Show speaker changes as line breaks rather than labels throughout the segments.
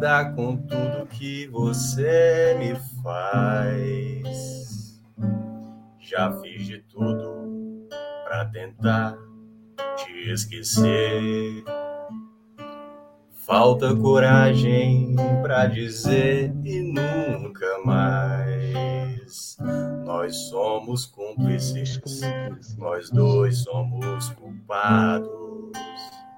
Concordar com tudo que você me faz. Já fiz de tudo para tentar te esquecer. Falta coragem para dizer e nunca mais. Nós somos cúmplices, nós dois somos culpados.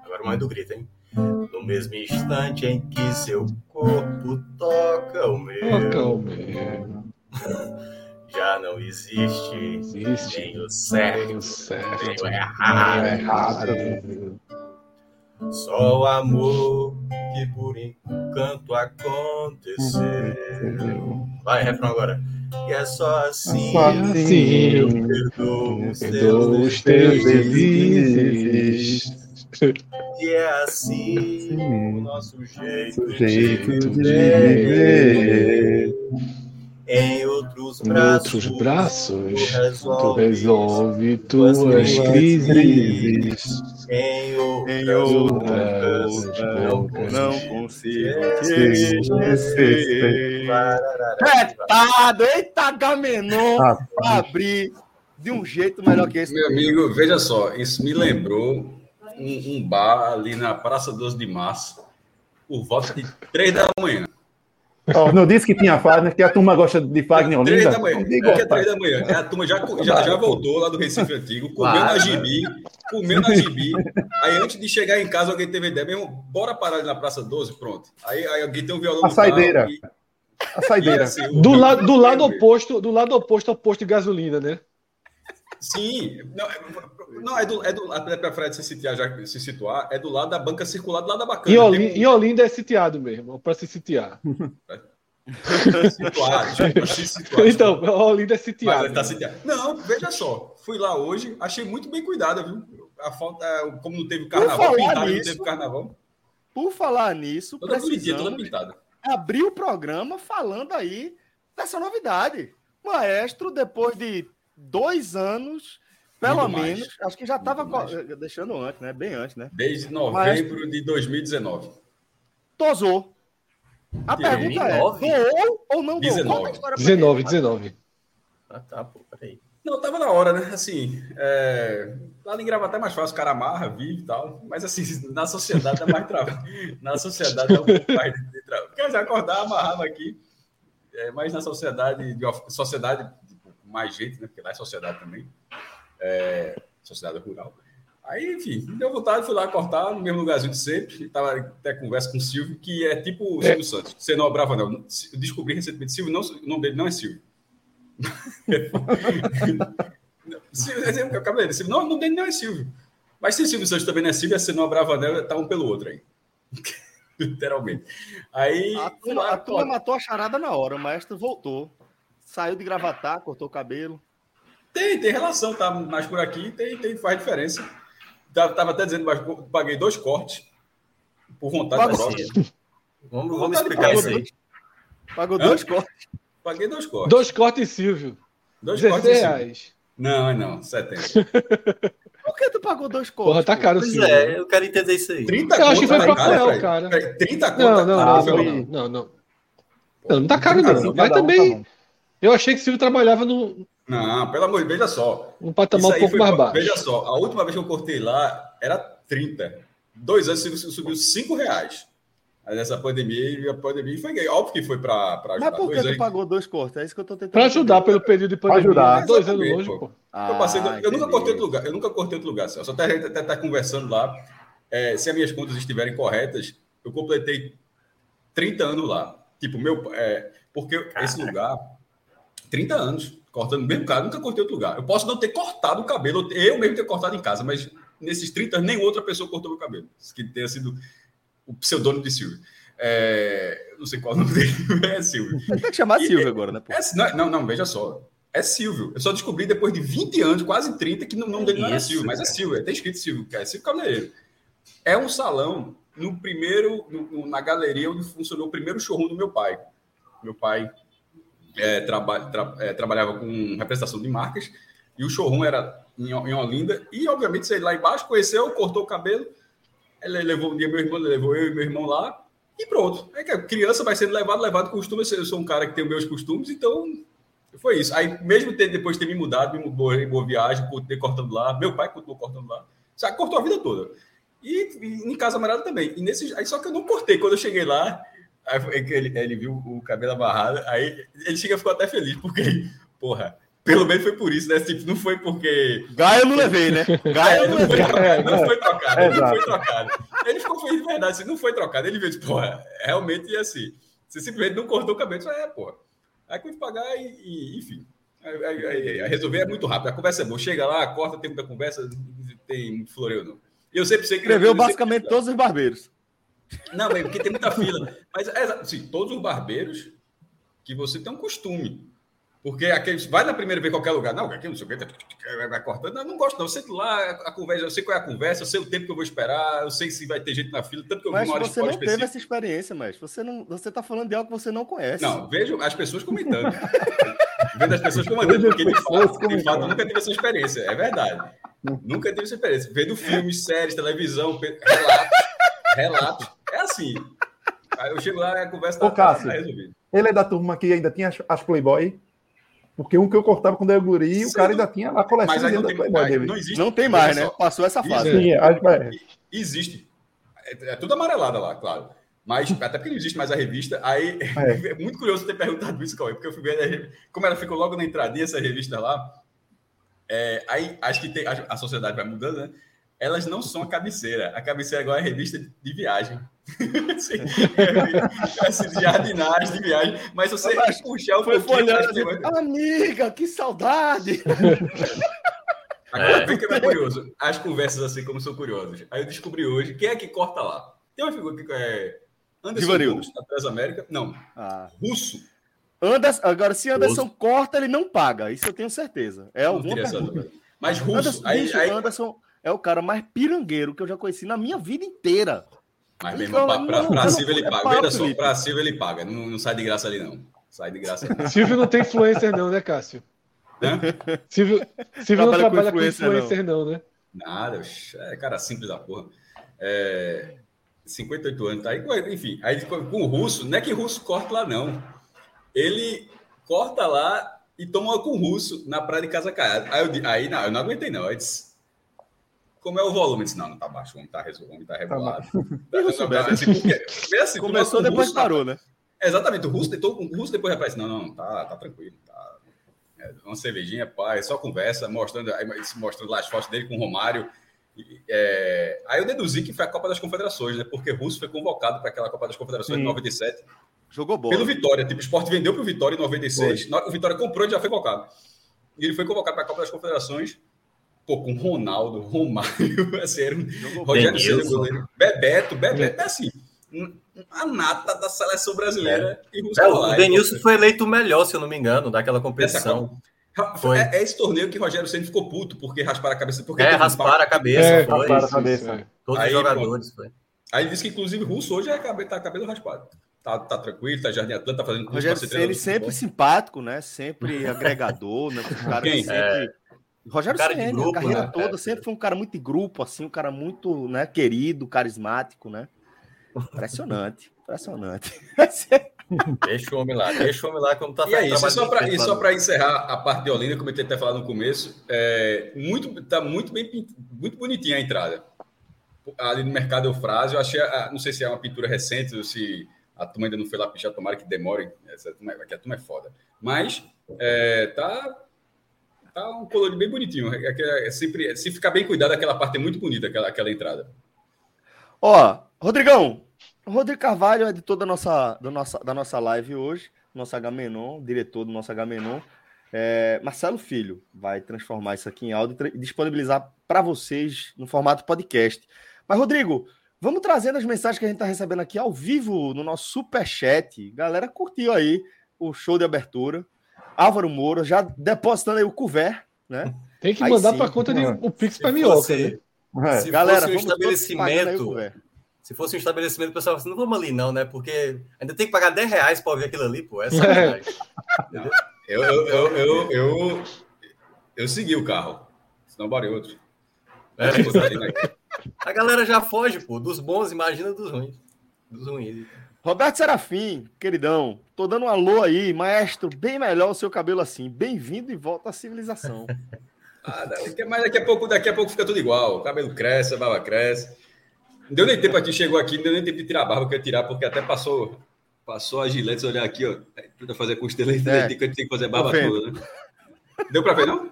Agora mais do grito, hein? No mesmo instante em que seu corpo toca o meu,
Toca o meu.
já não existe,
Existe.
nem o certo,
o certo.
nem o errado.
o errado.
Só o amor que por enquanto aconteceu. Vai, refrão agora. E é só assim,
Só assim
eu
eu
perdoo os
Perdoo
teus
teus
deslizes.
Deslizes.
E é assim o nosso jeito,
jeito
de
de
viver. Em outros
Em
braços,
outros braços,
tu
tu
resolve.
resolve
tuas crises.
crises.
Em outras,
outras
não
bocas,
não
consigo te esquecer.
Retado! Eita, Gamenon! Abrir de um jeito melhor que esse.
Meu amigo, veja só, isso me lembrou um, um bar ali na Praça 12 de Março, por volta de 3 da manhã.
Ó, não disse que tinha Fagner, que a turma gosta de Fagner
3
Olinda?
da manhã.
Não diga,
Por que
rapaz.
3 da manhã? A turma já, já, já voltou lá do Recife Antigo, comeu na gibi, comeu na gibi. Aí antes de chegar em casa, alguém teve ideia, mesmo, bora parar ali na Praça 12, pronto. Aí, aí alguém tem um violão
A saideira.
e-
A
e
saideira.
assim,
Do lado, do lado oposto, do lado oposto ao posto de gasolina, né?
Sim, não, é- não, é do, é do até para Fred se situar, já se situar, é do lado da banca circular, do lado da bacana.
E,
Tem
Oli,
um-
e Olinda é sitiado mesmo, para se sitiar.
situado, já se situar.
Então, Olinda é sitiado.
tá sitiado. Não, veja só. Fui lá hoje, achei muito bem cuidada, viu? A falta, como não teve carnaval, pintada, não
nisso,
teve carnaval.
Por falar nisso,
Toda bonitinha, toda
precisamos
pintada.
abrir o programa falando aí dessa novidade. Maestro, depois de dois anos, pelo
Muito mais.
menos, acho que já estava
Muito
deixando antes, né? Bem antes, né?
Desde novembro de 2019.
Tosou. A pergunta é:
nove?
doou ou não doou?
19.
Conta a história pra
19,
gente.
19.
Ah, tá, pô, peraí.
Não, tava na hora, né? Assim, é... lá em Gravatar é mais fácil, o cara amarra, vive e tal. Mas assim, na sociedade é mais trabalho. Na sociedade é um pouco mais de trabalho. Quer dizer, acordar, amarrava aqui. É, mas na sociedade, sociedade mais gente, né? Porque lá é sociedade também. É, sociedade rural. Aí, enfim, me deu vontade, fui lá cortar no mesmo lugarzinho de sempre. Tava até conversa com o Silvio, que é tipo o
É.
Silvio Santos. Você não é brava, não. Eu descobri recentemente, Silvio, não, o nome dele não é Silvio. Silvio, acabei dizer, não, o nome dele não é Silvio. Mas se Silvio Santos também não é Silvio, é Senão Bravanel, tá um pelo outro aí. Literalmente. Aí.
A turma, a turma matou a charada na hora. O maestro voltou. Saiu de gravatar, cortou o cabelo.
Tem, tem relação, tá mais por aqui, tem, tem, faz diferença. Tava, até dizendo, mas paguei dois cortes por vontade
Pagou.
própria.
Vamos, vamos
Vontade
explicar isso aí.
Pagou
Hã?
dois cortes.
Paguei dois cortes.
Dois cortes, Silvio.
Dois
16
cortes.
reais.
Não, é não, 70.
Por que tu pagou dois cortes?
Porra, tá caro,
Pois
Silvio.
é, eu quero entender isso aí.
30
Eu acho que foi
tá Fred?
cara.
Peraí, 30 conto.
Não,
tá
não,
caro,
não,
Fred?
não, não, não. Não, não tá caro, não. Mas
um,
também,
tá.
Eu achei que Silvio trabalhava no,
Não, pelo amor de Deus, veja só. Isso
patamar um pouco
foi-
mais baixo.
Veja só, a última vez que eu cortei lá era 30. Dois anos subiu- subiu 5 reais. Aí nessa pandemia, e a pandemia foi óbvio que foi para ajudar.
Mas por que tu pagou dois cortes? É isso que eu tô tentando.
Pra ajudar
entender.
pelo período de pandemia.
ajudar.
né? Dois anos longe,
pô.
pô.
eu, passei,
Ah,
eu nunca cortei outro lugar. Eu nunca cortei outro lugar. Só até até tá conversando lá. é, se as minhas contas estiverem corretas, eu completei 30 anos lá. Tipo, meu. É, porque esse lugar, 30 anos, cortando o mesmo cara, nunca cortei outro lugar. Eu posso não ter cortado o cabelo, eu mesmo ter cortado em casa, mas nesses 30 anos, nenhuma outra pessoa cortou meu cabelo. Que tenha sido o pseudônimo de Silvio. É, não sei qual é o nome dele, é Silvio.
Mas tem que chamar
E-
Silvio agora, né?
É, não, não, não, veja só. É Silvio. Eu só descobri depois de 20 anos, quase 30, que o nome dele não era
Isso,
Silvio, mas é
cara.
Silvio. Tem escrito Silvio, que é Silvio Cabeleireiro. É um salão no primeiro, no- na galeria onde funcionou o primeiro showroom do meu pai. Meu pai é, traba- tra- é, trabalhava com representação de marcas e o showroom era em, em Olinda. E, obviamente, você lá embaixo conheceu, cortou o cabelo. Ele levou um dia meu irmão, levou eu e meu irmão lá e pronto. É que criança vai sendo levado, levado costume. Eu sou- um cara que tem meus costumes, então foi isso. Aí, mesmo ter, depois de ter me mudado, me mudou em boa viagem, continuei cortando lá. Meu pai continuou cortando lá. Sabe, cortou a vida toda. E, e em Casa Amarela também. E nesse, aí, só que eu não cortei. Quando eu cheguei lá, aí foi que ele, ele viu o cabelo amarrado, aí ele chega e ficou até feliz, porque, porra, pelo menos foi por isso, né? Tipo, não foi porque.
Gaia eu não levei, né? Gaia eu não
Não foi
levei.
trocado, não foi trocado, não foi trocado. Ele ficou feliz de verdade, assim, não foi trocado. Ele viu, tipo, porra, realmente é assim. Você simplesmente não cortou o cabelo, é, porra. Aí quando pagar e, e, enfim. Aí, aí, aí, aí resolver é muito rápido. A conversa é boa. Chega lá, corta, tem muita conversa, tem muito floreio, não. E eu sempre sei que.
Escreveu basicamente todos os barbeiros.
Não, mas porque tem muita fila. Mas, é, assim, todos os barbeiros que você tem um costume. Porque aqueles. Vai na primeira vez em qualquer lugar. Não, aqui não sei o que. Vai, vai cortando. Não, não gosto, não. Eu sei lá a conversa, eu sei qual é a conversa, eu sei o tempo que eu vou esperar, eu sei se vai ter gente na fila, tanto que eu
Mas
vi uma hora
você não teve essa experiência, mas você não, você tá falando de algo que você não conhece.
Não, vejo as pessoas comentando. Vendo as pessoas comentando, porque de fato, de fato nunca tive essa experiência, é verdade. Nunca tive essa experiência. Vendo filmes, séries, televisão, relatos, relatos. É assim. Aí eu chego lá e a conversa
Ô, Cássio.
tá resolvida.
Ele é da turma que ainda tinha as, as Playboy. Porque um que eu cortava quando eu era guri, o
Sim.
cara ainda tinha a coleção
Mas aí
da
não tem,
Playboy
aí
dele.
não existe.
Não tem mais, né?
só,
Passou essa fase.
Isso,
Sim, acho que é.
Existe. É, é tudo amarelada lá, claro. Mas até porque não existe mais a revista, aí
É.
é, muito curioso ter perguntado isso, Cauê, porque eu fui ver, a como ela ficou logo na entradinha, essa revista lá, é, aí acho que tem, a, a sociedade vai mudando, né? Elas não são a cabeceira. A cabeceira agora é revista de, de viagem. É, assim, de jardinagem, de viagem. Mas você
Mas
puxar o
Foi folhando assim,
vai-
amiga, que saudade!
Agora, vem que é curioso. As conversas assim como são curiosas. Aí eu descobri hoje quem é que corta lá. Tem uma figura que é Anderson. Russo, da Transamérica. Não,
Ah.
Russo.
Anderson, agora, se Anderson corta, ele não paga. Isso eu tenho certeza. É alguma pergunta.
Mas Russo.
Anderson,
aí,
bicho,
aí,
Anderson é o cara mais pirangueiro que eu já conheci na minha vida inteira.
Mas, meu
Então,
irmão, pra, pra,
não,
pra
não,
Silvia ele
é
paga. Veja só,
Felipe.
pra Silvia ele paga. Não, não sai de graça ali, não. Sai de graça. não.
Silvio não tem influencer, não, né, Cássio?
Hã?
Silvio, Silvio não
Trabalha com
trabalha com
influencer,
influencer, não. né?
Nada, é cara simples da porra. É, 58 anos, tá aí. Enfim, aí com o russo, não é que o russo corta lá, não. Ele corta lá e toma com o russo na praia de Casa Caiada. Aí, eu, aí não, eu não aguentei, não. Eu disse, como é o volume? Disse, não, não tá baixo, o homem tá, resol- o homem tá regulado. Tá, não,
bebe.
assim, porque, assim,
Começou, depois parou, né?
Exatamente, o russo, tentou, o russo depois aparece, não, não, tá, tá tranquilo, tá. É, uma cervejinha, é só conversa, mostrando, aí, mostrando lá as fotos dele com o Romário. E, é, aí eu deduzi que foi a Copa das Confederações, né? Porque o Russo foi convocado para aquela Copa das Confederações de
Sim.
97
Jogou bola.
pelo Vitória. Tipo, o Sport vendeu para o Vitória em 96. Na hora que o Vitória comprou, ele já foi convocado. E ele foi convocado para a Copa das Confederações, pô, com Ronaldo, Romário, assim, era um, Rogério. Ceni, goleiro, Bebeto, Bebeto, é assim, a nata da seleção brasileira. E Russo
É, o
lá,
Denilson
então,
foi eleito o melhor, se eu não me engano, daquela competição.
Ra-
Foi.
É, é esse torneio que Rogério Ceni ficou puto porque rasparam a cabeça. Porque
É,
teve um
rasparam a cabeça,
É,
foi.
rasparam a cabeça.
isso, é.
Todos
Aí,
os jogadores, foi.
Aí disse que, inclusive, o Russo hoje é cabe- tá cabelo raspado. Tá, tá tranquilo, tá jardim Atlanta, tá fazendo curso
Rogério
de
sempre
futebol.
simpático, né? Sempre agregador, né? Cara que
Quem?
sempre... Rogério
de
Ceni,
grupo,
a carreira
né?
toda
É.
sempre foi um cara muito de grupo, assim, um cara muito, né, querido, carismático, né? Impressionante, impressionante.
Deixa o homem lá, deixa o homem lá como tá
E é isso, e só para
dele,
e só para encerrar a parte de Olinda, como eu tinha até falado no começo, é, muito, tá muito bem muito bonitinha a entrada. ali no mercado Eufrásio, eu achei, a- não sei se é uma pintura recente ou se a turma ainda não foi lá pichar, tomara que demore, essa turma, aqui a turma é foda. Mas é, tá, tá um colorido bem bonitinho. É, que é sempre, se ficar bem cuidado, aquela parte é muito bonita, aquela, aquela entrada.
Ó, Rodrigão, Rodrigo Carvalho é editor da nossa, do nossa, da nossa live hoje, nosso H-Menon, diretor do nosso H-Menon. É, Marcelo Filho vai transformar isso aqui em áudio e disponibilizar para vocês no formato podcast. Mas, Rodrigo, vamos trazendo as mensagens que a gente está recebendo aqui ao vivo no nosso superchat. Galera curtiu aí o show de abertura. Álvaro Moura já depositando aí o couvert, né?
Tem que
Aí
mandar para conta de o Pix para minhoca, né?
É.
Se
Galera,
fosse um estabelecimento, se fosse um estabelecimento, o pessoal fala assim, não vamos ali não, né? Porque ainda tem que pagar 10 reais para ver aquilo ali, pô. É sacanagem.
Eu, eu, eu, eu, eu, eu segui o carro, senão bora em outro.
É. A galera já foge, pô, dos bons, imagina dos ruins. Dos ruins.
Roberto Serafim, queridão, tô dando um alô aí, maestro, bem melhor o seu cabelo assim. Bem-vindo e volta à civilização.
Ah, mas daqui a pouco, daqui a pouco fica tudo igual. O cabelo cresce, a barba cresce. Não deu nem tempo aqui, chegou aqui, não deu nem tempo de tirar a barba, que eu ia tirar, porque até passou, passou a gilete, olhar aqui, ó. Tenta fazer costeleta,
É.
tem que tem que fazer barba
vendo.
toda, né? Deu pra ver, não?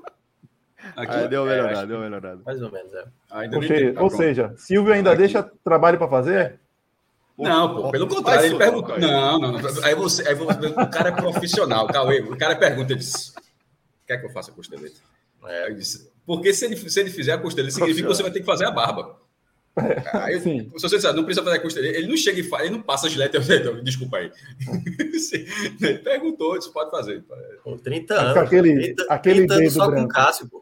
Aqui, ó.
deu uma
É,
deu uma melhorada.
Mais ou menos, é.
ainda
Ou seja,
tempo, tá
ou seja, Silvio ainda
Aqui.
deixa trabalho para fazer?
Não, pô, pelo contrário, ele perguntou. Não, não, não. Aí você, aí você, o cara é profissional, Cauê. O cara pergunta, ele diz: quer que eu faça costeleta?
É.
Eu disse, porque se ele, se ele fizer a costeleta, significa que você vai ter que fazer a barba. Aí, eu-
Sim.
se você disser, não precisa fazer a costeleta, ele não chega e faz, ele não passa a gilete, eu sei, desculpa aí. Ele perguntou, disse, pode fazer.
Pô, 30
Com
anos.
aquele-
30,
aquele
30 anos só com
branco.
Cássio, pô.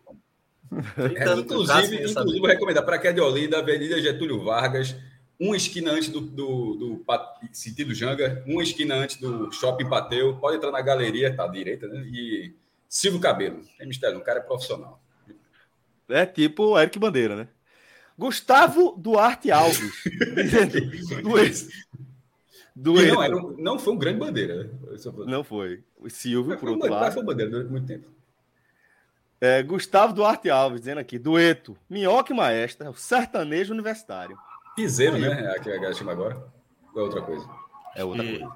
30
É,
com
inclusive, inclusive, vou recomendar para Quer de Olinda, Avenida Getúlio Vargas, uma esquina antes do, do, do sentido Janga, uma esquina antes do Shopping Pateu. Pode entrar na galeria, tá à direita, né? E Silvio Cabelo. Tem mistério, o cara é profissional.
É tipo Eric Bandeira, né? Gustavo Duarte Alves. dizendo, Dueto.
E
Dueto.
não, era um- não foi um grande bandeira. né?
Não foi. O Silvio, por
um
outro lado.
foi um bandeira durante muito tempo.
É, Gustavo Duarte Alves, dizendo aqui, dueto, Minhoca e Maestra, o sertanejo universitário.
Piseiro, né? É a que a chama agora. Ou é outra coisa?
É outra
E
coisa.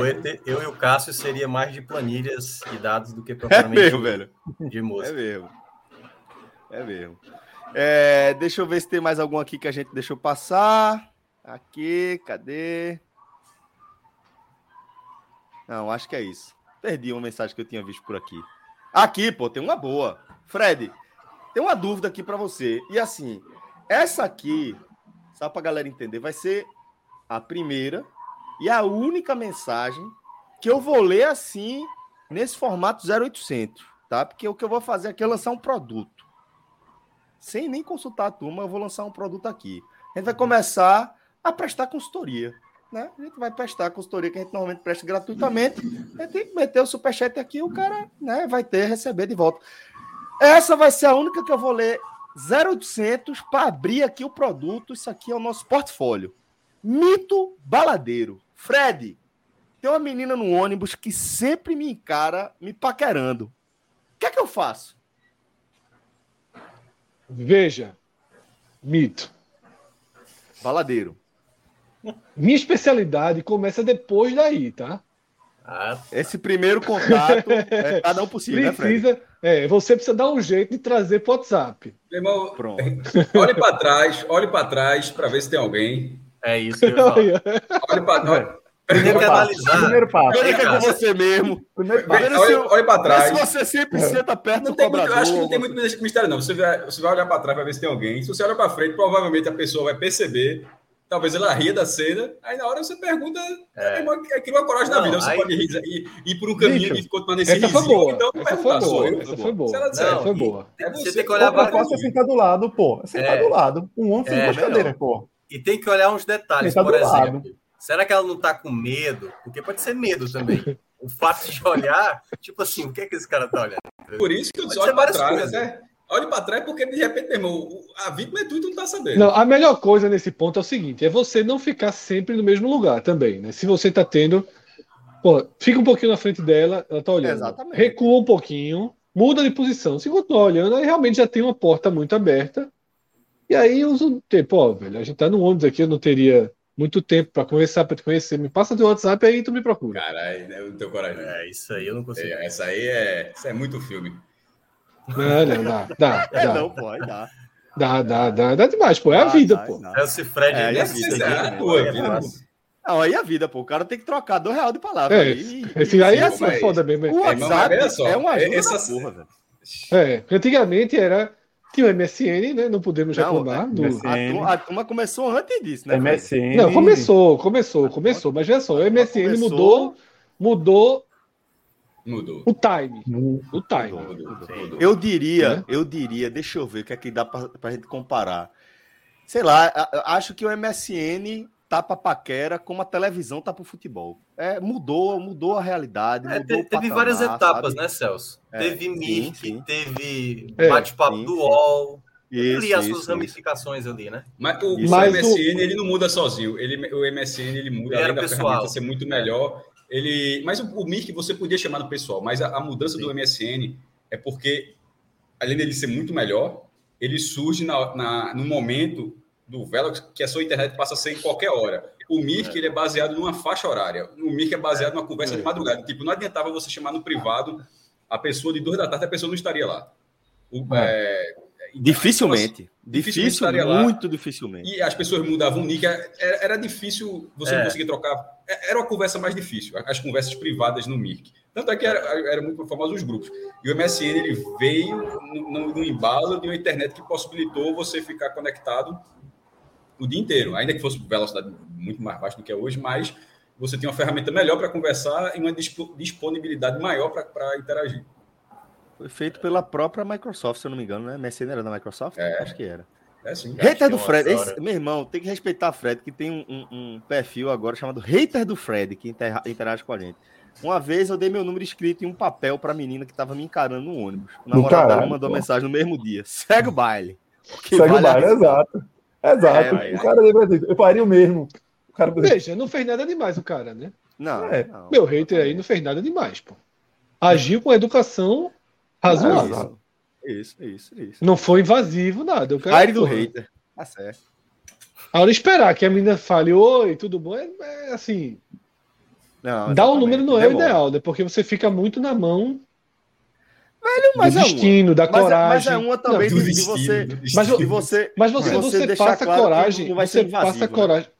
o ET, eu e o Cássio seria mais de planilhas e dados do que
É
propriamente
mesmo, velho.
de
É
música.
mesmo. É mesmo. É, deixa eu ver se tem mais algum aqui que a gente deixou passar. Aqui, cadê? Não, acho que é isso. Perdi uma mensagem que eu tinha visto por aqui. Aqui, pô, tem uma boa. Fred, tem uma dúvida aqui pra você. E assim, essa aqui, só pra galera entender, vai ser a primeira e a única mensagem que eu vou ler assim, nesse formato 0800, tá? Porque o que eu vou fazer aqui é lançar um produto. Sem nem consultar a turma, eu vou lançar um produto aqui. A gente vai começar a prestar consultoria. Né? A gente vai prestar a consultoria que a gente normalmente presta gratuitamente. A gente tem que meter o superchat aqui, o cara né, vai ter, receber de volta. Essa vai ser a única que eu vou ler 0800 para abrir aqui o produto. Isso aqui é o nosso portfólio. Mito baladeiro. Fred, tem uma menina no ônibus que sempre me encara me paquerando. O que é que eu faço?
Veja, mito.
Baladeiro.
Minha especialidade começa depois daí, tá?
Ah,
Esse primeiro contato é cada um possível, né, Fred?
É, você precisa dar um jeito de trazer pro WhatsApp.
Meu irmão,
Pronto.
olhe para trás, olhe para trás para ver se tem alguém.
é isso que eu.
Olhe para
Tem que
passo.
analisar.
Primeiro passo.
Verifica com você mesmo.
Primeiro passo.
Olhe, olhe para trás.
se você sempre senta perto
Não
do
tem muito, eu
cobrador.
acho que não tem muito mistério, não. Você vai, você vai olhar para trás para ver se tem alguém. Se você olha para frente, provavelmente a pessoa vai perceber. Talvez ela ria da cena. Aí na hora você pergunta.
É.
É. Cria uma coragem na
Não,
vida. Você
aí-
pode rir, ir, ir por um caminho
Bicho,
e continuar nesse
Essa foi boa.
Então,
Essa foi boa. Essa foi boa.
Se ela disser,
Essa
Não,
foi boa.
é
Você
você
tem que
que
olhar
coisa é sentar do lado, pô. Sentar
É.
do lado. Um homem sem
É, melhor.
pô.
E tem que olhar uns detalhes,
Tem que
por exemplo. Será que ela não tá com medo? Porque pode ser medo também. O fato de olhar, tipo assim, o que é que esse cara tá olhando?
Por isso que eu disse, para
várias
trás.
coisas.
Olhe para trás, porque de repente, meu irmão, o- a vítima é tu e tu não tá sabendo.
Não, a melhor coisa nesse ponto é o seguinte: é você não ficar sempre no mesmo lugar também, né? Se você tá tendo. Pô, fica um pouquinho na frente dela, ela tá olhando.
Exatamente.
Recua um pouquinho, muda de posição. Se continuar olhando, aí realmente já tem uma porta muito aberta E aí eu uso tempo, ó, velho, a gente tá no ônibus aqui, eu não teria muito tempo para conversar, para te conhecer. Me passa teu WhatsApp aí tu me procura.
Caralho, né, o teu coragem.
É, isso aí eu não consigo.
É, essa aí é, isso é muito filme.
Não, não, dá, dá,
É,
dá,
não, aí dá.
dá, dá, dá, dá demais, pô, é a vida,
dá,
pô.
dá.
Celso Fred,
É, e a
é
vida,
é a
né?
tua
é
vida.
Não, aí a vida, pô. O cara tem que trocar dois real de palavra.
É,
aí,
esse aí é
Sim,
assim,
mas-
foda mesmo.
o
é.
mas
WhatsApp
olha só,
é uma ajuda
essa-
porra, velho.
É, antigamente era. Tinha o MSN, né? Não podemos
Não,
reclamar.
é,
do-
MSN.
A turma, a turma começou antes disso, né?
MSN.
Não, começou, começou, começou. Mas veja só, o MSN
Começou.
mudou, mudou
Mudou.
o time. O time.
Mudou, mudou, mudou.
Eu diria,
Né?
eu diria, deixa eu ver o que é que dá pra, pra gente comparar. Sei lá, a- a- acho que o MSN tá pra paquera como a televisão tá pro futebol. É, mudou, mudou a realidade.
É,
mudou o
teve
patamar,
várias etapas,
sabe?
né, Celso?
É,
teve
sim.
teve
É,
bate-papo do. UOL.
Isso,
ali as
isso,
suas
isso.
ramificações ali, né?
Mas o,
Isso.
o MSN ele não muda sozinho. Ele, o MSN ele muda
Ele era
além da
pessoal.
ferramenta ser muito melhor. Ele, mas o, o Mirk você podia chamar no pessoal, mas a, a mudança do MSN é porque além dele ser muito melhor, ele surge na, na- no momento do Velox que a sua internet passa a ser em qualquer hora. O Mirk ele é baseado numa faixa horária. O Mirk é baseado numa conversa de madrugada. Tipo, não adiantava você chamar no privado a pessoa de duas da tarde, a pessoa não estaria lá. O- é,
Dificilmente.
Dificilmente
Difícil,
lá.
muito dificilmente.
E as pessoas mudavam o nick, era, era difícil você
É.
não conseguir trocar. É- Era uma conversa mais difícil, as conversas privadas no Mirk. Tanto é que era, era muito famoso os grupos. E o MSN ele veio no, no- no embalo de uma internet que possibilitou você ficar conectado o dia inteiro, ainda que fosse velocidade muito mais baixa do que é hoje, mas você tinha uma ferramenta melhor para conversar e uma dispo- disponibilidade maior para interagir.
Foi feito pela própria Microsoft, se eu não me engano, né? MSN era da Microsoft?
É.
Acho que era.
É assim.
Hater do
é
Fred. Esse- meu irmão, tem que respeitar Fred, que tem um, um- um perfil agora chamado Hater do Fred, que inter- interage com a gente. Uma vez eu dei meu número escrito em um papel pra menina que tava me encarando no ônibus. O
Do
namorado dela mandou
pô.
mensagem no mesmo dia. Segue o baile.
Segue o
vale a
baile, exato. Exato.
É,
o cara lembra disso. Eu faria o mesmo. O cara...
Veja, não fez nada demais o cara, né?
Não,
É.
não.
Meu hater aí não fez nada demais, pô. Agiu com educação razoável.
Isso, isso, isso.
Não foi invasivo, nada.
Aire do hater. Tá certo.
A hora de esperar que a menina fale, oi, tudo bom, é, é assim.
Não,
Dar o
exatamente.
número não é o ideal, né? Porque você fica muito na mão
Mas
do
é
destino, da
Mas é-
coragem.
Mas é uma também
Não,
de, de você.
Mas
de você
Mas você,
de
você,
deixar
passa
claro
coragem,
não vai
você
ser invasivo,
passa
né?
coragem.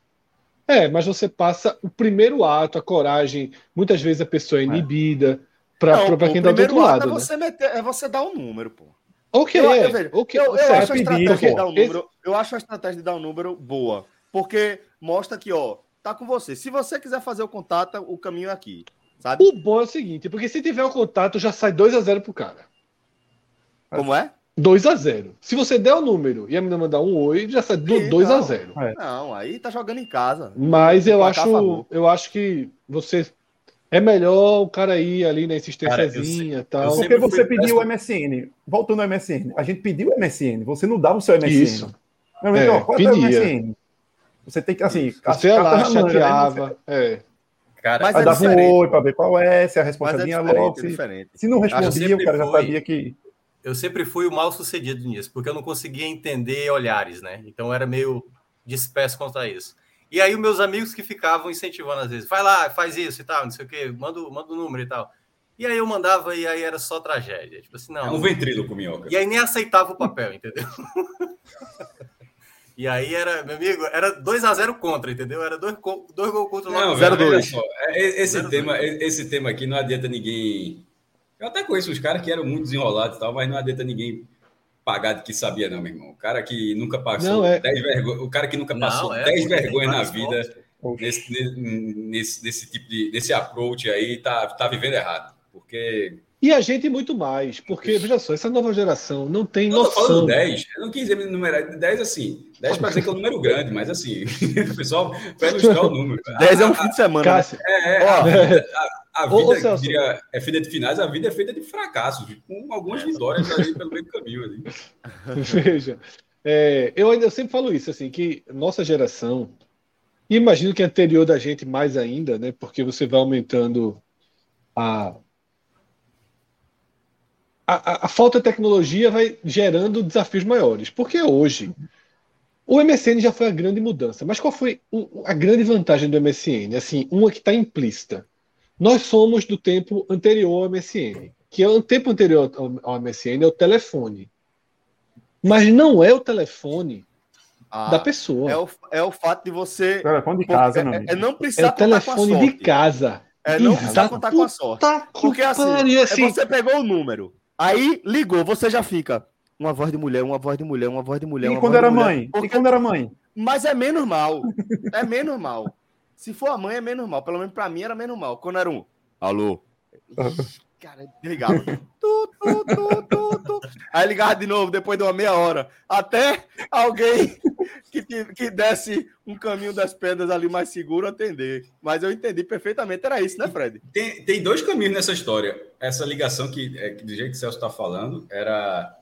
É, mas você passa o primeiro ato, a coragem. Muitas vezes a pessoa é inibida para
Não,
quem
o
tá do outro
primeiro ato
lado.
É
né?
você, meter, é você dar um número, pô.
Ok,
Eu,
é.
eu, vejo,
ok,
eu, eu acho a
pedir,
estratégia de
pô.
dar um número. Eu acho a estratégia de dar um número boa. Porque mostra que, ó, tá com você. Se você quiser fazer o contato, o caminho é aqui. Sabe?
O bom é o seguinte, porque se tiver o contato, já sai 2 a 0 pro cara.
Como é?
2 a 0 Se você der o número e a menina mandar um oi, já sai
Sim,
2 a
não.
0
Não, aí tá jogando em casa.
Mas eu
a
acho, eu acho que você é melhor o cara ir ali na
eu
insistênciazinha e tal.
Porque você pediu o. MSN. Voltando ao MSN. A gente pediu o MSN. Você não dava o seu MSN.
Isso.
Amigo,
É,
ó, qual é o
pedia.
MSN? Você tem que, assim...
Você ia lá,
na manga, né?
chateava. É.
Cara,
Mas
Aí
é
um
diferente,
oi
pô.
pra ver qual é, se a resposta
é
logo.
é
Se,
diferente.
se não respondia, o cara já sabia que...
eu sempre fui o mal sucedido nisso, porque eu não conseguia entender olhares, né? Então eu era meio disperso contra isso. E aí os meus amigos que ficavam incentivando às vezes, vai lá, faz isso e tal, não sei o quê, manda, o- manda o número e tal. E aí eu mandava e aí era só tragédia. Tipo assim,
É
não.
um ventríloco, minhoca.
E aí nem aceitava o papel, entendeu? E aí era, meu amigo, era 2 a 0 contra, entendeu? Era dois, dois gols contra
Não, olha
dois.
só, é- é- esse,
Zero
tema, é- esse tema aqui não adianta ninguém. Eu até conheço os caras que eram muito desenrolados e tal, mas não adianta ninguém pagar de que sabia, não, meu irmão. O cara que nunca passou
Não, é-
10 vergonhas, o cara que nunca
Não,
passou
é,
10
porque tem
vergonhas na vida nesse, nesse, nesse tipo de nesse approach aí, tá, tá vivendo errado. Porque.
E a gente muito mais, porque, veja só, essa nova geração não tem
Eu tô falando
noção.
10, eu não quis dizer numerar 10 assim. 10 para dizer que é um número grande, mas assim, o pessoal vai ilustrar o número.
10 é um fim de semana. né?
Cássio,
É, é,
Ó,
a, a
Ô, ô,
vida
Celso.
diria, é feita de finais, a vida é feita de fracassos, com algumas vitórias ali pelo meio do caminho. Ali.
Veja, é, eu ainda sempre falo isso, assim, que nossa geração, e imagino que a anterior da gente mais ainda, né? Porque você vai aumentando a, a, a- a falta de tecnologia vai gerando desafios maiores. Porque hoje O MSN já foi a grande mudança, mas qual foi o- a grande vantagem do MSN? Assim, uma que está implícita. Nós somos do tempo anterior ao MSN, que é o tempo anterior ao, MSN é o telefone. Mas não é o telefone
Ah,
da pessoa.
é, o, é o fato de você.
Telefone de casa,
é,
meu
é- é não
É
precisar
o telefone
contar com a
de
sorte.
casa.
É não precisar contar com a sorte.
Que
Porque assim, é
assim,
você pegou o número, aí ligou, você já fica. Uma voz de mulher, uma voz de mulher, uma voz de mulher.
E
uma
quando
voz de
era
mulher.
mãe?
Porque-
E quando era mãe?
Mas é menos mal. É menos mal. Se for a mãe, é menos mal. Pelo menos pra mim era menos mal. Quando era um. Alô? Cara, ligava. Tu, tu, tu, tu, tu. Aí ligava de novo, depois de uma meia hora. Até alguém que, te- que desse um caminho das pedras ali mais seguro atender. Mas eu entendi perfeitamente. Era isso, né, Fred?
Tem, tem dois caminhos nessa história. Essa ligação que, é, que do jeito que o Celso está falando, era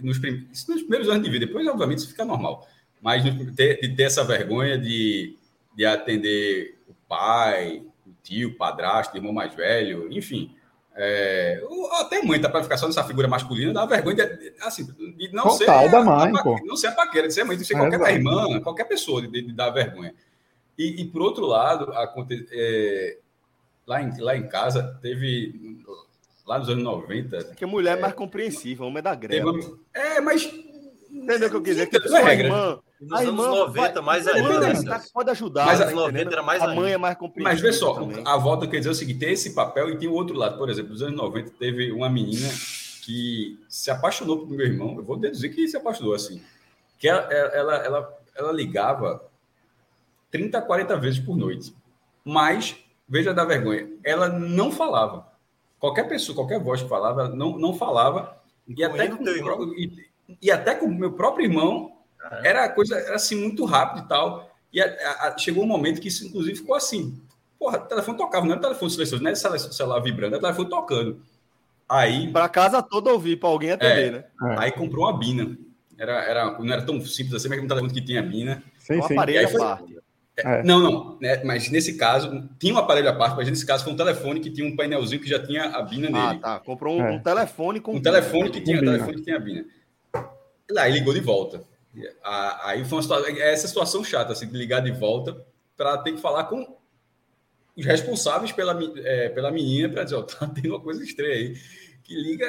nos, prim- isso nos primeiros anos de vida. Depois, obviamente, isso fica normal. Mas de ter essa vergonha de, de atender o pai, o tio, o padrasto, o irmão mais velho, enfim. É, ou até mãe, tá? Para ficar só nessa figura masculina, dá vergonha de, assim, de não ser.
Total, da
a-
mãe,
a-
pô.
Não ser a paquera, de ser mãe, de ser
É,
qualquer irmã, qualquer pessoa, de, de dar vergonha. E, e, por outro lado, aconte- é, lá, em, lá em casa, teve. Lá nos anos 90.
Porque mulher é mais compreensiva, homem é da greve.
é, mas.
Entendeu o que eu quis dizer? Que
é
sua
regra.
irmã,
Nos
a
anos
irmã
90,
vai-
mais
a irmã
ainda.
tá- pode ajudar.
Mas a-
Nos 90
entendendo?
era mais
a
ainda.
mãe é mais compreensiva.
Mas vê só,
também.
a volta quer dizer o seguinte: tem esse papel e tem o outro lado. Por exemplo, nos anos 90 teve uma menina que se apaixonou por meu irmão. Eu vou deduzir que se apaixonou assim. Que ela, ela, ela, ela ligava 30, 40 vezes por noite. Mas, veja da vergonha, ela não falava. Qualquer pessoa, qualquer voz que falava, ela não, não falava. E até,
Incluindo
com, e, e até com o meu próprio irmão, era coisa era assim muito rápido e tal. E a- a- chegou um momento que isso, inclusive, ficou assim. Porra, o telefone tocava, não era telefone silencioso, não era celu- celular vibrando, era telefone tocando. Aí,
Pra casa toda ouvir, pra alguém atender, né?
É.
aí comprou uma Bina. Era, era, não era tão simples assim, mas era um telefone que tinha Bina.
Sim,
Um
sim.
aparelho
aí
à
foi-
parte.
É.
Não, não, né, mas nesse caso, tinha um aparelho à parte, mas nesse caso foi um telefone que tinha um painelzinho que já tinha a Bina
Ah,
nele.
tá. Comprou um,
É.
um telefone com.
Um telefone que tinha, um
Bina.
telefone que tinha a Bina. E Aí ligou de volta. Aí foi uma situação, essa situação chata, assim, de ligar de volta para ter que falar com os responsáveis pela, é, pela menina para dizer, ó, tá tendo uma coisa estranha aí, que liga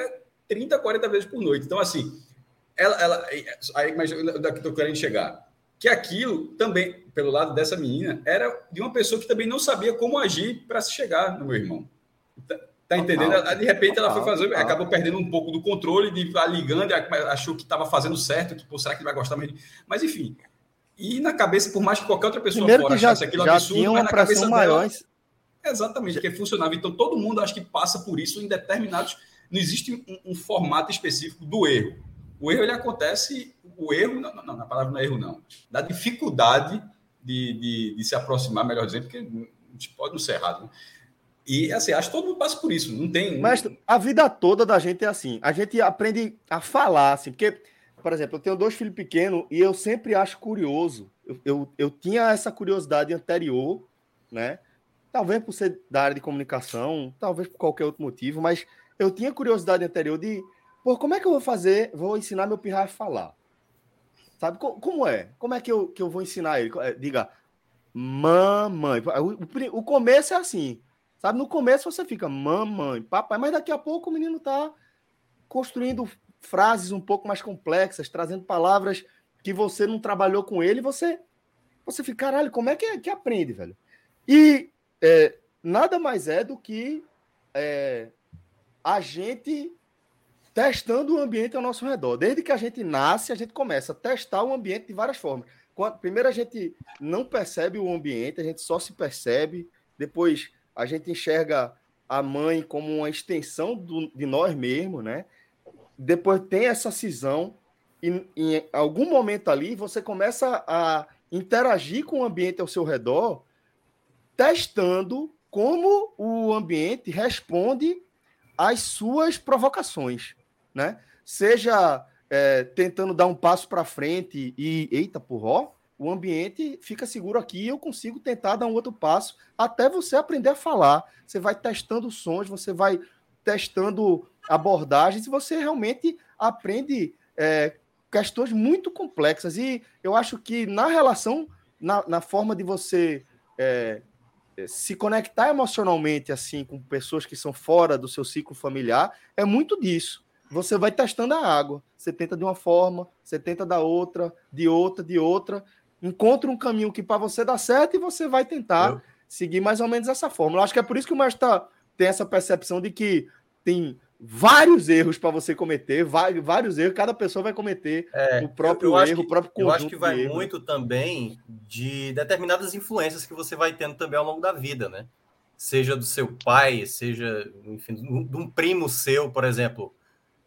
30, 40 vezes por noite. Então, assim, ela, ela aí, mas daqui estou querendo chegar. Que aquilo também, pelo lado dessa menina, era de uma pessoa que também não sabia como agir para se chegar no meu irmão. Tá, entendendo?
Total.
De repente ela foi fazer,
total.
acabou perdendo um pouco do controle de ligando, achou que estava fazendo certo, que pô, será que ele vai gostar mesmo? Mas enfim. E na cabeça, por mais que qualquer outra pessoa
Primeiro
fora
que já,
achasse aquilo
já
absurdo,
tinha
mas
uma
na cabeça
pressão
dela,
maior.
Exatamente, porque funcionava. Então, todo mundo acho que passa por isso em determinados. Não existe um, um formato específico do erro. O erro ele acontece, o erro, não, não, na palavra não é erro, não. Da dificuldade de, de, de se aproximar, melhor dizendo, porque pode não ser errado. Né? E assim, acho que todo mundo passa por isso. Não tem.
Mas a vida toda da gente é assim. A gente aprende a falar, assim, porque, por exemplo, eu tenho dois filhos pequenos e eu sempre acho curioso. Eu, eu, eu tinha essa curiosidade anterior, né? Talvez por ser da área de comunicação, talvez por qualquer outro motivo, mas eu tinha curiosidade anterior de, pô, como é que eu vou fazer? Vou ensinar meu pirra a falar. Sabe co- como é? Como é que eu, que eu vou ensinar ele? É, Diga, mamãe. O, o o começo é assim, Sabe, no começo você fica mamãe, papai, mas daqui a pouco o menino tá construindo frases um pouco mais complexas, trazendo palavras que você não trabalhou com ele, você você fica, caralho, como é que, que aprende, velho? E é, nada mais é do que é, a gente testando o ambiente ao nosso redor. Desde que a gente nasce, a gente começa a testar o ambiente de várias formas. Quando- primeiro a gente não percebe o ambiente, a gente só se percebe, depois a gente enxerga a mãe como uma extensão do- de nós mesmos, né? Depois tem essa cisão e em algum momento ali você começa a interagir com o ambiente ao seu redor, testando como o ambiente responde às suas provocações, né? Seja é, tentando dar um passo para frente e eita porra, o ambiente fica seguro aqui eu consigo tentar dar um outro passo até você aprender a falar. Você vai testando sons, você vai testando abordagens e você realmente aprende é, questões muito complexas. E eu acho que na relação, na, na forma de você é, se conectar emocionalmente assim com pessoas que são fora do seu ciclo familiar, é muito disso. Você vai testando a água. Você tenta de uma forma, você tenta da outra, de outra, de outra. Encontra um caminho que para você dá certo e você vai tentar eu... seguir mais ou menos essa fórmula. Eu acho que é por isso que o mestre tem essa percepção de que tem vários erros para você cometer, vários, erros, cada pessoa vai cometer é, o próprio erro,
que,
o próprio
conjunto. Eu acho que vai muito também de determinadas influências que você vai tendo também ao longo da vida, né? Seja do seu pai, seja, enfim, de um primo seu, por exemplo.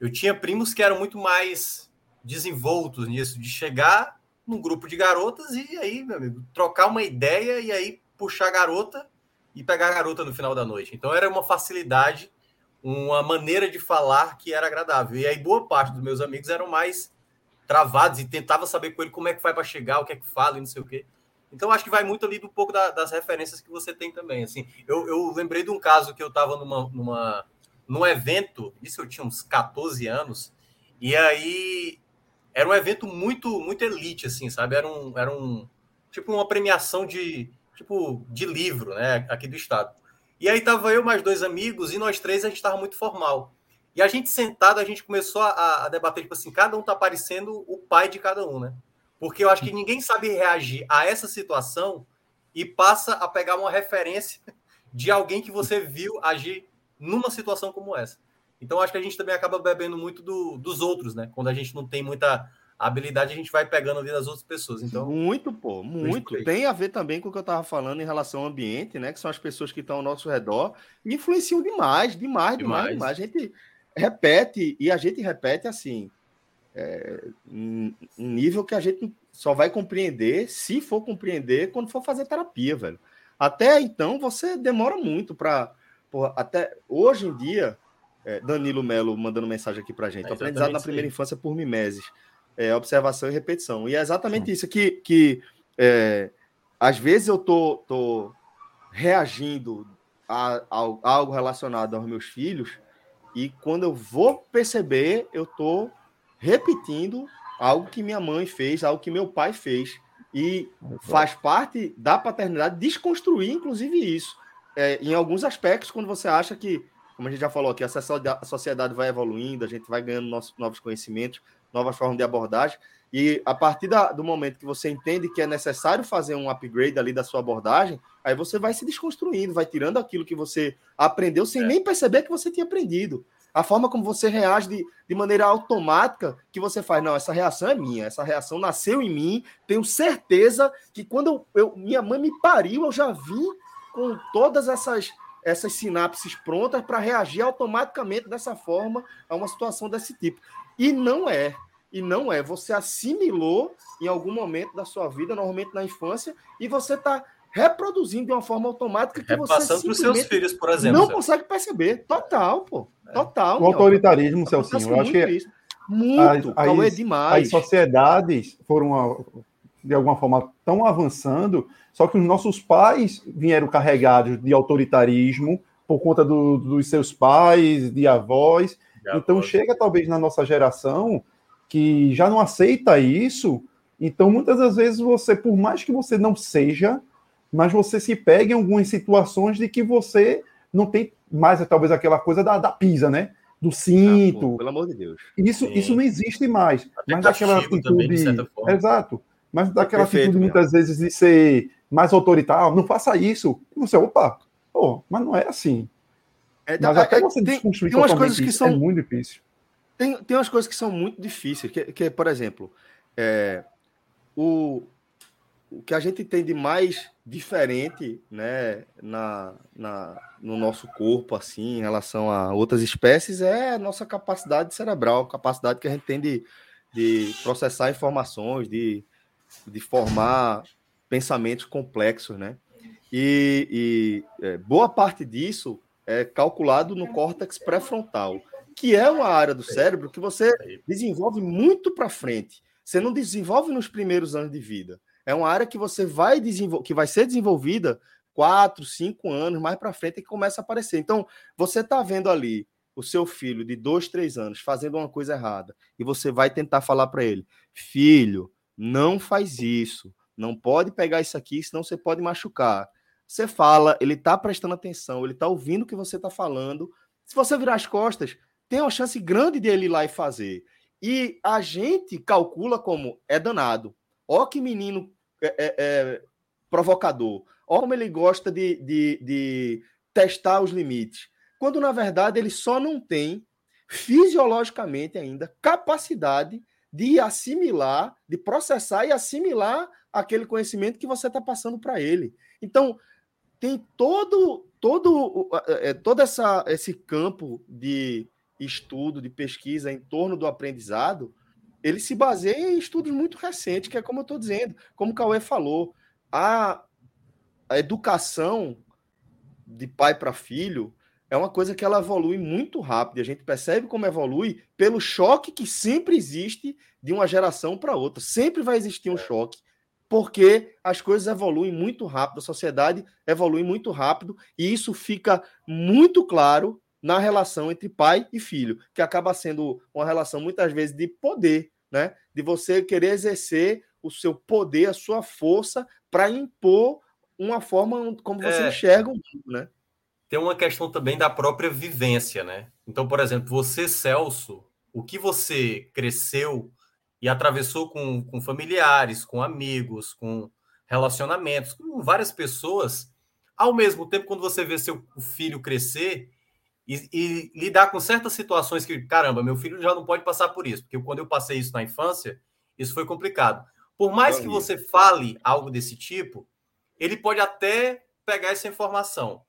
Eu tinha primos que eram muito mais desenvoltos nisso, de chegar num grupo de garotas e aí, meu amigo, trocar uma ideia e aí puxar a garota e pegar a garota no final da noite. Então era uma facilidade uma maneira de falar que era agradável. E aí boa parte dos meus amigos eram mais travados e tentava saber com ele como é que faz para chegar, o que é que fala e não sei o quê. Então acho que vai muito ali do pouco da, das referências que você tem também. Assim, eu, eu lembrei de um caso que eu estava numa, numa num evento, isso eu tinha uns 14 anos, e aí era um evento muito muito elite assim, sabe? Era um era um tipo uma premiação de tipo de livro, né, aqui do estado. E aí tava eu mais dois amigos e nós três a gente tava muito formal. E a gente sentado, a gente começou a, a debater, tipo assim, cada um tá parecendo o pai de cada um, né? Porque eu acho que ninguém sabe reagir a essa situação e passa a pegar uma referência de alguém que você viu agir numa situação como essa. Então acho que a gente também acaba bebendo muito do, dos outros, né? Quando a gente não tem muita habilidade a gente vai pegando ali das outras pessoas. Então,
muito, pô, muito. Tem a ver também com o que eu estava falando em relação ao ambiente, né? Que são as pessoas que estão ao nosso redor, me influenciam demais, demais, demais, demais. demais. A gente repete, e a gente repete assim, é, um nível que a gente só vai compreender, se for compreender, quando for fazer terapia, velho. Até então, você demora muito para. Até hoje em dia, é, Danilo Melo mandando mensagem aqui para gente. É aprendizado na primeira infância por mimeses é, observação e repetição. E é exatamente Sim. isso que, que é, às vezes eu tô, tô reagindo a, a, a, algo relacionado aos meus filhos e quando eu vou perceber, eu tô repetindo algo que minha mãe fez, algo que meu pai fez. E faz parte da paternidade desconstruir, inclusive, isso. É, em alguns aspectos, quando você acha que, como a gente já falou aqui, a sociedade vai evoluindo, a gente vai ganhando novos conhecimentos, novas formas de abordagem. E a partir da, do momento que você entende que é necessário fazer um upgrade ali da sua abordagem, aí você vai se desconstruindo, vai tirando aquilo que você aprendeu sem é. nem perceber que você tinha aprendido. A forma como você reage de, de maneira automática, que você faz, não, essa reação é minha, essa reação nasceu em mim, tenho certeza que quando eu, eu minha mãe me pariu, eu já vim com todas essas, essas sinapses prontas para reagir automaticamente dessa forma a uma situação desse tipo. E não é. E não é. Você assimilou em algum momento da sua vida, normalmente na infância, e você está reproduzindo de uma forma automática que você
passando para os seus filhos, por exemplo.
Não consegue perceber. Total, pô. É. Total.
O autoritarismo, Celcinho, eu acho que é
isso. muito, as, as, demais.
As sociedades foram, de alguma forma, tão avançando, só que os nossos pais vieram carregados de autoritarismo por conta do, dos seus pais, de avós, então chega talvez na nossa geração que já não aceita isso. Então muitas das vezes você, por mais que você não seja, mas você se pega em algumas situações de que você não tem mais talvez aquela coisa da, da pisa, né? Do cinto. Ah, pô,
pelo amor de Deus.
Isso, isso não existe mais. Até mas daquela atitude. Também, Exato. Mas daquela Perfeito, atitude, muitas vezes, de ser mais autoritário, não faça isso. E você, opa, pô, mas não é assim. É, Mas até é, você tem, tem umas coisas que são é muito difícil.
Tem, tem umas coisas que são muito difíceis, que, que por exemplo, é, o, o que a gente tem de mais diferente né, na, na, no nosso corpo, assim, em relação a outras espécies, é a nossa capacidade cerebral, capacidade que a gente tem de, de processar informações, de, de formar pensamentos complexos, né? E, e é, boa parte disso é calculado no córtex pré-frontal, que é uma área do cérebro que você desenvolve muito para frente. Você não desenvolve nos primeiros anos de vida. É uma área que você vai desenvolver, que vai ser desenvolvida quatro, cinco anos mais para frente e começa a aparecer. Então, você está vendo ali o seu filho de dois, três anos fazendo uma coisa errada e você vai tentar falar para ele, filho, não faz isso, não pode pegar isso aqui, senão você pode machucar. Você fala, ele está prestando atenção, ele está ouvindo o que você está falando. Se você virar as costas, tem uma chance grande de ele ir lá e fazer. E a gente calcula como é danado. Ó que menino é, é, é, provocador. Ó como ele gosta de, de, de testar os limites. Quando, na verdade, ele só não tem fisiologicamente ainda capacidade de assimilar, de processar e assimilar aquele conhecimento que você está passando para ele. Então, tem todo todo é, todo essa, esse campo de estudo, de pesquisa em torno do aprendizado, ele se baseia em estudos muito recentes, que é como eu estou dizendo, como o Cauê falou, a, a educação de pai para filho é uma coisa que ela evolui muito rápido. E a gente percebe como evolui pelo choque que sempre existe de uma geração para outra. Sempre vai existir um choque, porque as coisas evoluem muito rápido, a sociedade evolui muito rápido, e isso fica muito claro na relação entre pai e filho, que acaba sendo uma relação muitas vezes de poder, né? De você querer exercer o seu poder, a sua força para impor uma forma como você é. enxerga o mundo, né?
Tem uma questão também da própria vivência, né? Então, por exemplo, você, Celso, o que você cresceu e atravessou com, com familiares, com amigos, com relacionamentos, com várias pessoas, ao mesmo tempo, quando você vê seu filho crescer e, e, lidar com certas situações que, caramba, meu filho já não pode passar por isso, porque quando eu passei isso na infância, isso foi complicado. Por mais que você fale algo desse tipo, ele pode até pegar essa informação,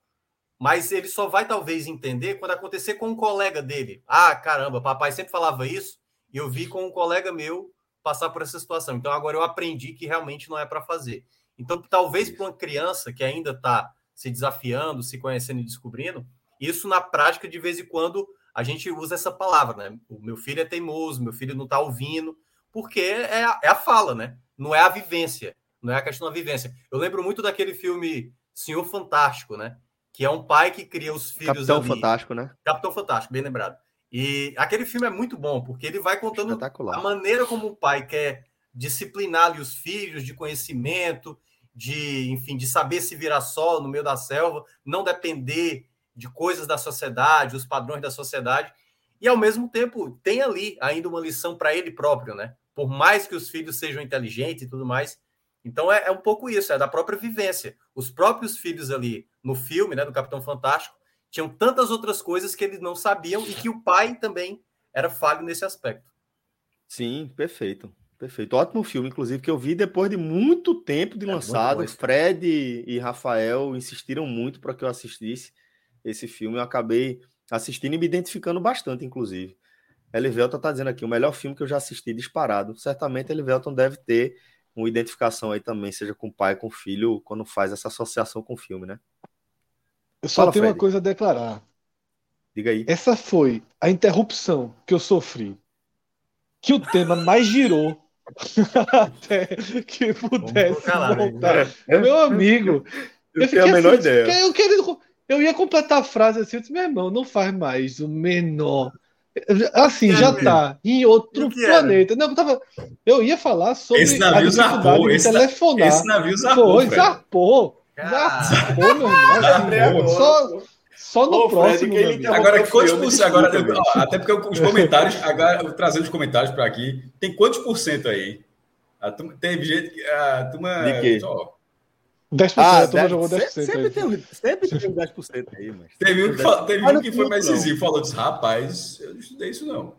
mas ele só vai talvez entender quando acontecer com um colega dele. Ah, caramba, papai sempre falava isso e eu vi com um colega meu passar por essa situação. Então agora eu aprendi que realmente não é para fazer. Então talvez para uma criança que ainda está se desafiando, se conhecendo e descobrindo, isso na prática de vez em quando a gente usa essa palavra, né? O meu filho é teimoso, meu filho não está ouvindo, porque é a, é a fala, né? Não é a vivência, não é a questão da vivência. Eu lembro muito daquele filme Senhor Fantástico, né? Que é um pai que cria os filhos.
Capitão ali. Fantástico, né?
Capitão Fantástico, bem lembrado. E aquele filme é muito bom, porque ele vai contando a maneira como o pai quer disciplinar os filhos de conhecimento, de, enfim, de saber se virar só no meio da selva, não depender de coisas da sociedade, os padrões da sociedade. E ao mesmo tempo tem ali ainda uma lição para ele próprio, né? Por mais que os filhos sejam inteligentes e tudo mais, então é, é, um pouco isso, é da própria vivência. Os próprios filhos ali no filme, né, do Capitão Fantástico, tinham tantas outras coisas que eles não sabiam e que o pai também era falho nesse aspecto.
Sim, perfeito. Perfeito. Ótimo filme, inclusive, que eu vi depois de muito tempo de é lançado. Fred e Rafael insistiram muito para que eu assistisse esse filme. Eu acabei assistindo e me identificando bastante, inclusive. Elivelton está dizendo aqui, o melhor filme que eu já assisti disparado. Certamente Elivelton deve ter uma identificação aí também, seja com o pai, com o filho, quando faz essa associação com o filme, né?
Eu só Fala, tenho Fred. uma coisa a declarar.
Diga aí.
Essa foi a interrupção que eu sofri. Que o tema mais girou até que pudesse calar, voltar. Né? Meu amigo.
Eu, eu tenho a menor assim, ideia.
Eu, queria, eu ia completar a frase assim, eu disse, meu irmão, não faz mais o menor Assim, já tá em outro planeta. Não, eu, tava, eu ia falar sobre
esse navio zarpou,
de esse, telefonar.
Esse navio zarpou. Foi,
zarpou. Zarpou, meu irmão. Só, só no Ô, próximo. Fred,
agora, quantos por cento? Agora, até porque os comentários, agora, trazendo os comentários para aqui, tem quantos por cento aí? A turma, teve gente que. A turma.
De quê?
Ó, 10%, ah, a turma jogou 10%.
Sempre, tem, sempre tem um 10% aí, mas.
Teve um que, teve um que foi mais incisivo, falou disse, rapaz, eu não estudei isso não.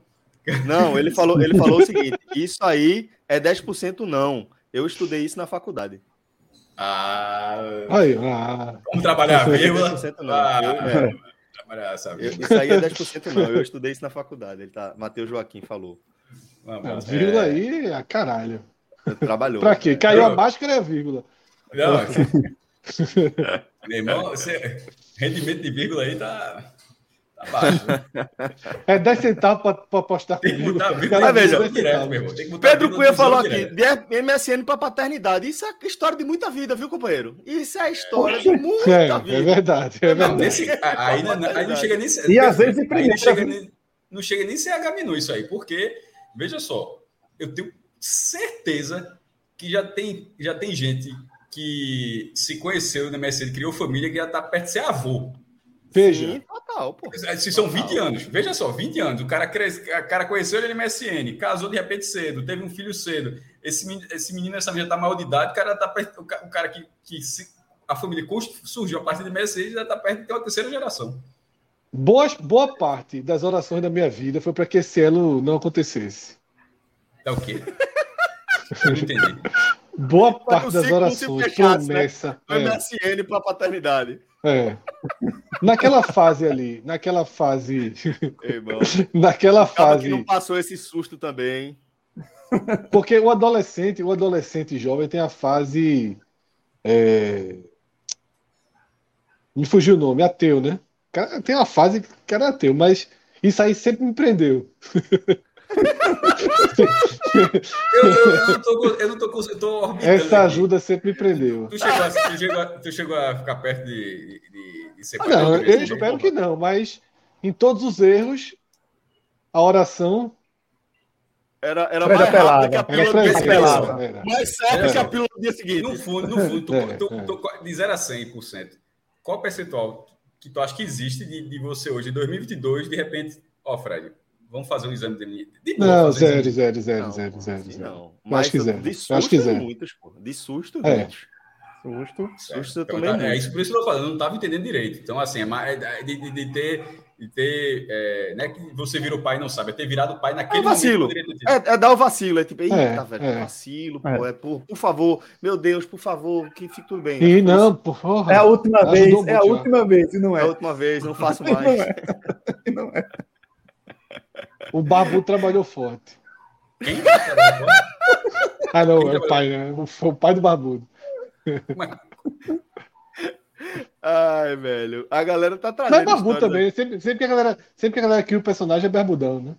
Não, ele falou, ele falou o seguinte: isso aí é 10% não. Eu estudei isso na faculdade.
Ah.
Aí, ah.
Vamos trabalhar a vírgula.
Não. Ah, eu, é, trabalhar essa eu, isso aí é 10% não. Eu estudei isso na faculdade. Ele tá, Matheus Joaquim falou.
Ah, vírgula é... aí, a caralho.
Trabalhou.
pra quê? Caiu a máscara e a vírgula.
Não, meu irmão, você, rendimento de vírgula aí tá, Abaixo.
É 10 centavos pra apostar
Tem que botar vírgula
veja,
10
direto,
centavos.
meu irmão.
Pedro Cunha falou aqui, MSN para paternidade. Isso é história de muita vida, viu, companheiro? Isso é história de muita
É, é
vida.
verdade, é
Não,
verdade.
nesse, aí, não, aí não chega nem
E às vezes em
aí
primeira,
não chega, nem, não chega nem CH Minu isso aí, porque, veja só, eu tenho certeza que já tem, já tem gente que se conheceu no MSN, criou família, que já está perto de ser avô.
Veja,
Sim, total, pô.
Se são 20 anos, veja só, 20 anos. O cara, cresce, o cara conheceu ele no MSN, casou de repente cedo, teve um filho cedo. Esse menino, esse menino essa menina já está maior de idade, o cara, tá perto, o ca- o cara que, que se- a família surgiu a partir do MSN já está perto de ter uma terceira geração.
boa, boa parte das orações da minha vida foi para que esse elo não acontecesse.
É o quê? Eu não entendi.
Boa parte das orações,
né?
promessa.
Foi MSN para paternidade.
É, é. Naquela fase ali, naquela fase.
Ei.
Naquela fase.
não passou esse susto também.
Porque o adolescente, o adolescente jovem tem a fase. é, Me fugiu o nome, ateu, né? Tem uma fase que é ateu, mas isso aí sempre me prendeu.
Eu, eu, eu não tô, eu não tô, eu tô orbitando.
Essa
aqui.
ajuda sempre me prendeu.
Tu chegou, a, tu, chegou a, tu chegou a ficar perto de, de, de ser
Ah, não, eu espero
não,
que não, mas em todos os erros, a oração
Era, era mais rápido que a pílula do dia seguinte. Mais certo
É.
que a pílula do dia seguinte.
No fundo, no fundo, tu,
É,
tu-
é.
tu- de 0 a 100%, qual percentual que tu acha que existe de, de você hoje, em 2022, de repente, ó, Fred, vamos fazer um exame de, de boa,
Não, zero, zero, zero,
Não,
zero, zero,
assim
zero.
não.
Eu acho que zero.
de susto,
acho que zero.
muitos, pô. De susto,
É.
muitos.
Susto.
Susto eu
Eu tava-
muito.
é isso por isso que eu tô falando, eu não estava entendendo direito. Então, assim, é mais- é de, de- de ter. De ter é, não é que você virou pai e não sabe, é ter virado pai naquele
É vacilo.
momento.
É, é dar o vacilo, é tipo, eita,
É,
velho,
é.
vacilo, pô, é, por, por favor, meu Deus, por favor, que fique tudo bem.
E não, porra.
É a última vez, é a última vez, e não
É a
é.
última vez, não faço
Não
mais.
é. Não é.
O Babu trabalhou forte.
Quem?
Ah, não, é o pai, né? O pai do Barbudo.
Mas-
Ai, velho, a galera tá trazendo.
Mas é Barbudo
histórias
também. Sempre, sempre, que a galera, sempre que a galera cria o personagem é Barbudão, né?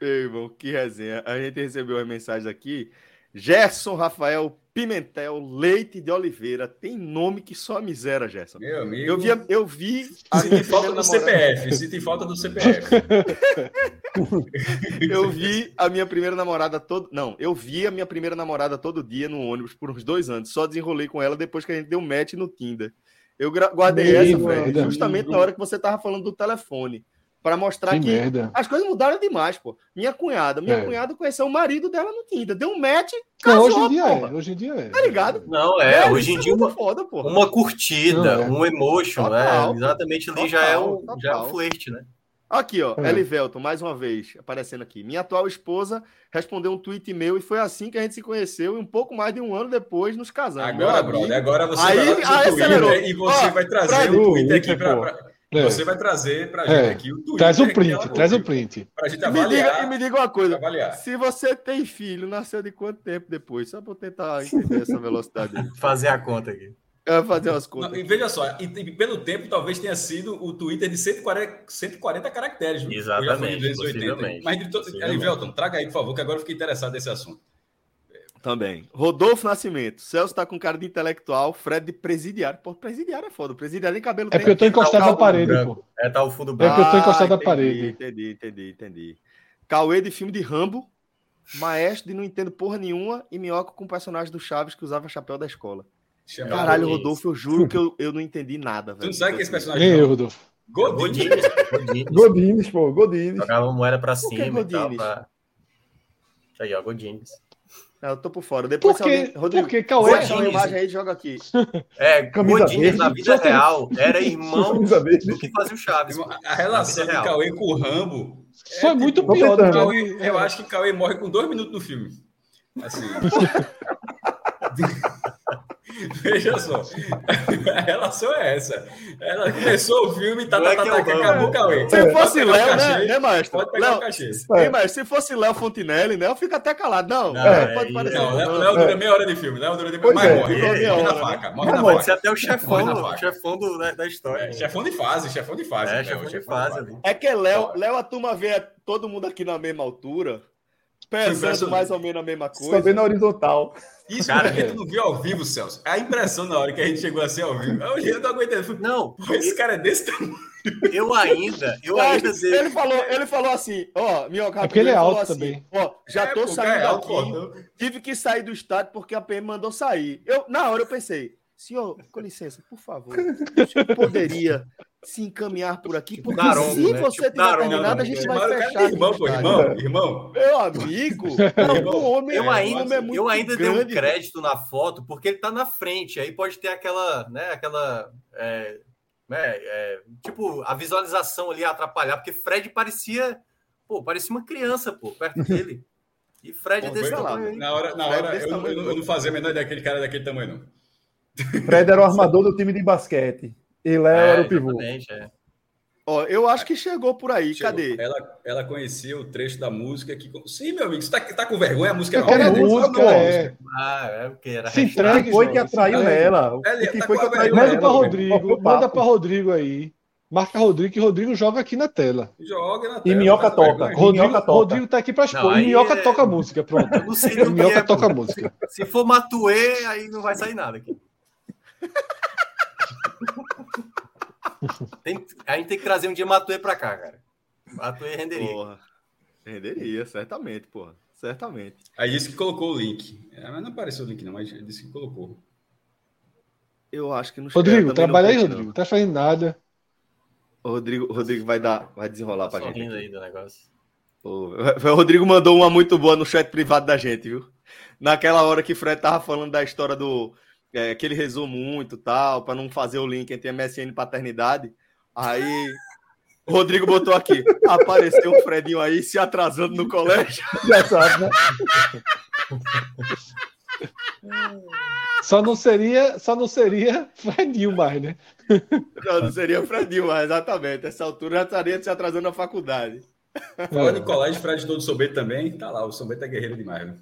Ei, irmão, que resenha. A gente recebeu uma mensagem aqui. Gerson Rafael Pimentel Leite de Oliveira. Tem nome que só miséria, Gerson.
Meu amigo.
Eu vi, a- eu vi a minha
Sinto falta
primeira
do
namorada-
CPF. Sinto falta do CPF.
Eu vi a minha primeira namorada todo. Não, eu vi a minha primeira namorada todo dia no ônibus por uns dois anos. Só desenrolei com ela depois que a gente deu match no Tinder. Eu guardei
Meu
essa, velho, justamente na hora que você tava falando do telefone. Pra mostrar
Que
que,
merda.
as coisas mudaram demais, pô. Minha cunhada, minha
É.
cunhada conheceu o marido dela no Tinder. Deu um match,
Não,
casou,
hoje em dia
porra.
é. Hoje em dia é.
Tá ligado?
Não, é,
Velho,
hoje em
isso
dia
é
uma,
foda, porra.
uma curtida,
Não, é.
um emotion,
Total,
é, exatamente ali já é o,
total,
já é o
total.
flerte, né?
Aqui, ó,
É.
Elivelton, mais uma vez, aparecendo aqui. Minha atual esposa respondeu um tweet meu e foi assim que a gente se conheceu e um pouco mais de um ano depois nos casamos.
Agora, brother, agora você
Aí-
vai lá no. Twitter e você
Ó,
vai trazer o Twitter aqui pra-
É.
Você vai trazer pra gente
É.
aqui o Twitter.
Traz o
que
print, traz o print.
Pra gente
E me, diga,
avaliar.
me diga uma coisa.
avaliar.
Se você tem filho, nasceu de quanto tempo depois? Só para eu tentar entender essa velocidade. aí.
Fazer a conta aqui.
Eu vou fazer umas
Não,
contas.
e veja só, e, e pelo tempo talvez tenha sido o Twitter de 140, 140 caracteres. viu?
Exatamente,
Eu já fui de 280.
possivelmente,
Mas. Elivelton, traga aí, por favor, que agora eu fiquei interessado nesse assunto.
Também. Rodolfo Nascimento. Celso tá com cara de intelectual. Fred de presidiário. Pô, presidiário é foda. Presidiário nem cabelo
É porque eu tô encostado
Tá o
na
calvo
parede,
branco.
pô.
É, tá o fundo
É
branco.
porque eu tô encostado na
entendi,
parede.
Entendi, entendi, entendi. Cauê de filme de Rambo. Maestro de não entendo porra nenhuma e minhoca com o personagem do Chaves que usava chapéu da escola.
Chama-
Caralho, Rodolfo, eu juro que eu, eu não entendi nada,
Tu
velho.
não sabe que esse personagem
Nem
não?
eu, Rodolfo.
Godines, Godines.
Godines, pô, Godines.
Jogava moeda pra
Por que
cima e tal.
Godines?
Pra... Isso aí, ó, Godines.
Não, eu tô por fora. Depois,
Por
se
que,
alguém... Rodrigo,
por que
vou
Cauê?
achar uma imagem aí e joga aqui.
É,
verde.
na vida real era irmão do que fazia o Chaves.
A relação do
real.
Cauê com o Rambo. é
Foi
tipo,
muito
tô
pior do que
tentando.
ele-
Cauê, eu acho que Cauê morre com dois minutos no filme. Assim. Veja só. A relação é essa. Ela começou o filme, tá, tá,
é
tá, tá, acabou o Cauê.
Se fosse Léo, né, né, maestro?
Pode pegar
Léo,
o cachê.
Ei, mas se fosse Léo Fontinelli, né? Eu fico até calado. Não,
Não,
é,
é,
pode parecer.
Não, Léo,
não.
Léo dura meia hora de filme. Léo dura de
Pois
mas
é,
morre. Morre na
hora, né?
faca. Morre na faca.
ser até o chefão,
na
chefão do, da, da história.
É, chefão de fase, chefão de fase.
É,
Léo,
chefão de fase.
É que Léo, Léo, a turma vê todo mundo aqui na mesma altura, pensando
impressionante.
mais ou menos a mesma
Também
coisa.
na horizontal.
Isso
Cara,
porque tu não viu ao vivo, Celso. A impressão na hora que a gente chegou assim ao vivo. Eu não aguentei.
Não,
Pô, esse cara é desse tamanho.
eu ainda, eu
Mas
ainda
ele falou, ele falou assim, ó, Minhoca,
É porque ele é
falou
alto
assim,
também.
Ó, já
É,
tô saindo
é alto,
daqui, tive que sair do estádio porque a PM mandou sair. Eu, na hora eu pensei, senhor, com licença, por favor, o senhor poderia se encaminhar por aqui, porque
Daronco,
se
né?
você
Tipo
tiver terminado, a
né?
gente vai fechar.
é irmão, pô, irmão, irmão.
Meu amigo, não, o homem,
Eu
o
ainda,
é muito
eu ainda dei um crédito na foto porque ele tá na frente. Aí pode ter aquela, né, aquela, é, né, é, tipo a visualização ali atrapalhar, porque Fred parecia, pô, parecia uma criança, pô, perto dele. E Fred é
Pô,
desse tamanho.
Na hora, na
Fred
hora
desse
eu, eu não- eu não fazia a menor ideia daquele cara daquele tamanho, não.
Fred era o armador do time de basquete. E Léo
É,
era o pivô.
exatamente, é.
Ó, eu acho que chegou por aí,
Chegou.
cadê?
Ela, ela conhecia o trecho da música que. Sim, meu amigo, você tá, tá com vergonha? A música
Eu quero a
não,
música, é.
Ah, é o que era?
Se entregue,
foi que atraiu. O
Ele
que
tá
foi que atraiu
Manda para. Rodrigo, manda para Rodrigo aí. Marca Rodrigo, que Rodrigo joga aqui na tela.
Joga na
E
tela,
Minhoca
faz
toca.
vergonha.
Rodrigo,
Minhoca toca.
Rodrigo tá aqui para expor.
Não,
e Minhoca
é-
toca a música, pronto.
Eu não sei do que
Minhoca
é,
toca a música.
Se for Matuê, aí não vai sair nada aqui. Tem- a gente tem que trazer um dia Matuê pra cá, cara. Matuê renderia.
Porra, renderia, certamente, porra, certamente.
Aí disse que colocou o link. É, mas não apareceu o link, não, mas disse que colocou.
Eu acho que não
Rodrigo, trabalha aí, Rodrigo. Não tá fazendo nada.
O Rodrigo, o Rodrigo vai dar, vai desenrolar pra gente. Aqui.
aí do negócio.
Pô, O Rodrigo mandou uma muito boa no chat privado da gente, viu? Naquela hora que o Fred tava falando da história do. É, que ele rezou muito tal, pra não fazer o link entre MSN e paternidade. Aí. O Rodrigo botou aqui. Apareceu um Fredinho aí se atrasando no colégio.
Engraçado, né?
Só não seria, só não seria Fredinho mais, né?
Não, não seria o Fredinho, mas exatamente. Essa altura já estaria se atrasando na faculdade.
Falando em colégio, Fred todo Sobeto também. Tá lá, o Sobeto é guerreiro demais, né?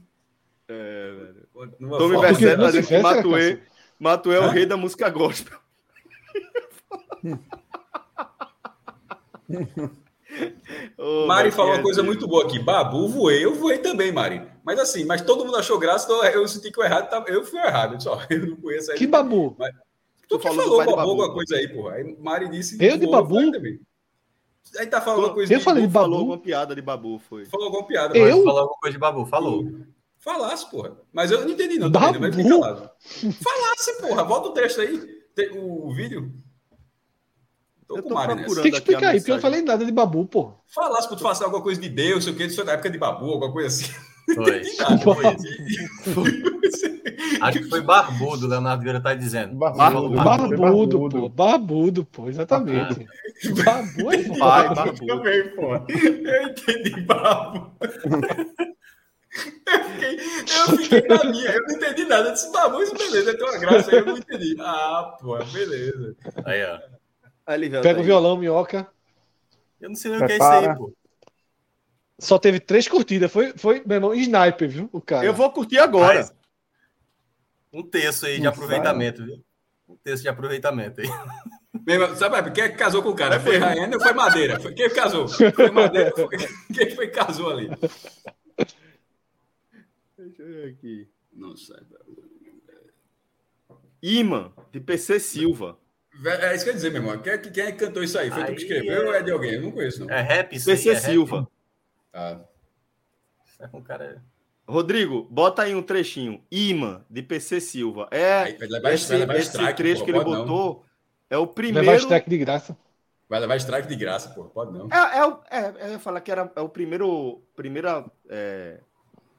É, velho. Mas
se
é que Matuê, Matuê é o
Hã?
rei da música gospel. Ô,
Mari
mas
falou uma coisa
é-
muito boa aqui. Babu, voei. Eu voei também, Mari. Mas assim, mas todo mundo achou graça, então eu senti que o errado tava... Eu fui errado, só. Eu não conheço aí.
Que babu.
Tu
Tu
que
falou
falou,
de
babu,
Babu.
alguma coisa aí, porra. Aí Mari disse.
Eu de Babu?
Aí tá falando uma coisa
Eu falei de
Babu falou
babu.
uma piada de Babu, foi.
Falou alguma piada.
Eu?
mas-
Falou alguma coisa de Babu, falou.
Falasse, porra. Mas eu não entendi, não.
Babu?
Também, mas fiquei calado. Falasse, porra. Volta o texto aí. O, vídeo. Tô
Eu
com
tô procurando.
nessa.
Tem que explicar aí, porque eu não falei nada de babu, pô.
Falasse pra tu fazer alguma coisa de Deus, sei o que, isso foi na época de Babu, alguma coisa assim.
Foi. Acho que foi barbudo, o Leonardo Vieira tá dizendo.
Barbudo.
Barbudo.
Barbudo,
barbudo.
pô. Barbudo, pô. Exatamente. Babu é
Pai,
foda.
Babu.
Também, porra. Eu entendi Babu. Eu fiquei, eu fiquei na minha, eu não entendi nada. Eu disse, Babu, isso beleza, tem uma graça aí, eu não entendi. Ah, pô, beleza.
Aí, ó.
Pega o violão, minhoca.
Eu não sei nem o que é isso aí, pô.
Só teve três curtidas. Foi, foi meu irmão, sniper, viu? O cara.
Eu vou curtir agora.
Mas- Um terço aí de aproveitamento, viu? Um terço de aproveitamento aí.
Mesmo, sabe, quem é que casou com o cara? Foi Raiane ou foi Madeira? Foi, quem casou? Foi Madeira? Foi, quem foi que casou ali?
Deixa eu ver aqui.
Não sei.
Imã, de PC Silva.
É isso que eu ia dizer, meu irmão. Quem é, que- quem é que cantou isso aí? Foi tu
Aí
que escreveu
é-
ou é de alguém? Eu não conheço, não.
É rap aí?
PC
é rap?
Silva.
Ah,
Tá com cara...
Rodrigo, bota aí um trechinho. Imã, de PC Silva. É,
Aí vai levar-
esse,
vai levar
esse
strike,
trecho
pô,
que ele
pode não.
botou é o
Levar
primeiro.
strike de graça.
vai levar strike de graça, pô. Pode não.
É, é, o- é, eu ia falar que era é o primeiro. Primeira é,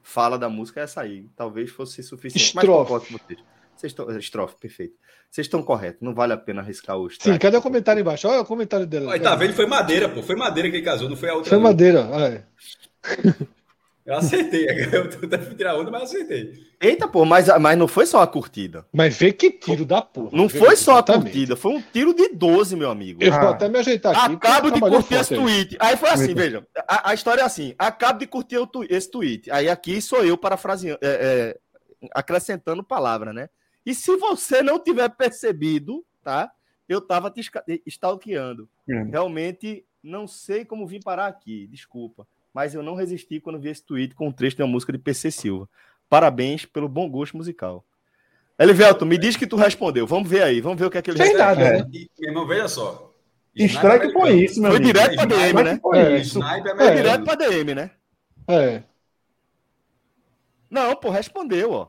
fala da música é essa aí. Talvez fosse suficiente. Mas
Estrofe.
com vocês. Vocês estão, estrofe, perfeito. Vocês estão corretos. Não vale a pena arriscar o
Sim,
strike.
cadê o comentário embaixo? Olha o comentário dela.
Aí tá vendo? Foi Madeira, pô. Foi Madeira que ele casou, não foi a outra.
Foi
não.
madeira. É.
Eu acertei. Eu tentei tirar onda, mas acertei.
Eita, pô, mas, mas não foi só a curtida.
Mas vê que tiro da porra.
Não foi só a
exatamente.
curtida, foi um tiro de 12, meu amigo.
Eu vou
Ah.
até me ajeitar aqui.
Acabo de curtir esse
aí.
tweet. Aí foi assim, veja. A, a história é assim. Acabo de curtir o tu- esse tweet. Aí aqui sou eu parafraseando, é, é, acrescentando palavra, né? E se você não tiver percebido, tá? Eu tava te stalkeando.
É.
Realmente não sei como vim parar aqui, desculpa. Mas eu não resisti quando vi esse tweet com um trecho de uma música de PC Silva. Parabéns pelo bom gosto musical. Elivelto, me diz que tu respondeu. Vamos ver aí, vamos ver o que é que ele respondeu.
nada,
É.
E, meu irmão, veja só.
Strike põe isso, meu
Foi
amigo.
direto pra DM, né?
Põe
É,
isso.
Sniper
Foi
americano.
direto pra DM, né?
É.
Não, pô, respondeu, ó.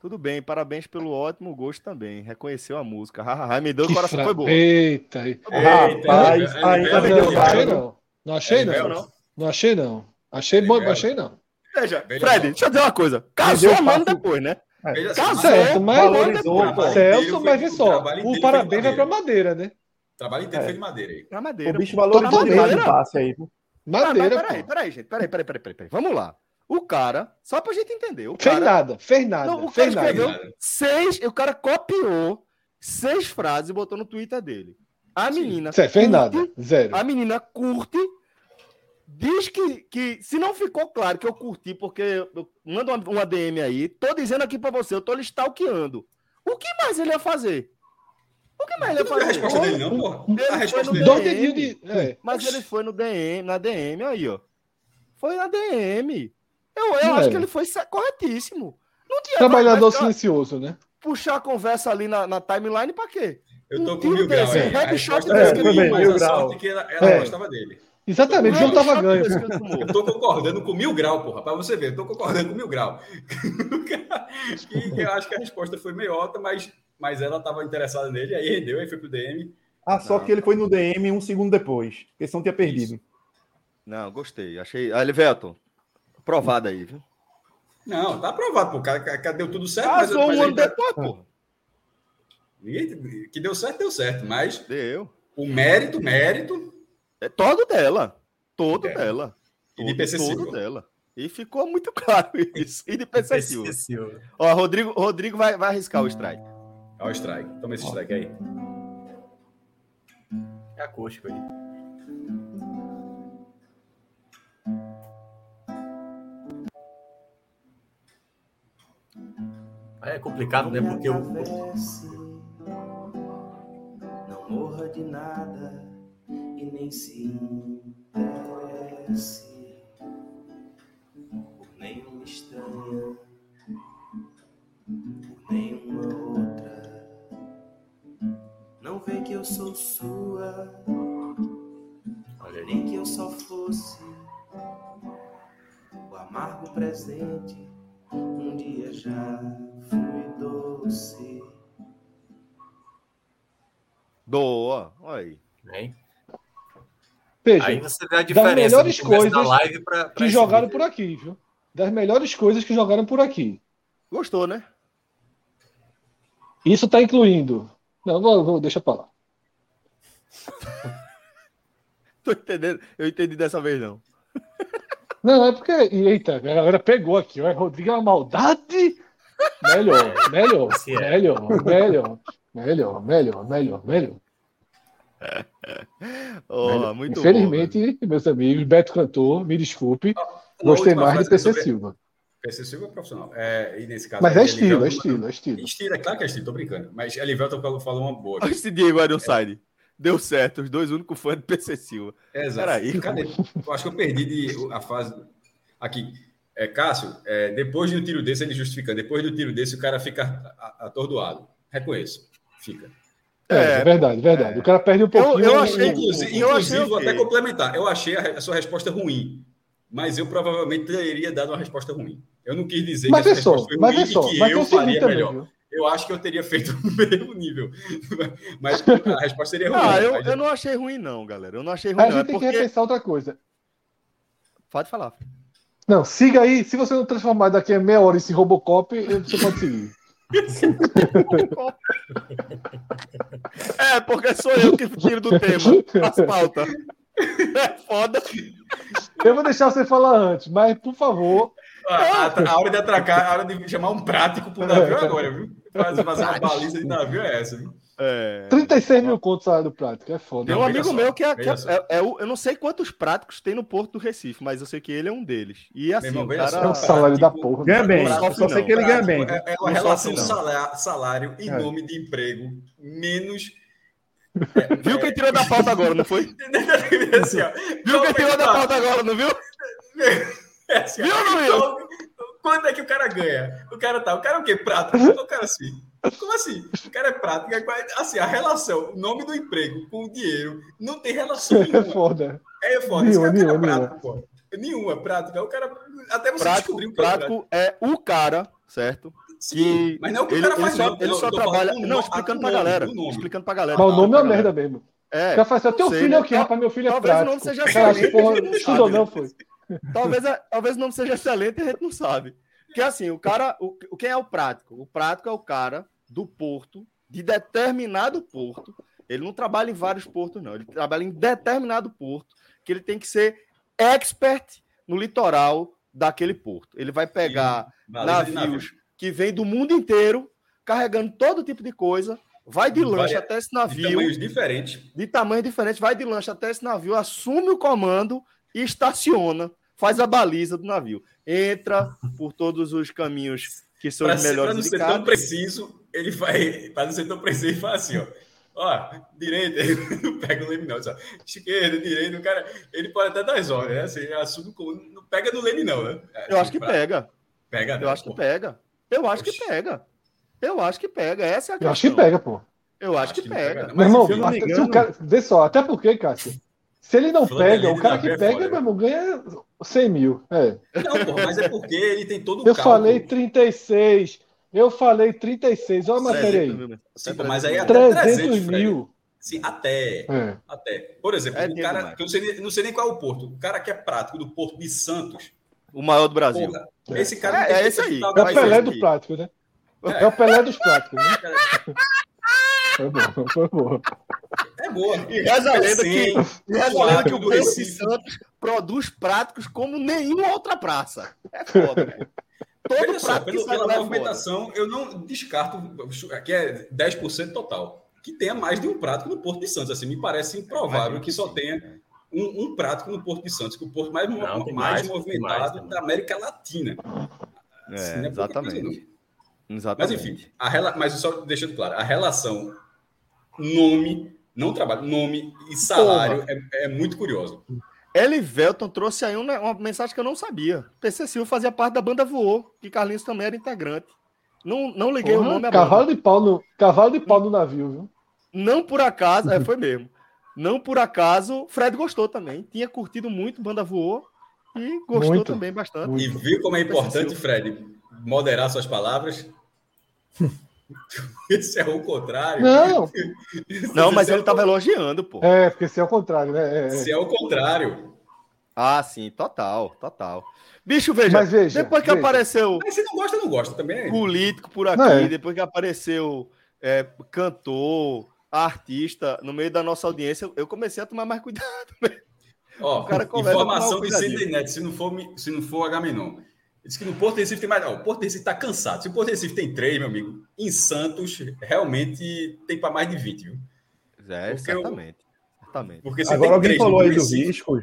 Tudo bem, parabéns pelo ótimo gosto também. Reconheceu a música. Hahaha, me deu o coração,
fra-
foi boa.
Eita. aí.
Rapaz,
Eita,
ainda me
Não,
deu
não achei
raiva.
não. Não achei
Elivelto.
não. Não achei não. Achei bom,
Elivelto.
achei não.
Veja,
Veja
Fred, deixa eu dizer uma coisa. Casou
fácil.
depois, né?
Veja
Tá
só,
certo, mas-
Valorizou, pô.
Celso, mas vê só. O parabéns vai pra
madeira.
madeira, né?
O trabalho inteiro
É.
foi de madeira aí.
Na madeira.
O bicho valorizou o
madeira.
passe aí. pô.
Ah,
Madeira,
peraí, peraí, gente. Peraí, peraí, peraí, peraí, peraí. Vamos lá. O cara, só pra gente entender, o
Fez
cara.
nada, fez nada.
Não, o cara
fez
escreveu
nada.
seis. O cara copiou seis frases e botou no Twitter dele. A
Sim.
menina.
Cê, fez
curte,
nada. Zero.
A menina curte. Diz que, que se não ficou claro que eu curti, porque eu mando uma, uma DM aí, tô dizendo aqui pra você, eu tô lhe stalkeando. O que mais ele ia fazer? O que mais ele ia
Não viu a
fazer?
resposta dele, não, porra?
Ele
A
foi
resposta
no
dele.
Dois
DM.
de. É.
Mas ele foi no DM, na DM aí, ó. Foi na DM. Eu, eu
É.
acho que ele foi corretíssimo. Não tinha
Trabalhador silencioso, né?
puxar a conversa ali na, na timeline pra quê?
Eu tô
Um
com mil graus
desse, headshot desse
que ele
mas
mil
a
grau.
sorte é que ela, ela
É.
gostava dele.
Exatamente, o jogo tava ganho.
Eu tô concordando com mil grau, porra, pra você ver. Eu tô concordando com mil grau. que eu acho que a resposta foi meiota, mas, mas ela tava interessada nele, aí rendeu, aí foi pro DM.
Ah, só
Não.
que ele foi no DM um segundo depois. Porque senão tinha perdido.
Não, gostei. Achei. Ah, Elivelton, provado aí, viu?
Não, tá aprovado, pô. Cara, cara, deu tudo certo, mas,
Casou
mas
um
ele
ano
tá-
depois,
que deu certo, deu certo. Mas
Deu.
o mérito, mérito,
É todo dela. Todo
É.
dela.
E de
Todo,
PC
todo dela. E ficou muito claro isso. E de PC Silva.
Silva.
Ó, Rodrigo, Rodrigo vai, vai arriscar o strike.
Olha o strike. Toma esse strike aí.
É acústico aí. É complicado, né? Porque o,
atravesse, Não morra de nada e nem se interesse
Veja,
Aí você vê a diferença
melhores
do começo da
coisas
live pra, pra
que jogaram
vídeo.
por aqui, viu? Das melhores coisas que jogaram por aqui.
Gostou, né?
Isso tá incluindo. Não, vou, vou, deixa pra lá.
Tô entendendo. Eu entendi dessa vez, não.
Não, é porque. Eita, a galera pegou aqui. ó. Rodrigo é uma maldade. Melhor, melhor,
Assim é.
melhor, melhor, melhor, melhor, melhor, melhor.
Oh, muito
Infelizmente, meus amigos, Beto Cantor, me desculpe, gostei mais de
frase
PC Silva.
PC Silva é profissional. É, e nesse caso,
Mas é
aí,
estilo, é
Elivelton-
estilo, é estilo.
Estilo, é claro que é estilo, tô brincando. Mas Elivelton falou, falou uma boa.
Olha esse Diego Ironside. Deu certo. Os dois únicos fãs de PC Silva.
É, exato.
Peraí.
Cadê? Eu acho que eu perdi de, a fase. Aqui. É, Cássio, é, depois do tiro desse, ele justificando, depois do tiro desse, o cara fica atordoado. Reconheço. Fica.
É,
É,
é verdade, verdade. O cara perde um pouquinho.
eu
o-
achei-
o-
Inclusive,
eu achei
vou até complementar. Eu achei a, a sua resposta ruim, mas eu provavelmente teria dado uma resposta ruim. Eu não quis dizer
Mas
que
é
essa
só,
resposta foi
mas
ruim
é só.
e que
Mas
eu
o
faria
também,
melhor.
viu?
Eu acho que eu teria feito no mesmo nível. Mas a resposta seria ruim.
Ah, eu,
mas
eu não achei ruim, não, galera. Eu não achei ruim,
a
não. É
gente tem que
porque...
repensar outra coisa.
Pode falar.
Não, siga aí. Se você não transformar daqui a meia hora esse Robocop, você pode seguir.
É, porque sou eu que tiro do tema. As pautas. É foda.
Eu vou deixar você falar antes, mas por favor.
A, a, a hora de atracar, a hora de chamar um prático pro navio é agora, viu? Fazer, fazer uma baliza de navio é essa, viu?
É...
36 mil contos salário do prático, é foda.
Tem um amigo
só,
meu que, é, que é- é- é o- eu não sei quantos práticos tem no Porto do Recife, mas eu sei que ele é um deles. E assim,
irmão,
cara.
É um salário da porra.
Ganha bem,
Não
só, só sei que ele ganha bem.
É, é uma
Não
relação
não.
salário, salário e
É.
nome de emprego menos.
Viu quem tirou da pauta agora, não foi?
assim, ó,
Viu quem
qual
tirou da
que-
pauta agora, não viu?
É assim,
Viu, não viu?
qual- Quanto é que o cara ganha? O cara tá. O cara é o quê? Prato? O cara assim. Como assim? O cara é prato. Assim, a relação, o nome do emprego com o dinheiro não tem relação
É
nenhuma.
foda.
É foda. Esse cara,
Nenhuma,
é prático, pô. Nenhuma prática. O cara. Até você
Prático,
descobrir o que é prático.
prático é o cara, certo?
Sim,
que
mas não é o que
ele,
o cara
ele
faz,
só,
não.
ele só
tô falando
trabalha.
o
Não,
nome-
explicando pra
nome,
galera.
o nome.
Explicando pra galera.
Mas o nome é uma merda mesmo.
É,
O cara fala assim, teu
sei,
filho
né?
é o que, rapaz? Meu filho é
Talvez o
prático.
nome seja excelente,
porra,
não
estudou
sabe,
não,
né?
foi.
talvez, talvez o nome seja excelente e a gente não sabe. Porque assim, o cara. O, o- quem é o prático? O prático é o cara do porto, de determinado porto. Ele não trabalha em vários portos, não. Ele trabalha em determinado porto, que ele tem que ser expert no litoral daquele porto. Ele vai pegar
de
navios que vêm do mundo inteiro, carregando todo tipo de coisa, vai de lancha até esse
De
navio,
tamanhos diferentes.
de tamanho diferente, vai de lancha até esse navio, assume o comando e estaciona, faz a baliza do navio. Entra por todos os caminhos que são
Para
os
ser, pra
melhores
não ser tão preciso, ele vai. Para não ser tão preciso, ele fala assim, ó. Ó, direita, ele não pega o leme, não. Só. Esquerda, direita, o cara. Ele pode até dar as ordens, né? Assim, assume como. Não pega no leme, não, né?
Eu acho que
Pra-
pega.
Pega,
Eu acho que pega. Eu acho que
Oxi.
pega. Eu acho que pega. Essa é a
Eu acho que
questão.
pega, pô.
Eu acho que
não pega,
pega.
não.
Meu
Mas,
irmão,
se eu
não me
até- se
engano-
o cara, vê só, até porque, Cássio, se ele não pega, o cara que
é
pega, meu irmão, ganha 100 mil. É.
Não, porra, mas é porque ele tem todo o
Eu
cálculo.
falei 36. Eu falei 36. Olha a matéria aí.
300 mil.
Sim, pô, mas aí até
300
300, Fred.
mil.
Sim, até.
É.
Até. Por exemplo,
É
o cara.
demais.
que Eu não sei, nem- não sei nem qual é o porto. O cara que é prático do porto de Santos.
O maior do Brasil.
Porra,
É.
esse cara
É, é esse aí.
É o Pelé do
aqui.
prático, né? É o Pelé dos práticos, né? Foi bom, foi bom.
É boa.
E reza a lenda que, e reza a lenda que o
do
Porto de
Recife.
Santos produz práticos como nenhuma outra praça. É foda, pô. Todo
Veja só, pelo- pela
é foda.
movimentação, eu não descarto, aqui é 10% total, que tenha mais de um prático no Porto de Santos. Assim, me parece improvável que só tenha um, um prático no Porto de Santos, que o porto mais,
Não,
mais
mais,
movimentado
mais
da América Latina.
É,
Assim, é coisa,
exatamente. exatamente.
Mas enfim, a rela... mas só deixando claro, a relação nome, não trabalho, nome e salário é, é muito curiosa.
Elivelton trouxe aí uma, uma mensagem que eu não sabia. PC Silva fazia parte da banda Voou, que Carlinhos também era integrante. Não, não liguei o
Porra,
nome à
cavalo
banda.
de pau no cavalo de pau no navio, viu?
Não por acaso, é, foi mesmo. Não por acaso, Fred gostou também. Tinha curtido muito Banda Voou e gostou
Muito.
também bastante.
Muito.
E viu como é importante, Fred, moderar suas palavras? Esse é o contrário.
Não,
Não, mas
é
ele estava elogiando, pô.
é, porque se é o contrário, né? É, é.
Se é o contrário.
Ah, sim, total, total. Bicho, veja,
Mas veja,
depois que
veja.
apareceu
Mas se não gosta, não gosta também.
político por aqui,
é.
depois que apareceu é, cantor, artista no meio da nossa audiência, eu comecei a tomar mais cuidado.
Ó,
o cara começa a
informação
cuidadinho.
Sidney Neto, se não for, se não for Agamenon. Diz que no Porto Recife tem mais. Ó, o Porto Recife está cansado. Se o Porto Recife tem três, meu amigo, em Santos realmente tem para mais de 20, viu?
É,
Porque eu-
certamente. certamente.
Porque se
Agora
tem
alguém falou aí do
Recife-
risco.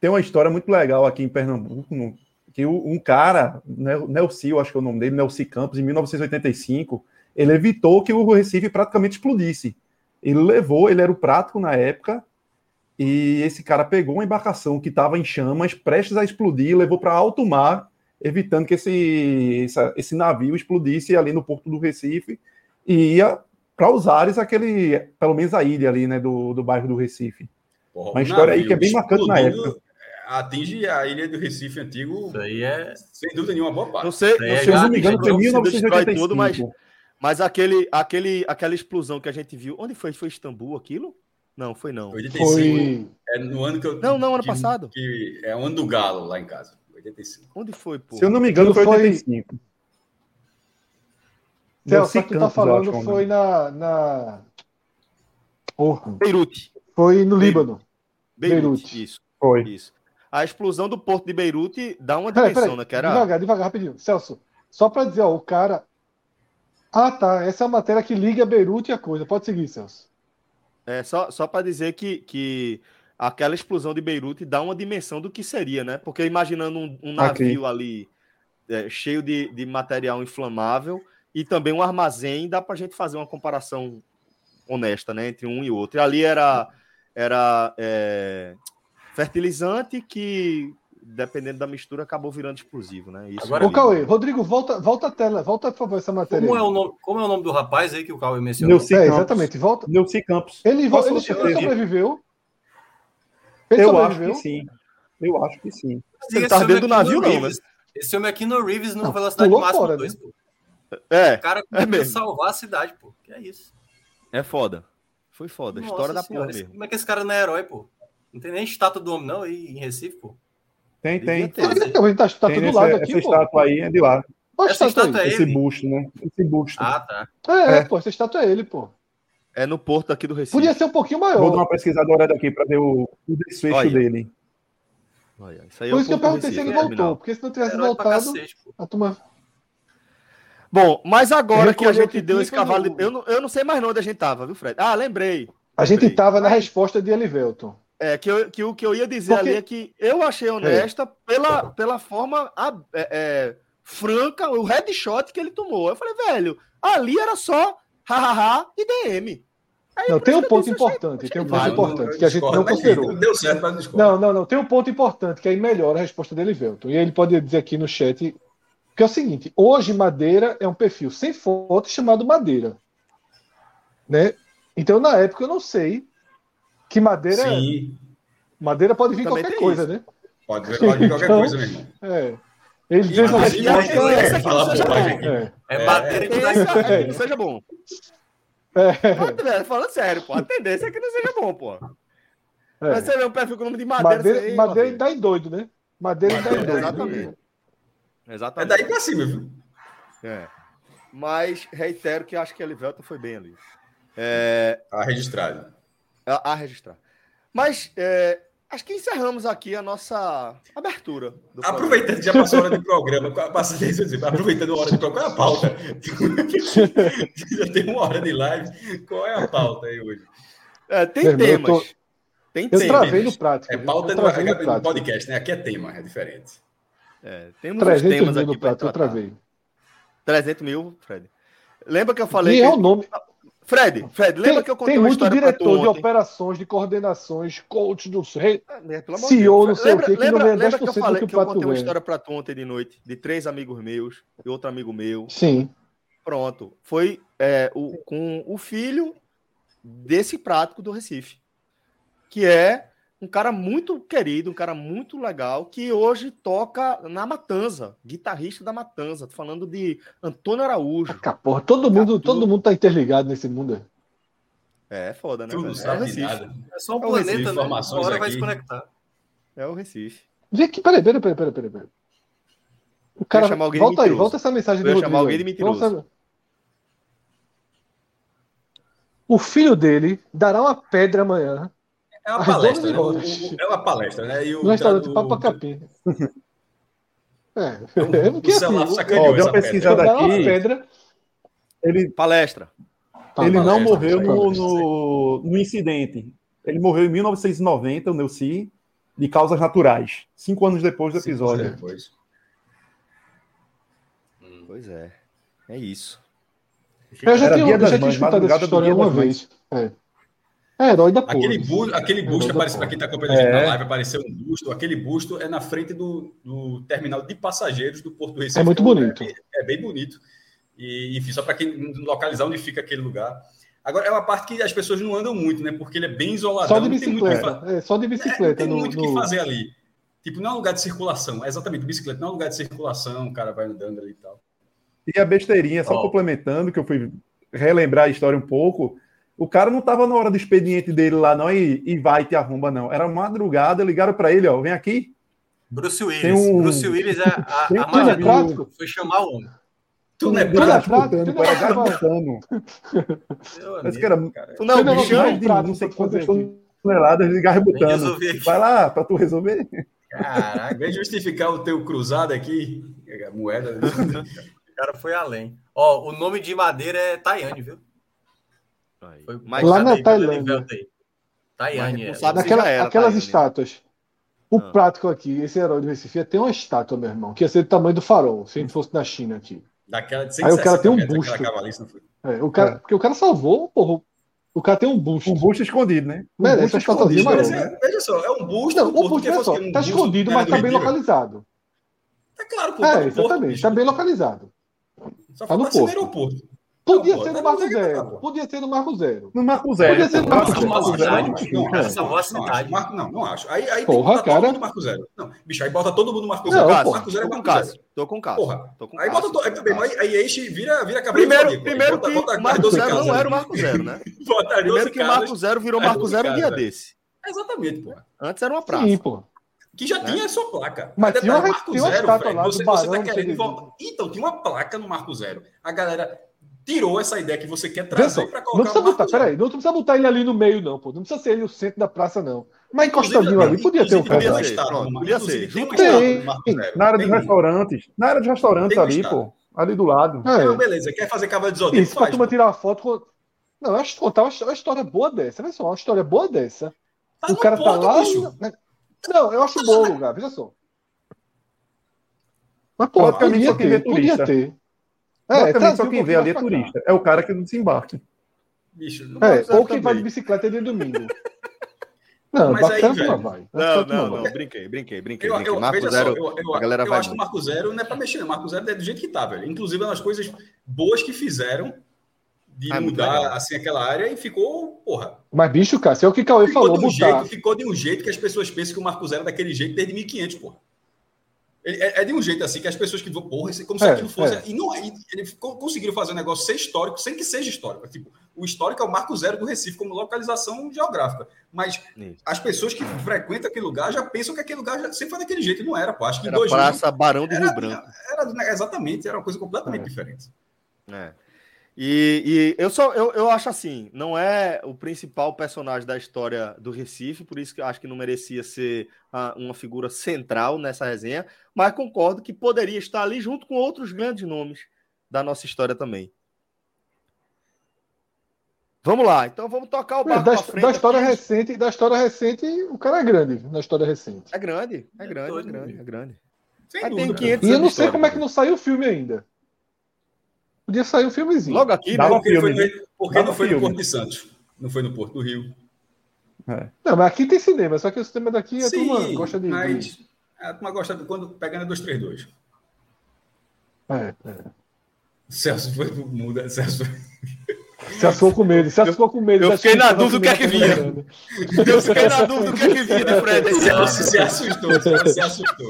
Tem uma história muito legal aqui em Pernambuco, no- que um cara, Nel- Nelci, eu acho que é o nome dele, Nelci Campos, em 1985, ele evitou que o Recife praticamente explodisse. Ele levou, ele era o prático na época, e esse cara pegou uma embarcação que estava em chamas, prestes a explodir, levou para alto mar, evitando que esse, essa- esse navio explodisse ali no porto do Recife e ia para os ares, aquele, pelo menos a ilha ali, né, do, do bairro do Recife.
Porra,
Uma história aí que é bem marcante na época.
Atinge a ilha do Recife antigo,
Isso aí é.
sem dúvida nenhuma, boa parte.
Não sei,
É,
não sei
Se eu não
já-
me engano, foi
não
em
se destrói
1985.
tudo, mas, mas aquele, aquele, aquela explosão que a gente viu. Onde foi? Foi Istambul aquilo? Não, foi não.
85
Foi.
é no ano que eu.
Não, não, ano
que-
passado.
Que é o ano do Galo lá em casa. 85.
Onde foi, pô?
Se eu não me engano, foi
foi-
85.
Celso,
Nelci
que tu tá falando
acho,
foi na, na. Porra.
Beirute.
Foi no Líbano.
Beirute.
Beirute.
Isso,
Foi.
isso. a explosão do porto de Beirute dá uma
Peraí,
dimensão,
peraí.
né? Que era...
Devagar, devagar, rapidinho. Celso, só para dizer, ó, o cara. Ah, tá. Essa é a matéria que liga Beirute e a coisa. Pode seguir, Celso.
É, só, só para dizer que, que aquela explosão de Beirute dá uma dimensão do que seria, né? Porque imaginando um, um navio ali é, cheio de, de material inflamável e também um armazém, dá para a gente fazer uma comparação honesta, né? Entre um e outro. E ali era, era é, fertilizante que, dependendo da mistura, acabou virando explosivo, né? Isso
Agora-
Ô,
ali.
Cauê, Rodrigo, volta, volta a tela. Volta, por favor, essa matéria.
Como é, o nome, como é o nome do rapaz aí que o Cauê mencionou?
Neuci
É,
Campos.
exatamente. Volta.
Neuci Campos.
Ele, ele, ele sobreviveu. Ele
Eu acho que sim. Eu acho que sim.
Ele
Esse
tá
homem
dentro do
aqui
navio,
no
não, né?
Reeves- Esse homem aqui no Reeves no
Não,
Velocidade Máxima
fora,
2,
né?
pô.
É,
O cara
É
conseguiu
mesmo.
salvar a cidade, pô. Que é isso?
é foda. Foi foda.
Nossa
História da porra
senhora, esse-
mesmo.
Como é que esse cara não é herói, pô? Não tem nem estátua do homem, não, aí em Recife, pô.
Tem, tem.
Ter.
Então, ele tá, tá
tem
tudo do
essa,
lado
essa
aqui, pô.
estátua aí é de lá.
Essa
estátua
é
Esse
ele?
busto, né? Esse busto.
Ah, tá.
É,
É.
pô, essa estátua é ele, pô.
É no porto aqui do Recife.
Podia ser um pouquinho maior.
Vou dar uma pesquisada olhada aqui para ver o, o desfecho
Olha.
dele.
Olha, isso aí é
Por
o
isso que eu perguntei se
Recife,
ele
né,
voltou.
terminal.
Porque se não tivesse
Herói
voltado,
cacete,
a turma.
Bom, mas agora que a gente deu esse cavalo. Eu, não, eu não sei mais onde a gente tava, viu, Fred? Ah, lembrei.
A gente
Lembrei.
tava na resposta de Elivelton.
É, que, eu- que o que eu ia dizer
Porque-
ali é que eu achei honesta pela, pela forma a- é, é, franca, o headshot que ele tomou. Eu falei, velho, ali era só hahaha e DM. Aí,
Não, tem um ponto importante.
achei
Tem um ponto importante que a gente não considerou.
Deu certo, mas.
Não, não, não. Tem um ponto importante que aí melhora a resposta dele, Velton. E aí ele pode dizer aqui no chat que é o seguinte: hoje Madeira é um perfil sem foto chamado Madeira, né? Então na época eu não sei que Madeira
Sim,
Madeira pode vir
Também
qualquer coisa,
isso.
né?
pode pode ver qualquer
Então-
coisa, meu irmão.
É. Ele fez uma
Inclusive,
a
resposta.
tendência
é
é que não seja.
É.
É,
É,
madeira que dá
Tendência é
É.
não seja bom.
É.
Falando sério, pô. A tendência é que não seja bom, pô.
É.
Mas você vê um perfil com o nome de Madeira.
Madeira,
você-
madeira em doido, né? Madeira dá em
Madeira,
doido.
Exatamente.
É
Exatamente.
daí pra cima, viu?
É. Mas reitero que acho que a Elivelton foi bem ali. É,
Tá registrado.
a, a registrar. Mas é, acho que encerramos aqui a nossa abertura. do.
Aproveitando que já passou a hora de programa, aproveitando a hora de programa, qual é a pauta? já tem uma hora de live, qual é a pauta aí hoje?
É, tem
Meu irmão, eu
temas.
tô-
Tem
Eu
temas.
travei no prático.
É pauta no,
no
é, no
prático.
podcast, né? Aqui é tema, é diferente.
É, temos uns
300
temas
mil
aqui
no
para
prato, eu
tratar.
travei.
300 mil, Fred. Lembra que eu falei.
E
que-
é o nome.
Fred, Fred, lembra
Tem,
que eu contei
tem
uma
muito diretor de operações, de coordenações, coach do rei.
É,
CEO,
Deus.
não sei o
lembra,
quê, que
lembra,
não ganha
lembra que eu
10% do
falei
que
que
o
eu contei uma
ganha.
história pra tu ontem de noite, de três amigos meus e outro amigo meu.
Sim.
Pronto. Foi é, o, com o filho desse prático do Recife. Que é um cara muito querido, um cara muito legal, que hoje toca na Matanza, guitarrista da Matanza. Tô falando de Antônio Araújo.
Ah, porra, todo mundo,
tudo.
todo mundo tá interligado nesse mundo.
É foda, né?
Tu não
velho? é o
sabe de
Recife.
nada.
É só um
É o
planeta,
Recife,
né?
informações
Uma hora vai
aqui.
se conectar.
É o Recife.
Vê aqui, peraí, peraí, peraí, peraí, peraí. peraí. O cara,
chamar alguém de
volta aí,
mentiroso.
volta essa mensagem
Eu
do
chamar alguém de
Rodrigo aí.
mentiroso.
O filho dele dará uma pedra amanhã
É uma
As
palestra, né? O- é uma palestra, né? E o,
no restaurante
o-
Papa Capim. É,
o-
é porque assim,
Ó, deu uma pesquisada aqui.
pedra.
Ele,
Palestra.
Tá,
ele não
palestra,
morreu no, no, no incidente. Ele morreu em 1990, o Neuci, de causas naturais. Cinco anos depois do episódio.
depois. Hum.
Pois é. É isso.
Eu já tinha, já tinha escutado essa
do
história uma vez. É. É herói da porra.
Aquele, bu aquele busto
Herói da
aparece para quem está acompanhando a gente
É.
na live, apareceu um busto. Aquele busto é na frente do, do terminal de passageiros do Porto do Recife.
É muito
Então,
bonito.
É, é bem bonito. E, enfim, só para quem localizar onde fica aquele lugar. Agora, é uma parte que as pessoas não andam muito, né? Porque ele é bem isoladão.
Só de
não tem muito o que
bicicleta.
fa-
É, só de
É, não
bicicleta.
tem
no,
muito o que
no-
fazer ali. Tipo, não é um lugar de circulação. É exatamente, bicicleta não é um lugar de circulação, o cara vai andando ali e tal.
E a besteirinha, só
Ó.
complementando, que eu fui relembrar a história um pouco. O cara não tava na hora do expediente dele lá, não, e, e vai te arromba, não. Era madrugada, ligaram para ele, ó, vem aqui.
Bruce Willis.
Tem um-
Bruce Willis, a, a, a
Tudo
magia
prático.
foi chamar o homem.
Tu não é
é tudo é
era
amigo,
que era
cara.
Tu não,
um
bichão?
mais de não sei quantas toneladas de
aqui.
Vai lá, para tu resolver.
Caraca, vem justificar o teu cruzado aqui, moeda.
o cara foi além. Ó, o nome de madeira é Tayane, viu?
Foi lá na Tailândia.
Tayane. É.
Naquela, era, aquelas estátuas. O ah. prático aqui, esse herói do Recife, tem uma estátua, meu irmão, que ia ser do tamanho do farol, se a gente fosse na China aqui.
Daquela
Aí o cara tem um busto. É, o cara, é. Porque o cara salvou, porra, o cara tem um busto.
Um busto escondido, né? Um
Merece busto escondido.
Mas, é, veja só, é um busto.
Não, o busto, é só, um tá escondido, mas tá bem localizado.
Tá claro, pô.
É, exatamente, tá bem localizado.
Só tá no porto. aeroporto.
Podia ser no Marco Zero. Podia ser no Marco Zero.
No Marco Zero.
Podia ser no Marco Zero.
Marco Zero. Salvou a cidade. Não, não acho. Aí, aí
Porra, cara. todo
mundo Marco Zero. Não, bicho, aí bota todo mundo no Marco Zero. Não,
Marco Zero é Marco Zero. Tô com o caso. Porra.
Tô com aí bota todo. Aí, aí enche, vira, vira
cabelo. Primeiro, primeiro que o Marco Zero não era o Marco Zero, né? Primeiro que o Marco Zero virou Marco Zero um dia desse.
Exatamente, pô.
Antes era uma praça.
Sim, pô.
Que já né? tinha a sua placa.
Mas tinha uma, Marco Zero, você,
você tá querendo. Então, tinha uma placa no Marco Zero. A galera tirou essa ideia que você quer trazer para colocar.
Não precisa botar, peraí, não precisa botar ele ali no meio, não, pô. Não precisa ser ele no centro da praça, não. Mas encostadinho ali, podia ter um
cara. Podia ser, podia ser.
Na área dos restaurantes. Na área dos restaurantes ali, pô. Ali do lado.
É. Não, beleza. Quer fazer cavalo de zodíaco?
Isso, pra turma tirar uma foto com. Não, acho contar uma história boa dessa. Olha só, uma história boa dessa. Tá o cara tá lá. Bicho. Não, eu acho bom o lugar, veja só. Mas, pô, podia ter, podia ter.
É, tá, só quem vê ali é turista. É o cara que não desembarque.
Bicho, não é, ou quem vai de bicicleta de domingo.
Não, mas aí, velho,
vai. Não, não, não, brinquei, brinquei, brinquei. Eu, eu, Marco Zero,
só, eu, eu, a galera eu vai acho muito. que o Marco Zero não é para mexer, o Marco Zero é do jeito que tá, velho. Inclusive, é uma das coisas boas que fizeram de ah, mudar assim aquela área e ficou, porra.
Mas, bicho, cara, se é o que o Cauê falou,
de um jeito, ficou de um jeito que as pessoas pensam que o Marco Zero é daquele jeito desde 1500, porra. É, é, de um jeito assim que as pessoas que vão, porra, como se é, aquilo fosse. É. E não, e, ele conseguiram fazer um negócio ser histórico sem que seja histórico. Tipo, o histórico é o marco zero do Recife como localização geográfica. Mas Isso. as pessoas que frequentam aquele lugar já pensam que aquele lugar já sempre foi daquele jeito. Não era, pô. Acho que
era dois Praça Barão do Rio Branco.
Era, era, exatamente, era uma coisa completamente é. diferente.
É. E, e, eu só eu, eu acho assim, não é o principal personagem da história do Recife, por isso que eu acho que não merecia ser a, uma figura central nessa resenha, mas concordo que poderia estar ali junto com outros grandes nomes da nossa história também. Vamos lá, então vamos tocar o barco
é, da, frente. Da história aqui. recente, da história recente, o cara é grande na história recente.
É grande, é grande, é, é grande, é grande.
e eu não sei como é que não saiu o filme ainda. Podia sair um filmezinho.
Logo aqui,
né? Porque, filme, foi, porque não foi filme. no Porto de Santos. Não foi no Porto do Rio.
É. Não, mas aqui tem cinema, só que o cinema daqui a Sim, turma gosta de.
Mas a turma gosta de quando pegando 232.
É, é.
Celso foi muda, Celso.
Celso ficou com medo. Celso ficou com medo.
Eu fiquei na dúvida do que é que vinha. Eu fiquei na dúvida do que é que vinha de Fred.
Celso se assustou. Se assustou.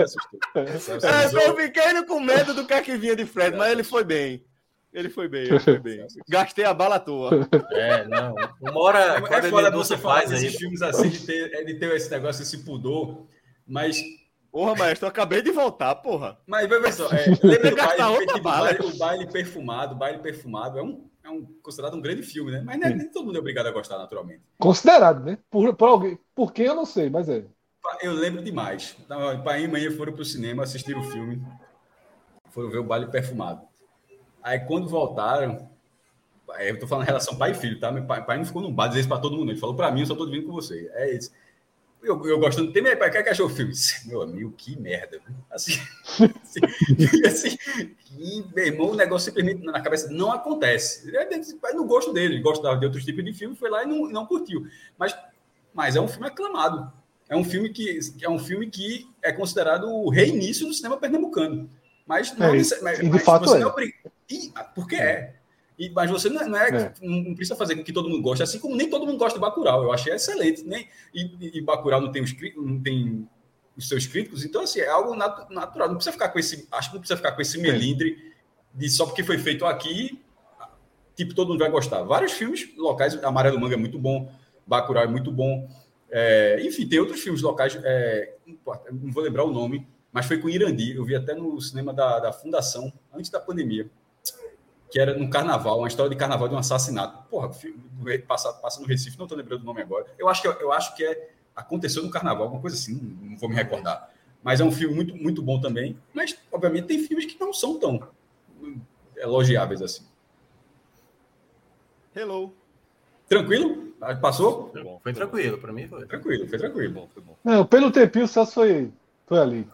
Se. É, eu fiquei com medo do que é que vinha de Fred, mas ele foi bem. Ele foi bem, ele foi bem. Gastei a bala à toa.
É, não. Uma hora.
É, é foda você faz esses filmes assim, de ter, de ter esse negócio, esse pudor, mas
Porra, maestro, eu acabei de voltar, porra.
Mas, veja só, é, lembra do baile, tipo, baile, o baile perfumado, o baile perfumado é um, é um, considerado um grande filme, né? Mas nem, nem todo mundo é obrigado a gostar, naturalmente.
Considerado, né? Por, por alguém. Por quem eu não sei, mas é.
Eu lembro demais. Pai e mãe foram pro cinema assistir o filme. Foram ver o baile perfumado. Aí quando voltaram, eu tô falando em relação pai e filho, tá? Meu pai, pai não ficou num bar dizer isso pra todo mundo. Ele falou pra mim, eu só tô vindo com você. É isso. Eu, eu gostando. Tem pai, que achou o filme? Meu amigo, que merda. Assim, assim, assim e, meu irmão, o negócio simplesmente na cabeça não acontece. É no gosto dele, ele gosta de outros tipos de filme, foi lá e não, não curtiu. Mas, mas é um filme aclamado. É um filme que é um filme que é considerado o reinício do cinema pernambucano. Mas não,
é,
mas,
e de fato
você
é.
não é e, porque é. E, mas você não, é, não, é, é. não precisa fazer com que todo mundo goste, assim como nem todo mundo gosta de Bacurau. Eu achei excelente. Nem, e, e Bacurau não tem, os, não tem os seus críticos, então assim, é algo nat natural. Não precisa ficar com esse. Acho que não precisa ficar com esse melindre de só porque foi feito aqui, tipo, todo mundo vai gostar. Vários filmes locais, Amarelo Manga é muito bom, Bacurau é muito bom. É, enfim, tem outros filmes locais, é, não vou lembrar o nome, mas foi com Irandi. Eu vi até no cinema da, da Fundação, antes da pandemia que era no carnaval, uma história de carnaval de um assassinato. Porra, passa, passa no Recife, não estou lembrando o nome agora. Eu acho que, eu acho que é aconteceu no carnaval, alguma coisa assim, não, não vou me recordar. Mas é um filme muito, muito bom também. Mas, obviamente, tem filmes que não são tão elogiáveis assim.
Hello.
Tranquilo? Passou?
Foi, bom, foi tranquilo, para mim foi.
Tranquilo, foi tranquilo.
Bom, foi bom.
Não, pelo tempinho o Celso foi, foi ali.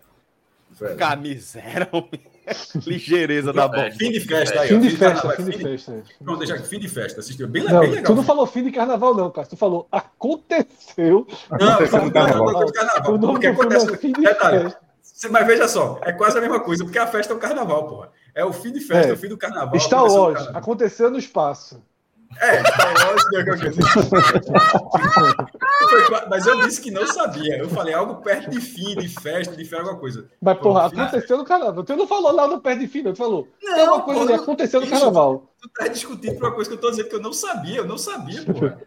Foi.
Camisera, homem. ligeireza da bola.
É, fim de festa aí.
Fim de festa, fim de festa.
Pronto, deixa aqui, fim de festa. Assistiu. Bem,
Não,
bem legal.
tu não falou fim de carnaval, não, cara. Tu falou aconteceu.
Não,
Aconteceu no carnaval.
não, não, não, carnaval.
O nome
Porque
do filme
acontece.
é fim de
Detalhe,
festa.
Cê- Mas veja só, é quase a mesma coisa, porque a festa é o carnaval, porra. É o fim de festa,
É.
o fim do carnaval.
Star Wars,
carnaval.
aconteceu no espaço.
É, Star Wars, que eu- Foi Mas eu disse que não sabia. Eu falei algo perto de fim, de festa, de festa, alguma coisa.
Mas, porra,
fim-
aconteceu no carnaval. Tu não falou lá no pé de fim, não. Tu falou.
Não,
é uma coisa
porra,
ali, aconteceu no carnaval.
Tu tá discutindo por uma coisa que eu tô dizendo que eu não sabia, eu não sabia, porra.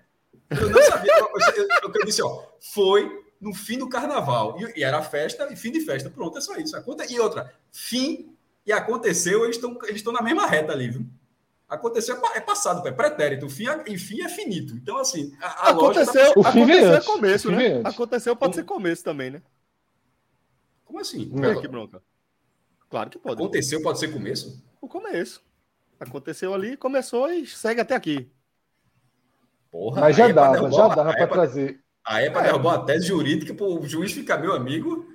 Eu não sabia. Eu, eu, eu- eu disse, ó, foi no fim do carnaval. E, e era festa e fim de festa. Pronto, é só isso. E outra, fim e aconteceu, eles estão eles estão na mesma reta ali, viu? Aconteceu é pa- é passado, é pretérito. Fim é, e fim é finito. Então, assim, a, a
Aconteceu,
O fim
aconteceu é começo,
O fim
né?
vem antes.
Aconteceu pode ser começo também, né?
Como assim?
Olha que bronca. Claro que pode.
Aconteceu, pode ser começo?
O começo. Aconteceu ali, começou e segue até aqui.
Porra,
Mas já
aí é
dava, já dava pra
é
trazer.
Aí é pra derrubar uma tese jurídica pro juiz ficar meu amigo.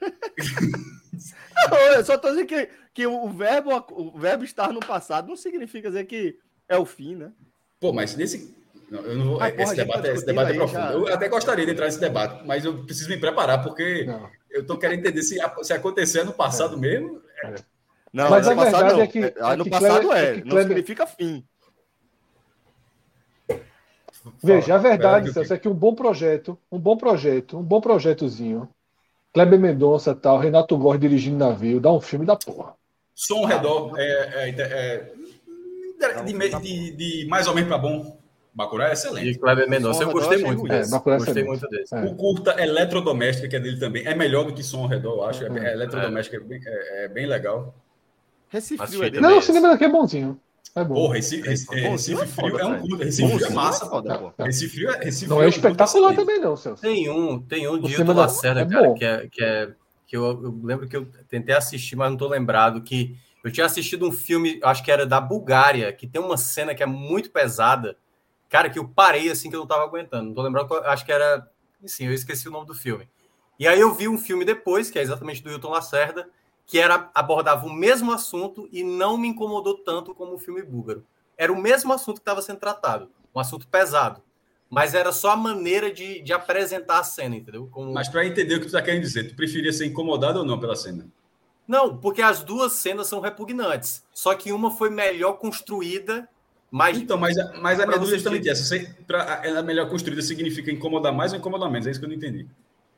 Não, eu só tô dizendo que, que o, verbo, o verbo estar no passado não significa dizer que é o fim, né?
Pô, mas nesse. Não, eu não vou.
Ah, porra,
esse
a gente
debate,
tá
é- esse debate é
aí
profundo.
já.
Eu até gostaria de entrar nesse debate, mas eu preciso me preparar, porque
Não.
eu tô querendo entender se, se acontecer no passado mesmo.
Não,
Mas
ano
a
passado
verdade
não.
é que- é que
passado
Kleber-
é,
é que
não
Kleber-
significa fim.
Veja, a verdade, Celso, é que um bom projeto, um bom projeto, um bom projetozinho. Kleber Mendonça, tal, Renato Góes dirigindo navio, dá um filme da porra.
Som ao redor é, é- é- de, de- de- de mais ou menos para bom. Bacurau é excelente.
E Kleber Mendonça, eu gostei
redor,
muito
achei
desse.
ruim. É, Bacurau é
gostei
excelente.
muito desse.
É.
O curta Eletrodoméstica, que é dele também, é melhor do que Som ao redor, eu acho. É,
É.
é Eletrodoméstica é bem, é- é bem legal.
Recife é.
Não, o cinema daqui é bonzinho. É bom.
Porra, Recife, Recife,
Bonzinho
Recife
é
Frio
foda,
é um curta. Recife Frio é massa.
foda,
pô. Recife Frio é, Recife
Não
Frio
é
um
espetacular
excelente.
também, não, Celso.
Tem um, tem um de Hilton
da-
Lacerda,
é
cara, que é, que é que eu, eu lembro que eu tentei assistir, mas não tô lembrado que eu tinha assistido um filme, acho que era da Bulgária, que tem uma cena que é muito pesada, cara, que eu parei assim que eu não tava aguentando. Não tô lembrando, acho que era, sim, eu esqueci o nome do filme. E aí eu vi um filme depois, que é exatamente do Hilton Lacerda, que era abordava o mesmo assunto e não me incomodou tanto como o filme búlgaro. Era o mesmo assunto que estava sendo tratado, um assunto pesado. Mas era só a maneira de, de apresentar a cena, entendeu? Como...
Mas para entender o que tu tá querendo dizer, tu preferia ser incomodado ou não pela cena?
Não, porque as duas cenas são repugnantes. Só que uma foi melhor construída, mais.
Então, mas, a- mas a minha dúvida é justamente essa. Você, pra, ela melhor construída significa incomodar mais ou incomodar menos? É isso que eu não entendi.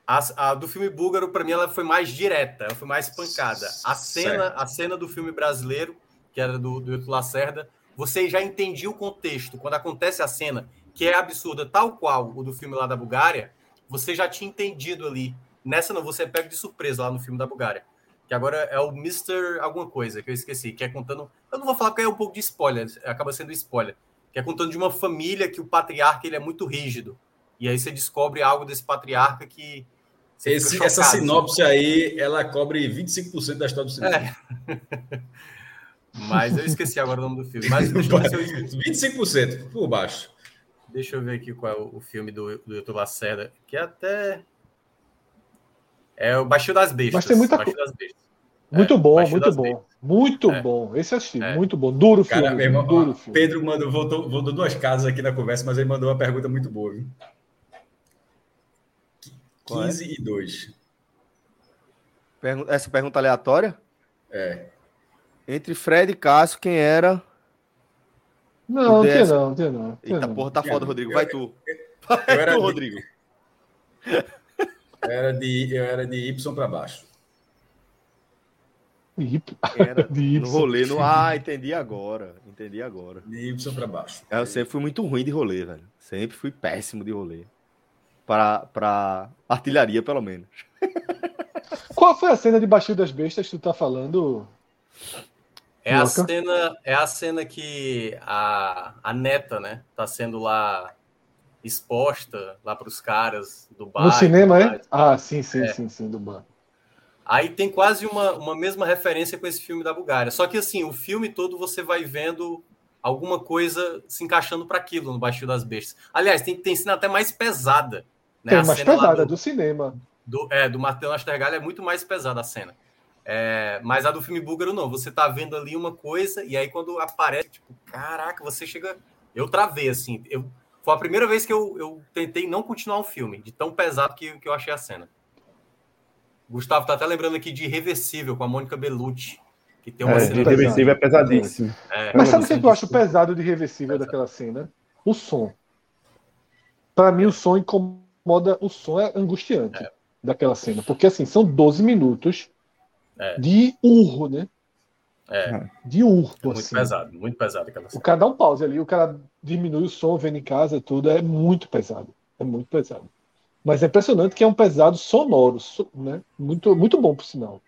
A, a do filme búlgaro, para mim, ela foi mais direta, ela foi mais pancada. A cena,
Certo.
a cena do filme brasileiro, que era do, do Hilton Lacerda, você já entendia o contexto. Quando acontece a cena, que é absurda, tal qual o do filme lá da Bulgária, você já tinha entendido ali. Nessa não, você é pego de surpresa lá no filme da Bulgária. Que agora é o Mr. alguma coisa, que eu esqueci, que é contando. Eu não vou falar porque é um pouco de spoiler, acaba sendo spoiler. Que é contando de uma família que o patriarca ele é muito rígido. E aí você descobre algo desse patriarca que.
Esse- essa
chocado,
sinopse aí, ela cobre 25% da história do cinema.
É. Mas eu esqueci agora o nome do filme. Mas deixa eu ver se eu-
25% por baixo.
Deixa eu ver aqui qual é o filme do, do Hilton Lacerda, que é até. É o Baixio das Bestas.
Mas tem muita
Bestas.
Muito
É,
bom, muito bom.
Bestas.
Muito
É.
bom. Esse assisti,
É.
muito bom. Duro filme.
Cara, meu irmão,
duro
ó,
filme.
Pedro mandou, voltou, voltou duas casas aqui na conversa, mas ele mandou uma pergunta muito boa. Viu?
Qual é?
15 e 2.
Pergun- Essa pergunta aleatória?
É.
Entre Fred e Cássio, quem era?
Não, não tinha não, não tinha não.
Eita porra, tá
Eu-
foda, Rodrigo.
eu-
Vai tu.
Eu
Vai
era,
tu,
de,
Rodrigo.
eu era de, eu era de Y para baixo.
Era?
De
No
Y.
rolê. No... Ah, entendi agora. Entendi agora.
De Y para baixo.
Eu sempre fui muito ruim de rolê, velho. Sempre fui péssimo de rolê. Pra, pra artilharia, pelo menos.
Qual foi a cena de Baixio das Bestas que tu tá falando?
É a cena, é a cena que a, a neta, né, tá sendo lá exposta lá para os caras do bar.
No cinema, é? Ah, sim, sim,
É.
sim, sim, do bar.
Aí tem quase uma, uma mesma referência com esse filme da Bulgária. Só que assim, o filme todo você vai vendo alguma coisa se encaixando para aquilo no Baixio das Bestas. Aliás, tem, tem cena até mais pesada. Né?
Tem
A
mais pesada,
do-
do cinema.
do, é, do Matheus Nastergalli é muito mais pesada a cena. É, mas a do filme búlgaro não. Você tá vendo ali uma coisa e aí quando aparece, tipo, caraca, você chega. Eu travei, assim. Eu, foi a primeira vez que eu, eu tentei não continuar um filme, de tão pesado que, que eu achei a cena. Gustavo tá até lembrando aqui de Irreversível com a Mônica Bellucci, que tem uma
É,
cena.
de reversível é pesadíssimo.
É,
Mas sabe o que, é que eu acho pesado de reversível daquela cena? O som. Pra mim, o som incomoda. O som é angustiante daquela cena. Porque, assim, são 12 minutos
É.
de urro, né?
É,
De urro,
muito
assim.
pesado, muito pesado aquela
O
cena.
cara dá um pause ali, o cara diminui o som, vendo em casa, tudo. É muito pesado. É muito pesado. Mas é impressionante que é um pesado sonoro, su- né? Muito, muito bom, por sinal.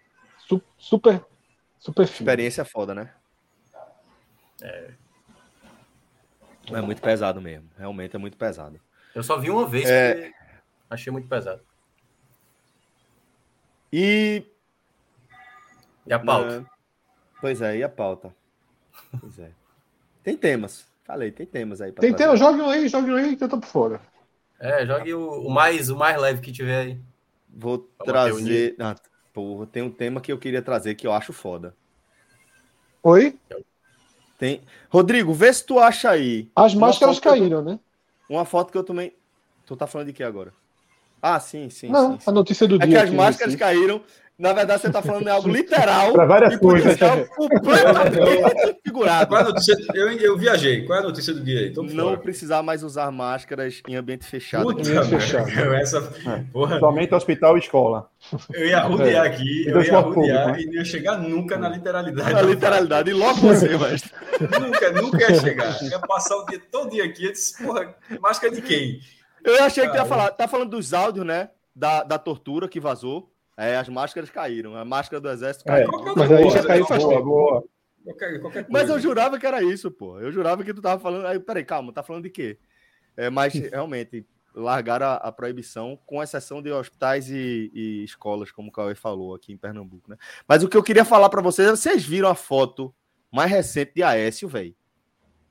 Su- super, super filme.
Experiência foda, né? É. É muito pesado mesmo. Realmente é muito pesado.
Eu só vi uma vez
É.
porque achei muito pesado.
E.
E a pauta?
É, Pois é, e a pauta? Pois é. Tem temas. Falei, tem temas aí. pra
Tem
trazer.
tema, jogue um aí, jogue um aí que eu tô por fora.
É, jogue o, o mais, o mais leve que tiver aí.
Vou
Vamos
trazer. Ah, porra, tem um tema que eu queria trazer que eu acho foda.
Oi?
Tem. Rodrigo, vê se tu acha aí.
As máscaras
que eu
caíram, né?
Uma foto que eu tomei. Tu tá falando de quê agora? Ah, sim, sim.
Não,
sim, sim.
a notícia do
É
dia.
que as máscaras caíram. Na verdade, você tá falando de algo literal.
Pra várias
e
coisas.
é algo completamente figurado.
Qual é a notícia? Eu, eu viajei. Qual é a notícia do dia aí? Tô
Não
fora.
precisar mais usar máscaras em ambiente fechado.
Puta,
fechada.
velho, essa, porra,
Somente hospital e escola.
eu ia arrudear aqui, eu ia
transporte
arrudear
público, né?
e não ia chegar nunca na literalidade.
Na literalidade. E logo você, mas.
Nunca, nunca ia chegar. Eu ia passar o dia todo dia aqui. Eu disse, porra, máscara de quem?
Eu achei que tu ia falar. Tá falando dos áudios, né? Da, da tortura que vazou. É, as máscaras caíram. A máscara do exército
É,
caiu.
Qualquer
Mas aí já caiu faz tempo.
boa.
Qualquer, qualquer coisa.
Mas eu jurava que era isso, pô. Eu jurava que tu tava falando. Aí, peraí, calma, tá falando de quê? É, mas realmente, largaram a, a proibição, com exceção de hospitais e, e escolas, como o Cauê falou aqui em Pernambuco, né? Mas o que eu queria falar pra vocês, é, vocês viram a foto mais recente de Aécio, velho?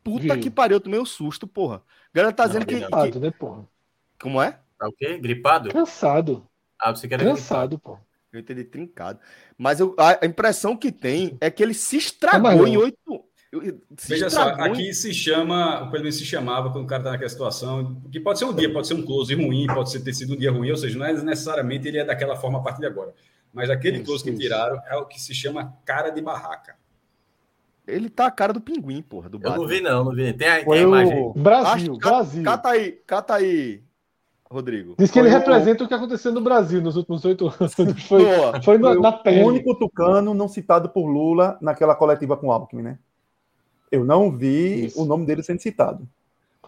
Puta
Vi.
que pariu, eu tomei um susto, porra. A galera tá dizendo
Não,
que,
vi não.
que-
né, porra?
Como é?
Tá o quê? Gripado?
Cansado.
Ah, você quer gripado.
Cansado, pô.
Eu entendi trincado. Mas eu- a, impressão que tem é que ele se estragou
Amarelo.
em oito. se
Veja só,
estragou em-
aqui se chama, pelo menos se chamava quando o cara tá naquela situação, que pode ser um dia, pode ser um close ruim, pode ser ter sido um dia ruim, ou seja, não é necessariamente ele é daquela forma a partir de agora. Mas aquele
Isso,
close que
isso.
tiraram é o que se chama cara de barraca.
Ele tá a cara do pinguim, porra, do
Eu
Batman.
não vi, não, não vi. Tem a, tem a imagem.
o...
Brasil, Brasil.
Cata aí, cata aí, Rodrigo.
Diz que ele
Foi o-
representa o que aconteceu no Brasil nos últimos oito anos. Foi,
Boa.
foi na,
Foi
na
o
pele.
único tucano não citado por Lula naquela coletiva com Alckmin, né? Eu não vi
Isso.
o nome dele sendo citado.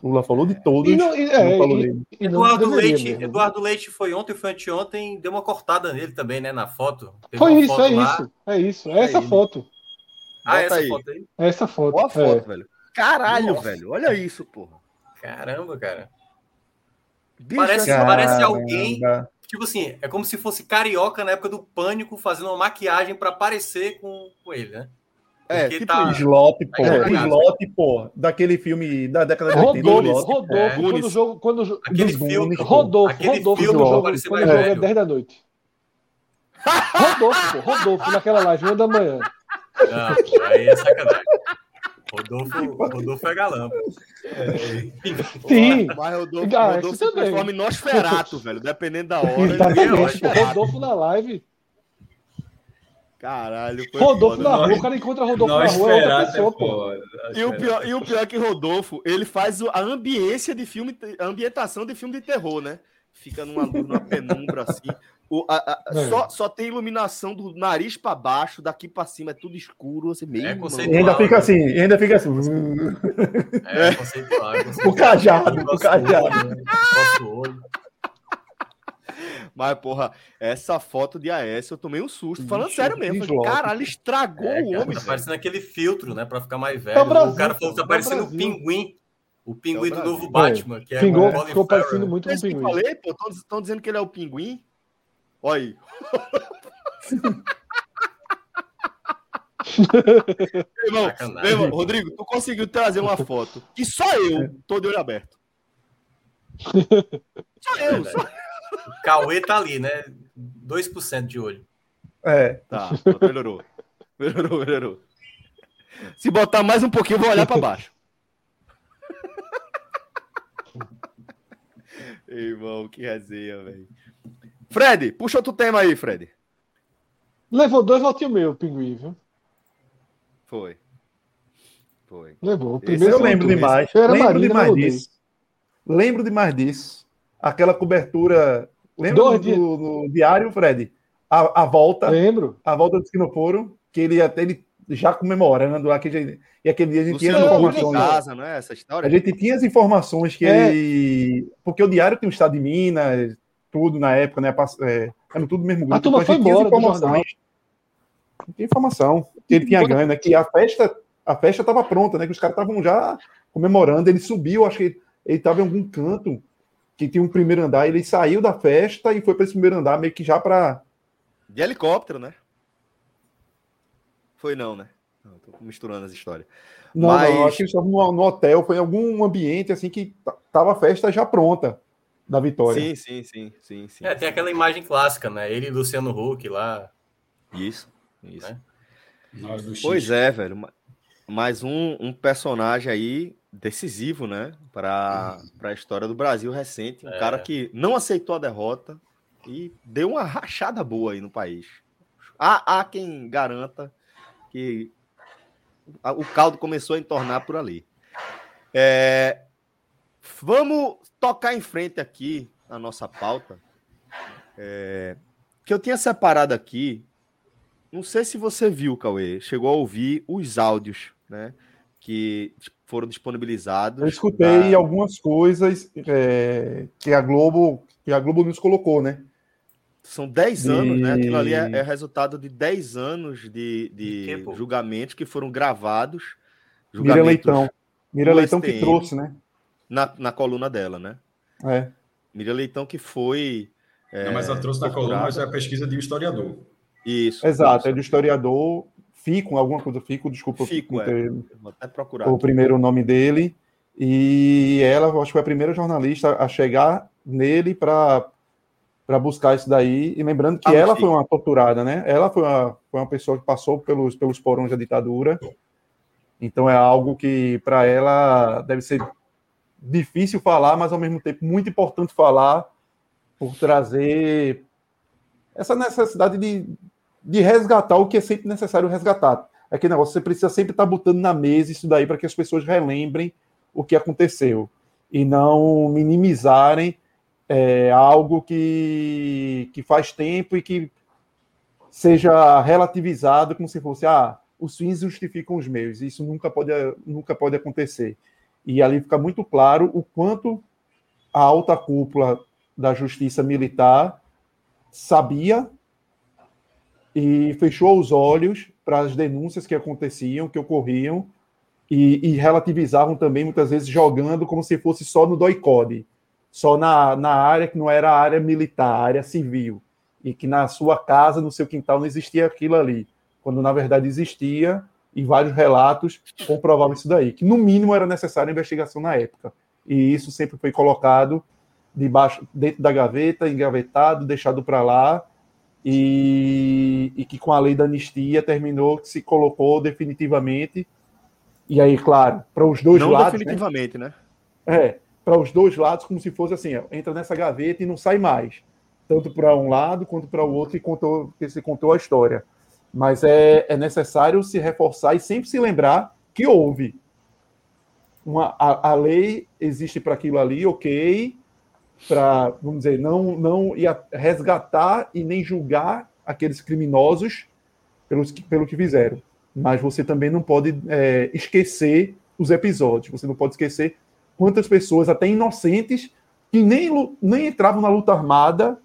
Lula falou de todos,
E
não,
e- é,
falou
e-
dele.
Eduardo Leite,
mesmo.
Eduardo Leite foi ontem, foi anteontem, deu uma cortada nele também, né, na foto. Teve
Foi isso,
foto
é
lá.
isso. É isso. É essa
ele.
foto.
Ah,
Bota
essa
aí.
foto aí?
É essa foto.
Boa
É.
foto, velho. Caralho,
Nossa.
velho. Olha isso, porra.
Caramba, cara.
Bicho,
Parece-
essa-
parece alguém-
Caramba.
Tipo assim, é como se fosse carioca na época do pânico fazendo uma maquiagem pra parecer com, com ele, né?
É,
Porque
tipo
tá-.
Slot, pô.
É,
o slot, pô. Daquele filme da década de 80.
Rodolfo. Rodolfo,
É.
quando o jogo. Quando o jogo
Aquele filme.
Goonies,
Rodolfo,
Aquele
Rodolfo,
filme
quando o
pra
jogo,
parecer
quando o jogo é
velho.
10 da noite. Rodolfo, pô, Rodolfo, naquela live, 1 da manhã.
Não, aí é sacanagem. Rodolfo, Rodolfo é galã. pô.
Sim,
Mas Rodolfo,
Ah,
Rodolfo se transforma em Nosferato, velho. Dependendo da hora.
exatamente. Pô, Rodolfo na live.
Caralho, foi
Rodolfo
foda.
na rua, o cara encontra Rodolfo na rua, é outra
esperar
pessoa,
até
pô.
E o, pior, e o pior é que Rodolfo, ele faz a ambiência de filme, a ambientação de filme de terror, né? Fica numa, numa penumbra assim. O, a- a-
É.
só, só tem iluminação do nariz pra baixo, daqui pra cima é tudo escuro, assim mesmo.
É
mano.
conceito-
E ainda fica assim, ainda fica assim.
É, conceitual. é conceitual.
O cajado, o cajado.
olho, né? Coça o olho.
Mas, porra, essa foto de Aécio eu tomei um susto. Falando
Bicho,
sério mesmo. Falei, Caralho, estragou
É,
o
cara,
homem.
tá parecendo aquele filtro, né? Pra ficar mais velho.
É o Brasil,
o cara falou que tá
o
parecendo
Brasil.
pinguim. O pinguim
É o
do novo Batman, que é
Pingou,
o
ficou
Farrell,
parecendo muito com o pinguim.
falei, pô, estão dizendo que ele é o pinguim. Olha aí. Meu irmão, irmão, Rodrigo, tu conseguiu trazer uma foto que só eu tô de olho aberto. Só eu, só
O Cauê tá ali, né? 2% de olho.
É,
Tá, melhorou. Melhorou, melhorou. Se botar mais um pouquinho, eu vou olhar pra baixo. Irmão, que resenha, velho. Fred, puxa outro tema aí, Fred.
Levou dois votinhos meu, o pinguim, viu?
Foi. Foi.
Levou. Primeiro
eu lembro demais.
Eu era
Lembro
Marina,
demais disso. Lembro demais disso. Aquela cobertura. Lembra
Dois
do,
dias.
do diário, Fred? A, a volta,
Lembro.
a volta do Esquinoporo, que ele até ele já comemorando lá, que a gente- e aquele dia a gente tinha as
Luciano
informações.
casa, não é essa história?
A gente tinha as informações que
É.
ele. Porque o diário tem o estado de Minas, tudo na época, né? É, era tudo do mesmo grupo.
A turma
então
foi
gente tinha as
embora
informações. Tinha informação que ele tinha ganho, né? Que a festa, a festa estava pronta, né? Que os caras estavam já comemorando. Ele subiu, acho que ele estava em algum canto que tinha um primeiro andar. Ele saiu da festa e foi para esse primeiro andar, meio que já para.
De helicóptero, né? Foi não, né? Não, tô misturando as histórias.
Não,
Mas-
não, acho que eles estavam no, no hotel, foi em algum ambiente assim que tava a festa já pronta da vitória.
Sim, sim, sim, sim, sim.
É, tem aquela imagem clássica, né? Ele e Luciano Huck lá.
Isso, isso.
Né?
Pois é, velho. ma- Mais um, um personagem aí decisivo, né? Para a história do Brasil recente. Um
É.
cara que não aceitou a derrota e deu uma rachada boa aí no país. Há, há quem garanta que o caldo começou a entornar por ali. É, vamos tocar em frente aqui a nossa pauta. É, que eu tinha separado aqui não sei se você viu, Cauê, chegou a ouvir os áudios, né? Que foram disponibilizados.
Eu escutei
da-
algumas coisas é, que a Globo que a Globo nos colocou, né?
São 10 anos, né? Aquilo ali é, é resultado de 10 anos de,
De
de julgamentos que foram gravados.
Mira Leitão. Mira Leitão que trouxe, né?
Na, na coluna dela, né?
É.
Miriam Leitão que foi.
Não, mas ela trouxe na coluna, mas é a pesquisa de um historiador.
Isso.
Exato, é do historiador Fico, alguma coisa Fico, desculpa
Fico, é.
ter
Vou até procurar.
o primeiro nome dele. E ela, eu acho que foi a primeira jornalista a chegar nele para para buscar isso daí. E lembrando que
Ah,
ela
sim.
foi uma torturada, né? Ela foi uma, foi uma pessoa que passou pelos, pelos porões da ditadura. Então é algo que para ela deve ser difícil falar, mas ao mesmo tempo muito importante falar por trazer essa necessidade de, de resgatar o que é sempre necessário resgatar. É aquele negócio, você precisa sempre estar botando na mesa isso daí para que as pessoas relembrem o que aconteceu e não minimizarem é, algo que, que faz tempo e que seja relativizado como se fosse, ah, os fins justificam os meios. Isso nunca pode, nunca pode acontecer. E ali fica muito claro o quanto a alta cúpula da justiça militar sabia e fechou os olhos para as denúncias que aconteciam, que ocorriam, e, e relativizavam também, muitas vezes, jogando como se fosse só no doicode, só na, na área que não era a área militar, a área civil, e que na sua casa, no seu quintal, não existia aquilo ali, quando na verdade existia, e vários relatos comprovavam isso daí, que no mínimo era necessária investigação na época. E isso sempre foi colocado debaixo, dentro da gaveta, engavetado, deixado para lá, e, e, que com a lei da anistia terminou que se colocou definitivamente. E aí, claro, para os dois
Não
lados.
definitivamente, né?
Né? É, para os dois lados, como se fosse assim: entra nessa gaveta e não sai mais. Tanto para um lado quanto para o outro, que, contou, que se contou a história. Mas é, é necessário se reforçar e sempre se lembrar que houve. Uma, a, a lei existe para aquilo ali, ok, para, vamos dizer, não, não resgatar e nem julgar aqueles criminosos pelos, pelo que fizeram. Mas você também não pode é, esquecer os episódios, você não pode esquecer quantas pessoas, até inocentes, que nem, nem entravam na luta armada,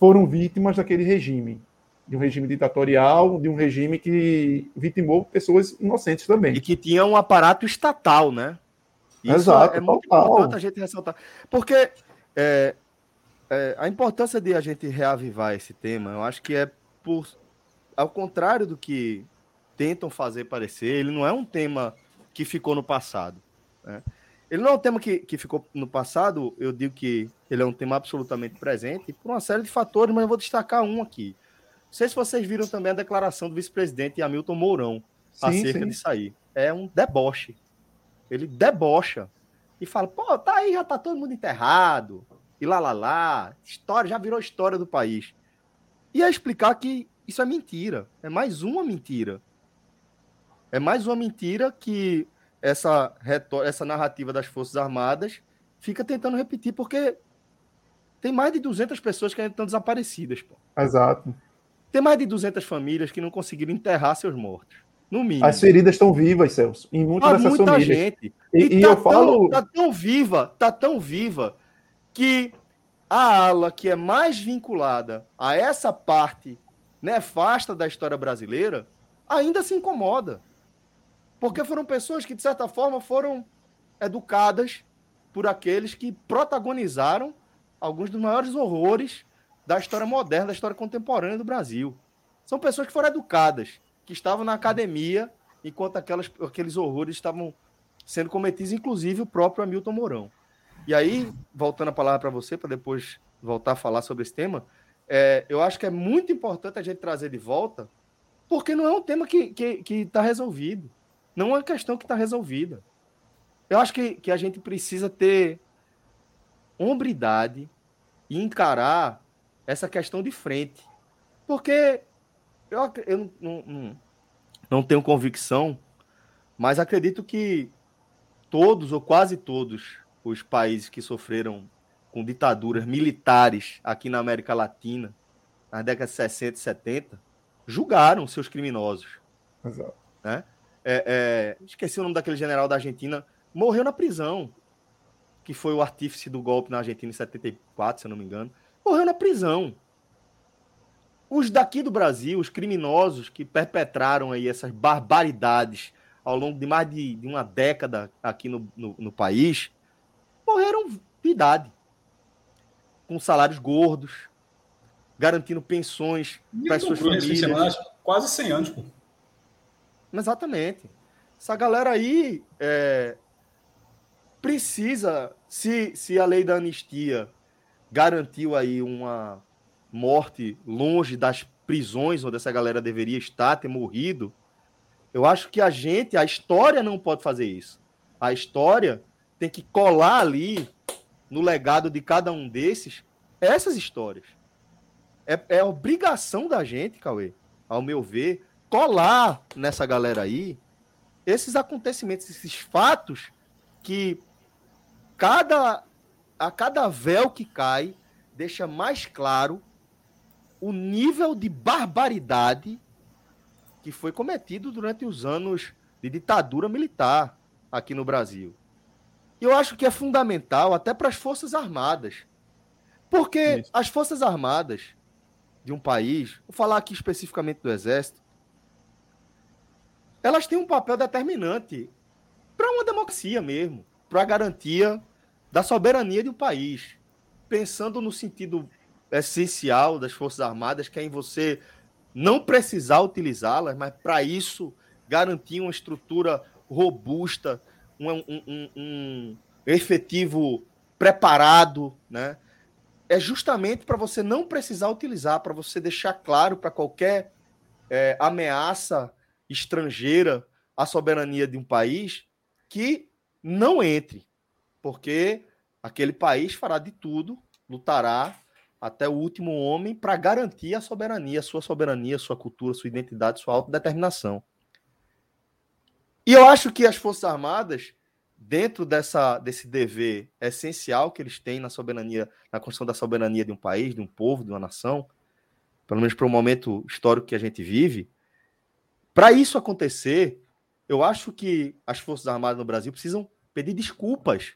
foram vítimas daquele regime. De um regime ditatorial, de um regime que vitimou pessoas inocentes também.
E que tinha um aparato estatal, né? Isso Exato, é, muito importante a gente ressaltar. Porque é, é, a importância de a gente reavivar esse tema, eu acho que é por. Ao contrário do que tentam fazer parecer, ele não é um tema que ficou no passado. Né? Ele não é um tema que, que ficou no passado, eu digo que ele é um tema absolutamente presente por uma série de fatores, mas eu vou destacar um aqui. Não sei se vocês viram também a declaração do vice-presidente Hamilton Mourão sim, acerca sim. disso aí. É um deboche. Ele debocha e fala: pô, tá aí, já tá todo mundo enterrado, e lá lá lá, história, já virou história do país. E é explicar que isso é mentira, é mais uma mentira. É mais uma mentira que essa, essa narrativa das Forças Armadas fica tentando repetir, porque tem mais de 200 pessoas que ainda estão desaparecidas. Pô.
Exato.
Tem mais de 200 famílias que não conseguiram enterrar seus mortos. No mínimo.
As feridas estão vivas, Celso, em muitas dessas
muita famílias. gente. E, e, e tá eu tão, falo. Tá tão viva, tá tão viva, que a ala que é mais vinculada a essa parte nefasta da história brasileira ainda se incomoda. Porque foram pessoas que, de certa forma, foram educadas por aqueles que protagonizaram alguns dos maiores horrores da história moderna, da história contemporânea do Brasil. São pessoas que foram educadas, que estavam na academia, enquanto aquelas, aqueles horrores estavam sendo cometidos, inclusive o próprio Hamilton Mourão. E aí, voltando a palavra para você, para depois voltar a falar sobre esse tema, é, eu acho que é muito importante a gente trazer de volta, porque não é um tema que está que, que tá resolvido. Não é uma questão que está resolvida. Eu acho que, que a gente precisa ter hombridade e encarar essa questão de frente. Porque eu, eu não, não, não tenho convicção, mas acredito que todos ou quase todos os países que sofreram com ditaduras militares aqui na América Latina, nas décadas de 60 e 70, julgaram seus criminosos. Exato. Né? É, é, esqueci o nome daquele general da Argentina, morreu na prisão, que foi o artífice do golpe na Argentina em 74, se eu não me engano. Morreu na prisão. Os daqui do Brasil, os criminosos que perpetraram aí essas barbaridades ao longo de mais de, de uma década aqui no, no, no país, morreram de idade, com salários gordos, garantindo pensões para as suas famílias.
Quase 100 anos, pô.
Exatamente. Essa galera aí é, precisa, se, se a lei da anistia garantiu aí uma morte longe das prisões onde essa galera deveria estar, ter morrido, eu acho que a gente, a história não pode fazer isso. A história tem que colar ali no legado de cada um desses essas histórias. É, é obrigação da gente, Cauê, ao meu ver, colar nessa galera aí esses acontecimentos, esses fatos que cada a cada véu que cai deixa mais claro o nível de barbaridade que foi cometido durante os anos de ditadura militar aqui no Brasil. Eu acho que é fundamental até para as Forças Armadas. Porque Isso. as Forças Armadas de um país, vou falar aqui especificamente do Exército, elas têm um papel determinante para uma democracia mesmo, para a garantia da soberania de um país, pensando no sentido essencial das Forças Armadas, que é em você não precisar utilizá-las, mas para isso garantir uma estrutura robusta, um, um, um, efetivo preparado, né? É justamente para você não precisar utilizar, para você deixar claro para qualquer é, ameaça estrangeira à soberania de um país que não entre, porque aquele país fará de tudo, lutará até o último homem para garantir a soberania, a sua soberania, sua cultura, sua identidade, sua autodeterminação. E eu acho que as Forças Armadas, dentro dessa, desse dever essencial que eles têm na soberania, na construção da soberania de um país, de um povo, de uma nação, pelo menos para o momento histórico que a gente vive, para isso acontecer, eu acho que as Forças Armadas no Brasil precisam pedir desculpas.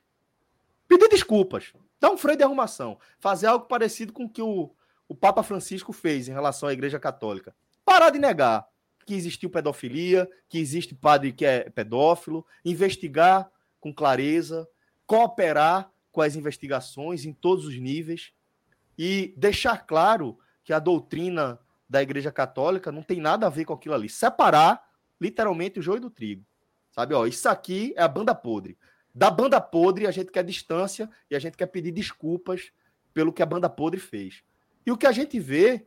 Pedir desculpas. Dar um freio de arrumação. Fazer algo parecido com o que o, o Papa Francisco fez em relação à Igreja Católica. Parar de negar que existiu pedofilia, que existe padre que é pedófilo, investigar com clareza, cooperar com as investigações em todos os níveis e deixar claro que a doutrina da Igreja Católica não tem nada a ver com aquilo ali. Separar literalmente o joio do trigo. Sabe, ó, isso aqui é a banda podre. Da banda podre, a gente quer distância e a gente quer pedir desculpas pelo que a banda podre fez. E o que a gente vê,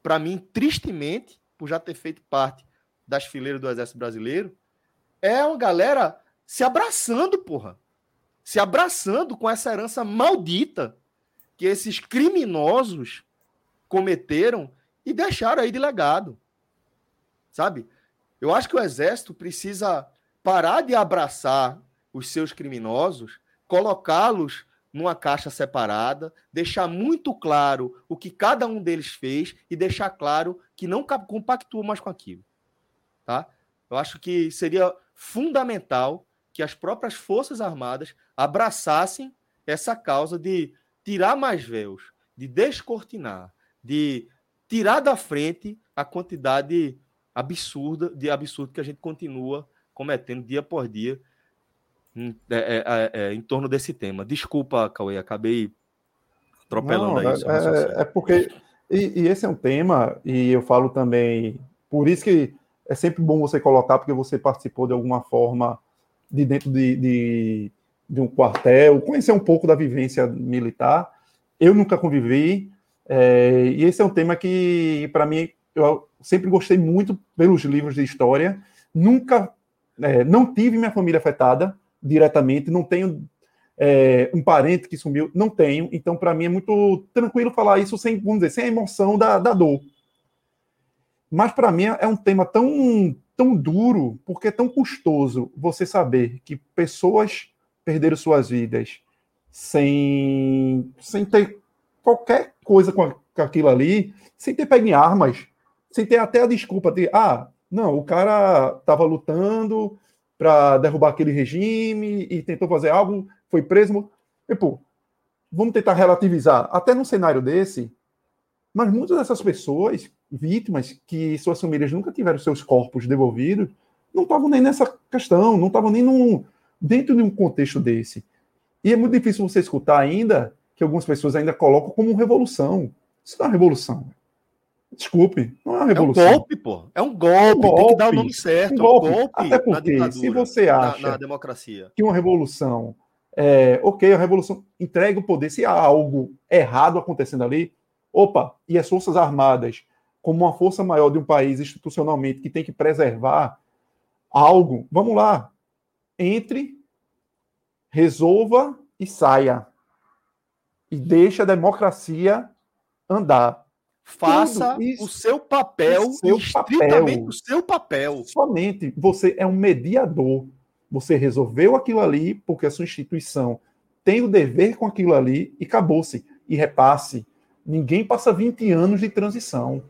para mim, tristemente, por já ter feito parte das fileiras do Exército Brasileiro, é uma galera se abraçando, porra. Se abraçando com essa herança maldita que esses criminosos cometeram e deixaram aí de legado. Sabe? Eu acho que o Exército precisa parar de abraçar os seus criminosos, colocá-los numa caixa separada, deixar muito claro o que cada um deles fez e deixar claro que não compactua mais com aquilo. Tá? Eu acho que seria fundamental que as próprias Forças Armadas abraçassem essa causa de tirar mais véus, de descortinar, de tirar da frente a quantidade absurda de absurdo que a gente continua cometendo dia por dia em, é, é, é, é, em torno desse tema. Desculpa, Cauê, acabei atropelando Não,
aí. É, é, porque. E, e, esse é um tema, e eu falo também. Por isso que é sempre bom você colocar, porque você participou de alguma forma de dentro de, de, de um quartel, conhecer um pouco da vivência militar. Eu nunca convivi, é, e esse é um tema que, para mim, eu sempre gostei muito pelos livros de história. Nunca, é, não tive minha família afetada, diretamente, não tenho é, um parente que sumiu, não tenho. Então, para mim, é muito tranquilo falar isso sem, vamos dizer, sem a emoção da, da dor. Mas, para mim, é um tema tão, tão duro, porque é tão custoso você saber que pessoas perderam suas vidas sem, sem ter qualquer coisa com, aquilo ali, sem ter pego em armas, sem ter até a desculpa de, ah, não, o cara estava lutando, para derrubar aquele regime e tentou fazer algo, foi preso. Pô, vamos tentar relativizar. Até num cenário desse, mas muitas dessas pessoas, vítimas, que suas famílias nunca tiveram seus corpos devolvidos, não estavam nem nessa questão, não estavam nem num, dentro de um contexto desse. E é muito difícil você escutar ainda que algumas pessoas ainda colocam como revolução. Isso não é uma revolução. Desculpe, não é uma revolução.
É um golpe, pô. É um golpe, um golpe tem que dar o nome certo. Um golpe. É um golpe
Até porque, se você acha
na, na democracia.
que uma revolução é, ok, a revolução entrega o poder. Se há algo errado acontecendo ali, opa, e as Forças Armadas, como uma força maior de um país institucionalmente que tem que preservar algo, vamos lá, entre, resolva e saia. E deixa a democracia andar.
Faça o seu papel, o seu papel. o seu papel.
Somente você é um mediador. Você resolveu aquilo ali porque a sua instituição tem o dever com aquilo ali e acabou-se. E repasse. Ninguém passa 20 anos de transição.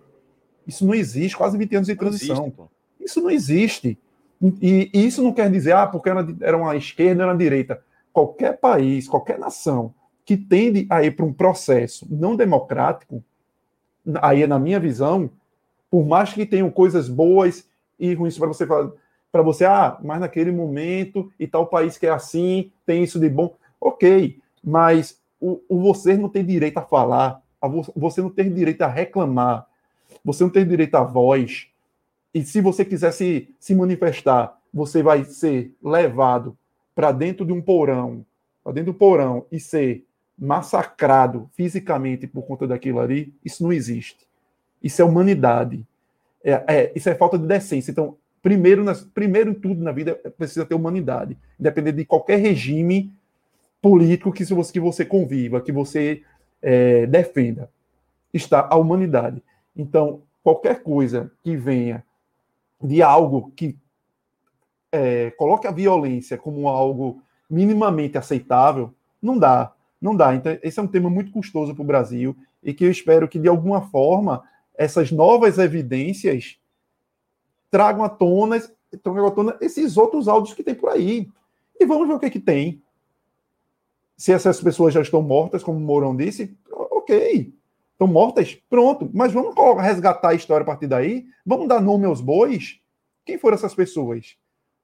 Isso não existe, quase 20 anos de transição. Não existe, isso não existe. E, e, isso não quer dizer, ah, porque era, era uma esquerda, era uma direita. Qualquer país, qualquer nação que tende a ir para um processo não democrático, aí na minha visão, por mais que tenham coisas boas e ruins para você para você, ah, mas naquele momento e tal país que é assim, tem isso de bom, ok, mas o, o você não tem direito a falar, a você não tem direito a reclamar, você não tem direito à voz, e se você quiser se, se manifestar, você vai ser levado para dentro de um porão, para dentro do porão e ser massacrado fisicamente por conta daquilo ali, isso não existe. Isso é humanidade. É, é, isso é falta de decência. Então, primeiro, nas, primeiro em tudo na vida, precisa ter humanidade. Independente de qualquer regime político que você, que você conviva, que você é, defenda. Está a humanidade. Então, qualquer coisa que venha de algo que é, coloque a violência como algo minimamente aceitável, não dá. Não dá. Então, esse é um tema muito custoso para o Brasil e que eu espero que, de alguma forma, essas novas evidências tragam à tona, tragam à tona esses outros áudios que tem por aí. E vamos ver o que, é que tem. Se essas pessoas já estão mortas, como o Mourão disse, ok. Estão mortas, pronto. Mas vamos resgatar a história a partir daí. Vamos dar nome aos bois. Quem foram essas pessoas?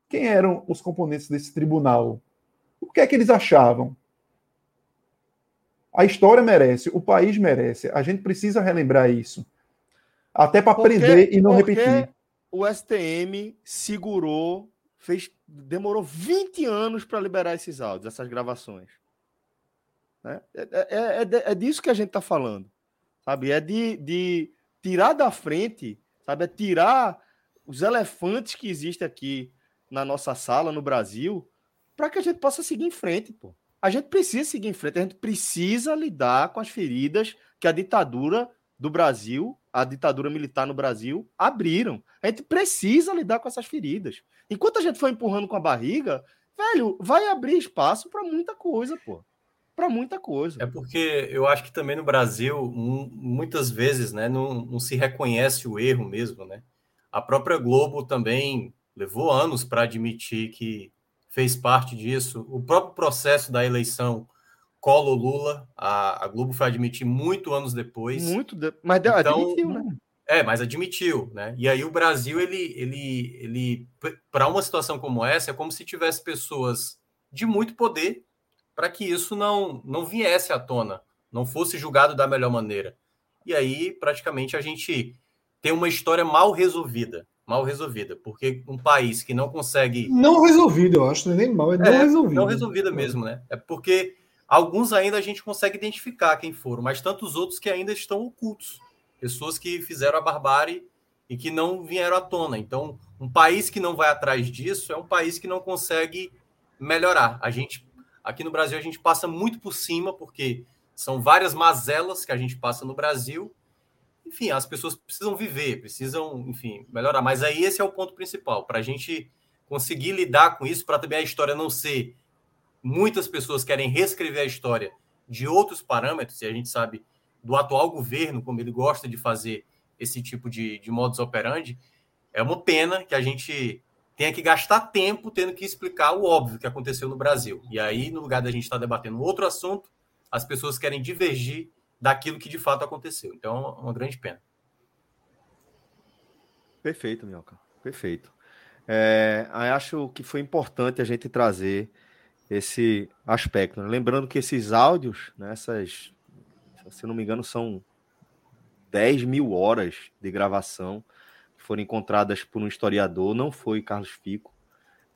Quem eram os componentes desse tribunal? O que é que eles achavam? A história merece, o país merece. A gente precisa relembrar isso. Até para aprender e não repetir.
O STM segurou, fez, demorou 20 anos para liberar esses áudios, essas gravações. Né? É, é, é, é, disso que a gente está falando. Sabe? É de, de tirar da frente, sabe? É tirar os elefantes que existem aqui na nossa sala, no Brasil, para que a gente possa seguir em frente, pô. A gente precisa seguir em frente, a gente precisa lidar com as feridas que a ditadura do Brasil, a ditadura militar no Brasil, abriram. A gente precisa lidar com essas feridas. Enquanto a gente for empurrando com a barriga, velho, vai abrir espaço para muita coisa, pô para muita coisa.
É porque eu acho que também no Brasil, muitas vezes, né, não, não se reconhece o erro mesmo, né? A própria Globo também levou anos para admitir que fez parte disso. O próprio processo da eleição Colo Lula, a, a Globo foi admitir muito anos depois.
Muito, de... mas então, admitiu, né?
É, mas admitiu, né? E aí o Brasil, ele, ele, ele para uma situação como essa, é como se tivesse pessoas de muito poder para que isso não, não viesse à tona, não fosse julgado da melhor maneira. E aí, praticamente, a gente tem uma história mal resolvida. Mal resolvida, porque um país que não consegue.
Não resolvida, eu acho, não é nem mal, é não é, resolvida.
Não resolvida mesmo, né? É porque alguns ainda a gente consegue identificar quem foram, mas tantos outros que ainda estão ocultos. Pessoas que fizeram a barbárie e que não vieram à tona. Então, um país que não vai atrás disso é um país que não consegue melhorar. A gente Aqui no Brasil a gente passa muito por cima, porque são várias mazelas que a gente passa no Brasil. Enfim, as pessoas precisam viver, precisam, enfim, melhorar. Mas aí esse é o ponto principal, para a gente conseguir lidar com isso, para também a história não ser. Muitas pessoas querem reescrever a história de outros parâmetros, e a gente sabe do atual governo, como ele gosta de fazer esse tipo de, de modus operandi. É uma pena que a gente tenha que gastar tempo tendo que explicar o óbvio que aconteceu no Brasil. E aí, no lugar da gente estar tá debatendo outro assunto, as pessoas querem divergir daquilo que de fato aconteceu. Então, é uma grande pena.
Perfeito, Minhoca. Perfeito. É, acho que foi importante a gente trazer esse aspecto. Né? Lembrando que esses áudios, né, essas, se não me engano, são 10 mil horas de gravação foram encontradas por um historiador, não foi Carlos Fico,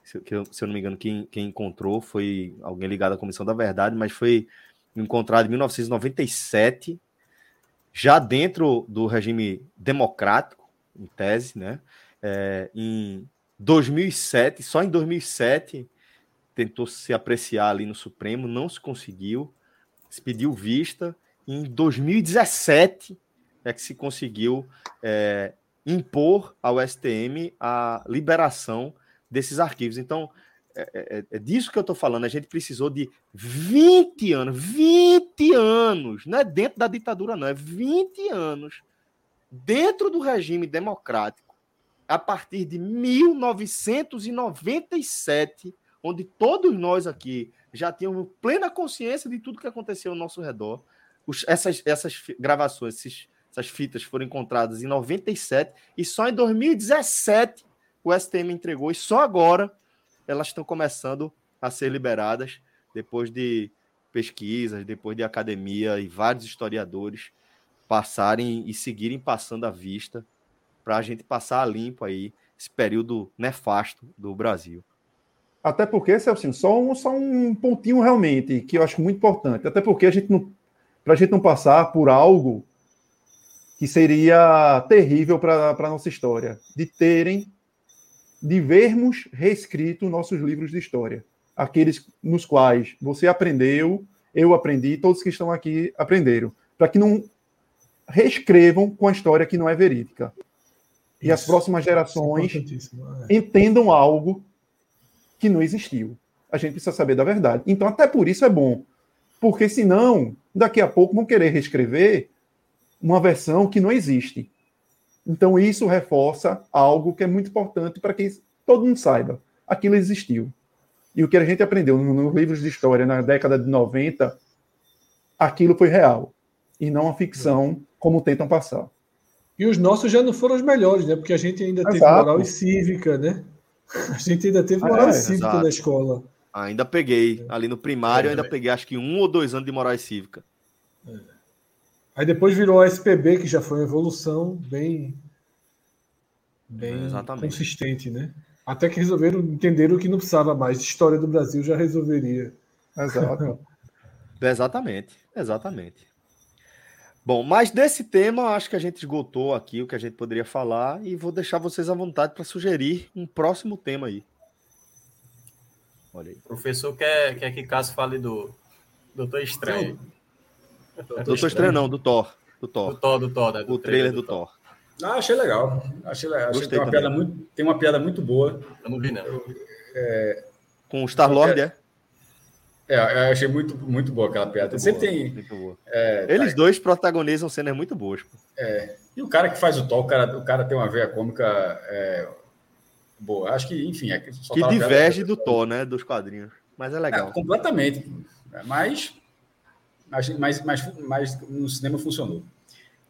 se, eu, se eu não me engano, quem, quem encontrou foi alguém ligado à Comissão da Verdade, mas foi encontrado em 1997, já dentro do regime democrático, em tese, né? É, em 2007, só em 2007 tentou se apreciar ali no Supremo, não se conseguiu, se pediu vista. Em 2017 é que se conseguiu é, impor ao STM a liberação desses arquivos. Então, é, é, é disso que eu estou falando. A gente precisou de 20 anos, 20 anos, não é dentro da ditadura, não, é 20 anos dentro do regime democrático, a partir de 1997, onde todos nós aqui já tínhamos plena consciência de tudo que aconteceu ao nosso redor. Os, essas, essas gravações, esses essas fitas foram encontradas em 97 e só em 2017 o STM entregou e só agora elas estão começando a ser liberadas depois de pesquisas, depois de academia e vários historiadores passarem e seguirem passando a vista para a gente passar a limpo aí esse período nefasto do Brasil.
Até porque, Celso, só um, só um pontinho realmente que eu acho muito importante. Até porque a gente não, para a gente não passar por algo que seria terrível para a nossa história, de terem, de vermos reescrito nossos livros de história, aqueles nos quais você aprendeu, eu aprendi, todos que estão aqui aprenderam, para que não reescrevam com a história que não é verídica. E as próximas gerações é. entendam algo que não existiu. A gente precisa saber da verdade. Então, até por isso é bom. Porque senão, daqui a pouco vão querer reescrever uma versão que não existe. Então, isso reforça algo que é muito importante para que todo mundo saiba. Aquilo existiu. E o que a gente aprendeu nos livros de história na década de 90, aquilo foi real. E não a ficção, como tentam passar.
E os nossos já não foram os melhores, né? Porque a gente ainda Exato. teve moral e cívica, né? A gente ainda teve moral é, e cívica exato. na escola.
Ainda peguei. Ali no primário, eu ainda peguei acho que um ou dois anos de moral e cívica.
Aí depois virou a SPB, que já foi uma evolução bem, bem
Exatamente.
consistente, né? Até que resolveram entender o que não precisava mais. História do Brasil já resolveria.
Exato.
Exatamente, exatamente. Bom, mas desse tema, acho que a gente esgotou aqui o que a gente poderia falar e vou deixar vocês à vontade para sugerir um próximo tema aí. Olha aí.
O professor quer, quer que Cássio fale do Doutor Estranho.
Doutor Estranho não, do Thor. Do
Do
Thor.
Thor, do Thor, né? Do
O trailer do Thor.
Ah, achei legal. Achei legal. Achei tem uma,
também.
piada muito, tem uma piada muito boa.
Eu não vi, não.
Com o Star-Lord, é?
É, eu achei muito, muito boa aquela piada.
Muito
Sempre
boa,
tem.
muito boa.
é,
Eles dois protagonizam cenas muito boas. pô.
E o cara que faz o Thor, o cara, o cara tem uma veia cômica é, boa. Acho que, enfim, é só
Que
tava
diverge do Thor, né? Dos quadrinhos. Mas é
É,
legal.
completamente. É, Mas, mas, mas, mas, no cinema funcionou.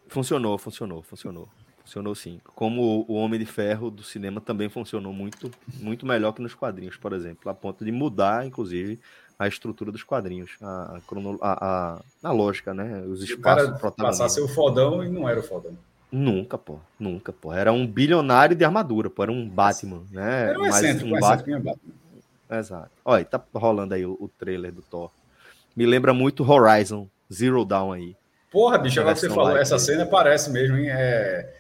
Funcionou, funcionou, funcionou. Funcionou sim. Como o Homem de Ferro do cinema também funcionou muito, muito melhor que nos quadrinhos, por exemplo, a ponto de mudar, inclusive, a estrutura dos quadrinhos, a, a, a, a- lógica, né? Os
E o
espaços
cara passar ser o fodão e não era o fodão.
Nunca, pô, nunca, pô. Era um bilionário de armadura, pô. Era um Batman, né?
Era um excêntrico,
um Batman.
Batman.
Exato. Olha, tá rolando aí o, o trailer do Thor. Me lembra muito Horizon Zero Dawn aí.
Porra, bicho, agora que você falou, essa cena parece mesmo, hein? É,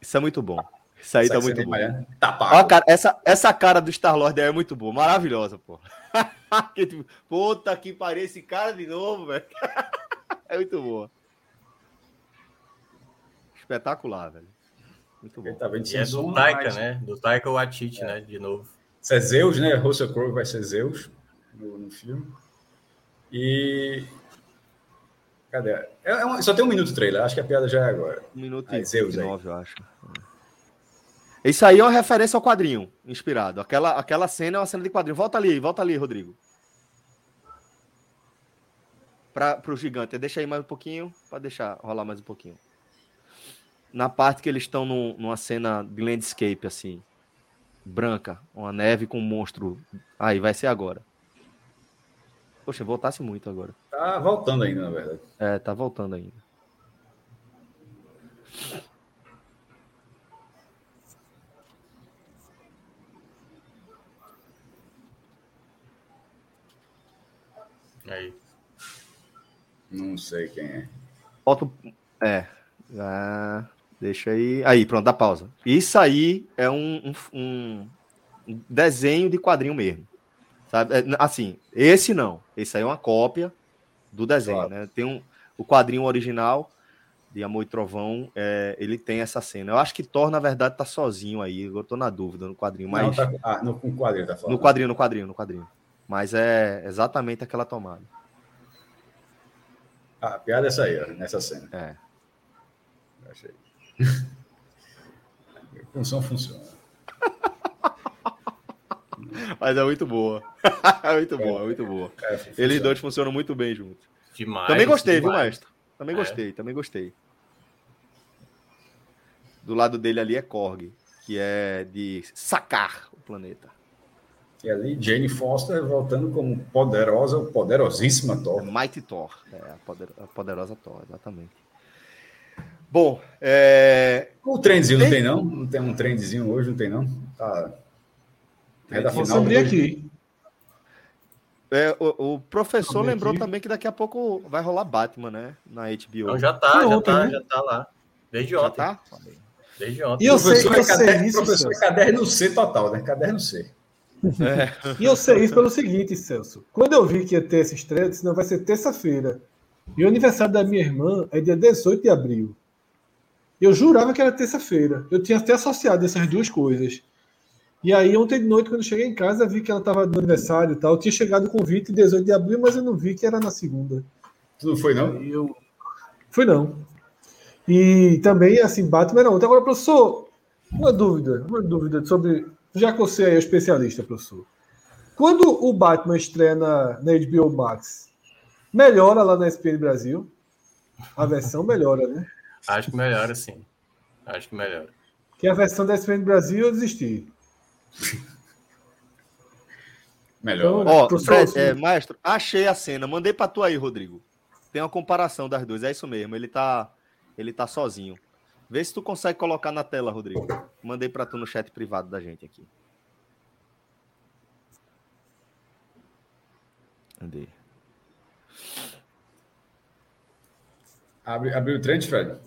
Isso é muito bom. Isso aí
essa
tá muito bom.
Miami. Tá
Ó, cara, essa, essa cara do Star-Lord aí é muito boa, maravilhosa, pô. Tipo, Puta que pariu, esse cara de novo, velho. É muito boa. Espetacular, velho. Muito
Ele
bom.
tá vendo
E é do Taika,
mas-
né? Do Taika Waititi, né? De novo.
Isso é Zeus, né? Russell Crowe vai ser Zeus no, no filme. E. Cadê? É, é uma- só tem um minuto o trailer, acho que a piada já é agora.
Um minuto
Aí,
e
Zeus aí.
nove, eu acho. Isso aí é uma referência ao quadrinho, inspirado. Aquela, aquela cena é uma cena de quadrinho. Volta ali, volta ali, Rodrigo. Para o gigante. Deixa aí mais um pouquinho, para deixar rolar mais um pouquinho. Na parte que eles estão num- numa cena de landscape, assim, branca, uma neve com um monstro. Aí, vai ser agora. Poxa, voltasse muito agora.
Tá voltando ainda, na verdade.
É, tá voltando ainda.
Aí.
Não sei quem é.
Bota É. Ah, deixa aí. Aí, pronto, dá pausa. Isso aí é um, um- um desenho de quadrinho mesmo. Sabe? É, Assim, esse não. Esse aí é uma cópia do desenho,
Claro.
né? Tem um, o quadrinho original de Amor e Trovão, é, ele tem essa cena. Eu acho que Thor, na verdade, tá sozinho aí. Eu tô na dúvida no quadrinho,
Não,
mas.
tá, ah, no, com o quadrinho tá falando.
No quadrinho, no quadrinho, no quadrinho. Mas é exatamente aquela tomada.
Ah, a piada é essa aí, ó, nessa cena.
É.
Achei. A função funciona.
Mas é muito boa. é muito boa, é muito boa.
É,
Eles dois funcionam muito bem juntos.
Demais.
também gostei, viu,
demais.
maestro? Também
É.
gostei, também gostei. Do lado dele ali é Korg, que é de sacar o planeta.
E ali, Jane Foster voltando como poderosa, poderosíssima
É
Thor.
Mighty Thor, é a, poder- a poderosa Thor, exatamente. Bom, é...
O trenzinho não
Tem-
tem, não? Não tem um trenzinho hoje, não tem, não? Tá. Reta
Trenzinho.
final.
Vou abrir aqui.
é, o, o professor lembrou
aqui.
também que daqui a pouco vai rolar Batman, né? Na HBO.
Então já tá, já
Ontem,
tá,
né?
já tá lá. Desde
Já
ontem.
tá?
Desde ontem.
E eu sei,
Professor,
eu
é
sei isso,
professor é caderno C total, né? Caderno C.
É.
E eu sei isso pelo seguinte, Celso. Quando eu vi que ia ter essa estreia, eu disse, não, vai ser terça-feira. E o aniversário da minha irmã é dia 18 de abril. Eu jurava que era terça-feira. Eu tinha até associado essas duas coisas. E aí, ontem de noite, quando eu cheguei em casa, vi que ela estava no aniversário e tal. Eu tinha chegado o convite 18 de abril, mas eu não vi que era na segunda.
Tu não foi, não?
E eu... Fui não. E também, assim, Batman era outra. Agora, professor, uma dúvida, uma dúvida sobre. Já que você é especialista, professor. Quando o Batman estreia na, na HBO Max, melhora lá na SPN Brasil? A versão melhora, né?
Acho que melhora, sim. Acho que melhora.
Que a versão da SPN Brasil eu desisti.
Melhor.
Então,
Ó,
pro
Fred,
próximo.
é, maestro, achei a cena. Mandei pra tu aí, Rodrigo. Tem uma comparação das duas. É isso mesmo. Ele tá, ele tá sozinho. Vê se tu consegue colocar na tela, Rodrigo. Mandei pra tu no chat privado da gente aqui. Cadê?
Abre, abriu o trend, Fred?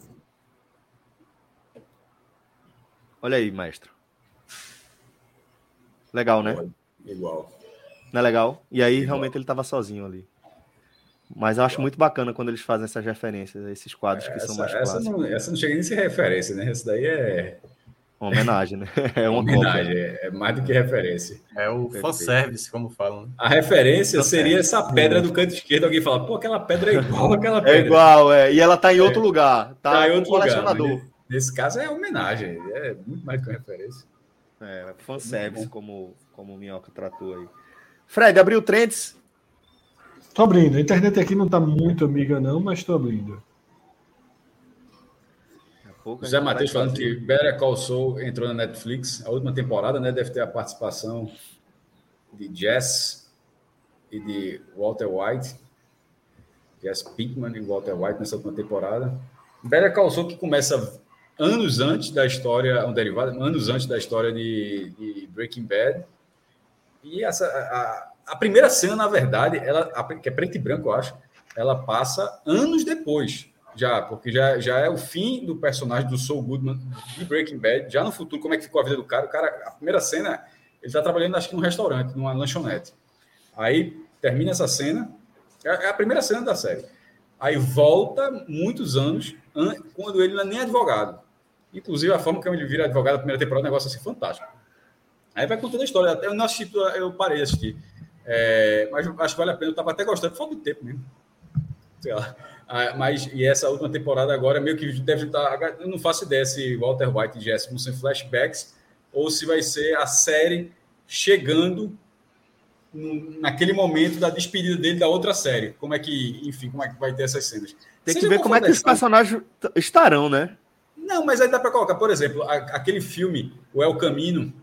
Olha aí, maestro. Legal, né?
Igual.
Não é legal? E aí, realmente, ele tava sozinho ali. Mas eu acho muito bacana quando eles fazem essas referências, esses quadros que são
Essa,
mais
essa,
clássicos.
não, essa não chega nem a ser referência, né? Essa daí é
Uma homenagem, né? É uma
homenagem,
cópia.
é, é mais do que referência.
É o fanservice, como falam. né?
A referência seria essa pedra do canto esquerdo. Alguém fala, pô, aquela pedra é igual àquela pedra.
É igual, é. E ela tá em outro lugar. Tá,
Tá em outro lugar, Nesse caso é homenagem, é muito mais do que uma referência.
É, fanservice, como, como o Minhoca tratou aí. Fred, abriu trends.
Tô abrindo. A internet aqui não tá muito amiga, não, mas tô abrindo.
José Matheus falando que Better Call Saul entrou na Netflix. A última temporada, né? Deve ter a participação de Jess e de Walter White. Jess Pinkman e Walter White nessa última temporada. Better Call Saul que começa anos antes da história, um derivado, anos antes da história de, de Breaking Bad. E essa, a, a primeira cena, na verdade, ela, a- que é preto e branco, eu acho, ela passa anos depois, já, porque já, já é o fim do personagem do Saul Goodman de Breaking Bad, já no futuro, como é que ficou a vida do cara? O cara, a primeira cena, ele está trabalhando, acho que num restaurante, numa lanchonete. Aí termina essa cena, é é a primeira cena da série. Aí volta muitos anos, an- quando ele não é nem advogado. Inclusive, a forma como ele vira advogado na primeira temporada é um negócio assim fantástico. Aí vai contando a história. Até Eu não assisti, eu parei de assistir. É, mas acho que vale a pena. Eu estava até gostando, falta de tempo mesmo. Sei lá. Ah, mas, e essa última temporada agora, meio que deve estar. Eu não faço ideia se Walter White e Jesse vão ser flashbacks ou se vai ser a série chegando naquele momento da despedida dele da outra série. Como é que, enfim, como é que vai ter essas cenas?
Tem que
Seja
ver
qual
como é que os personagens estarão, né?
não, mas aí dá para colocar, por exemplo, a- aquele filme, O El Camino,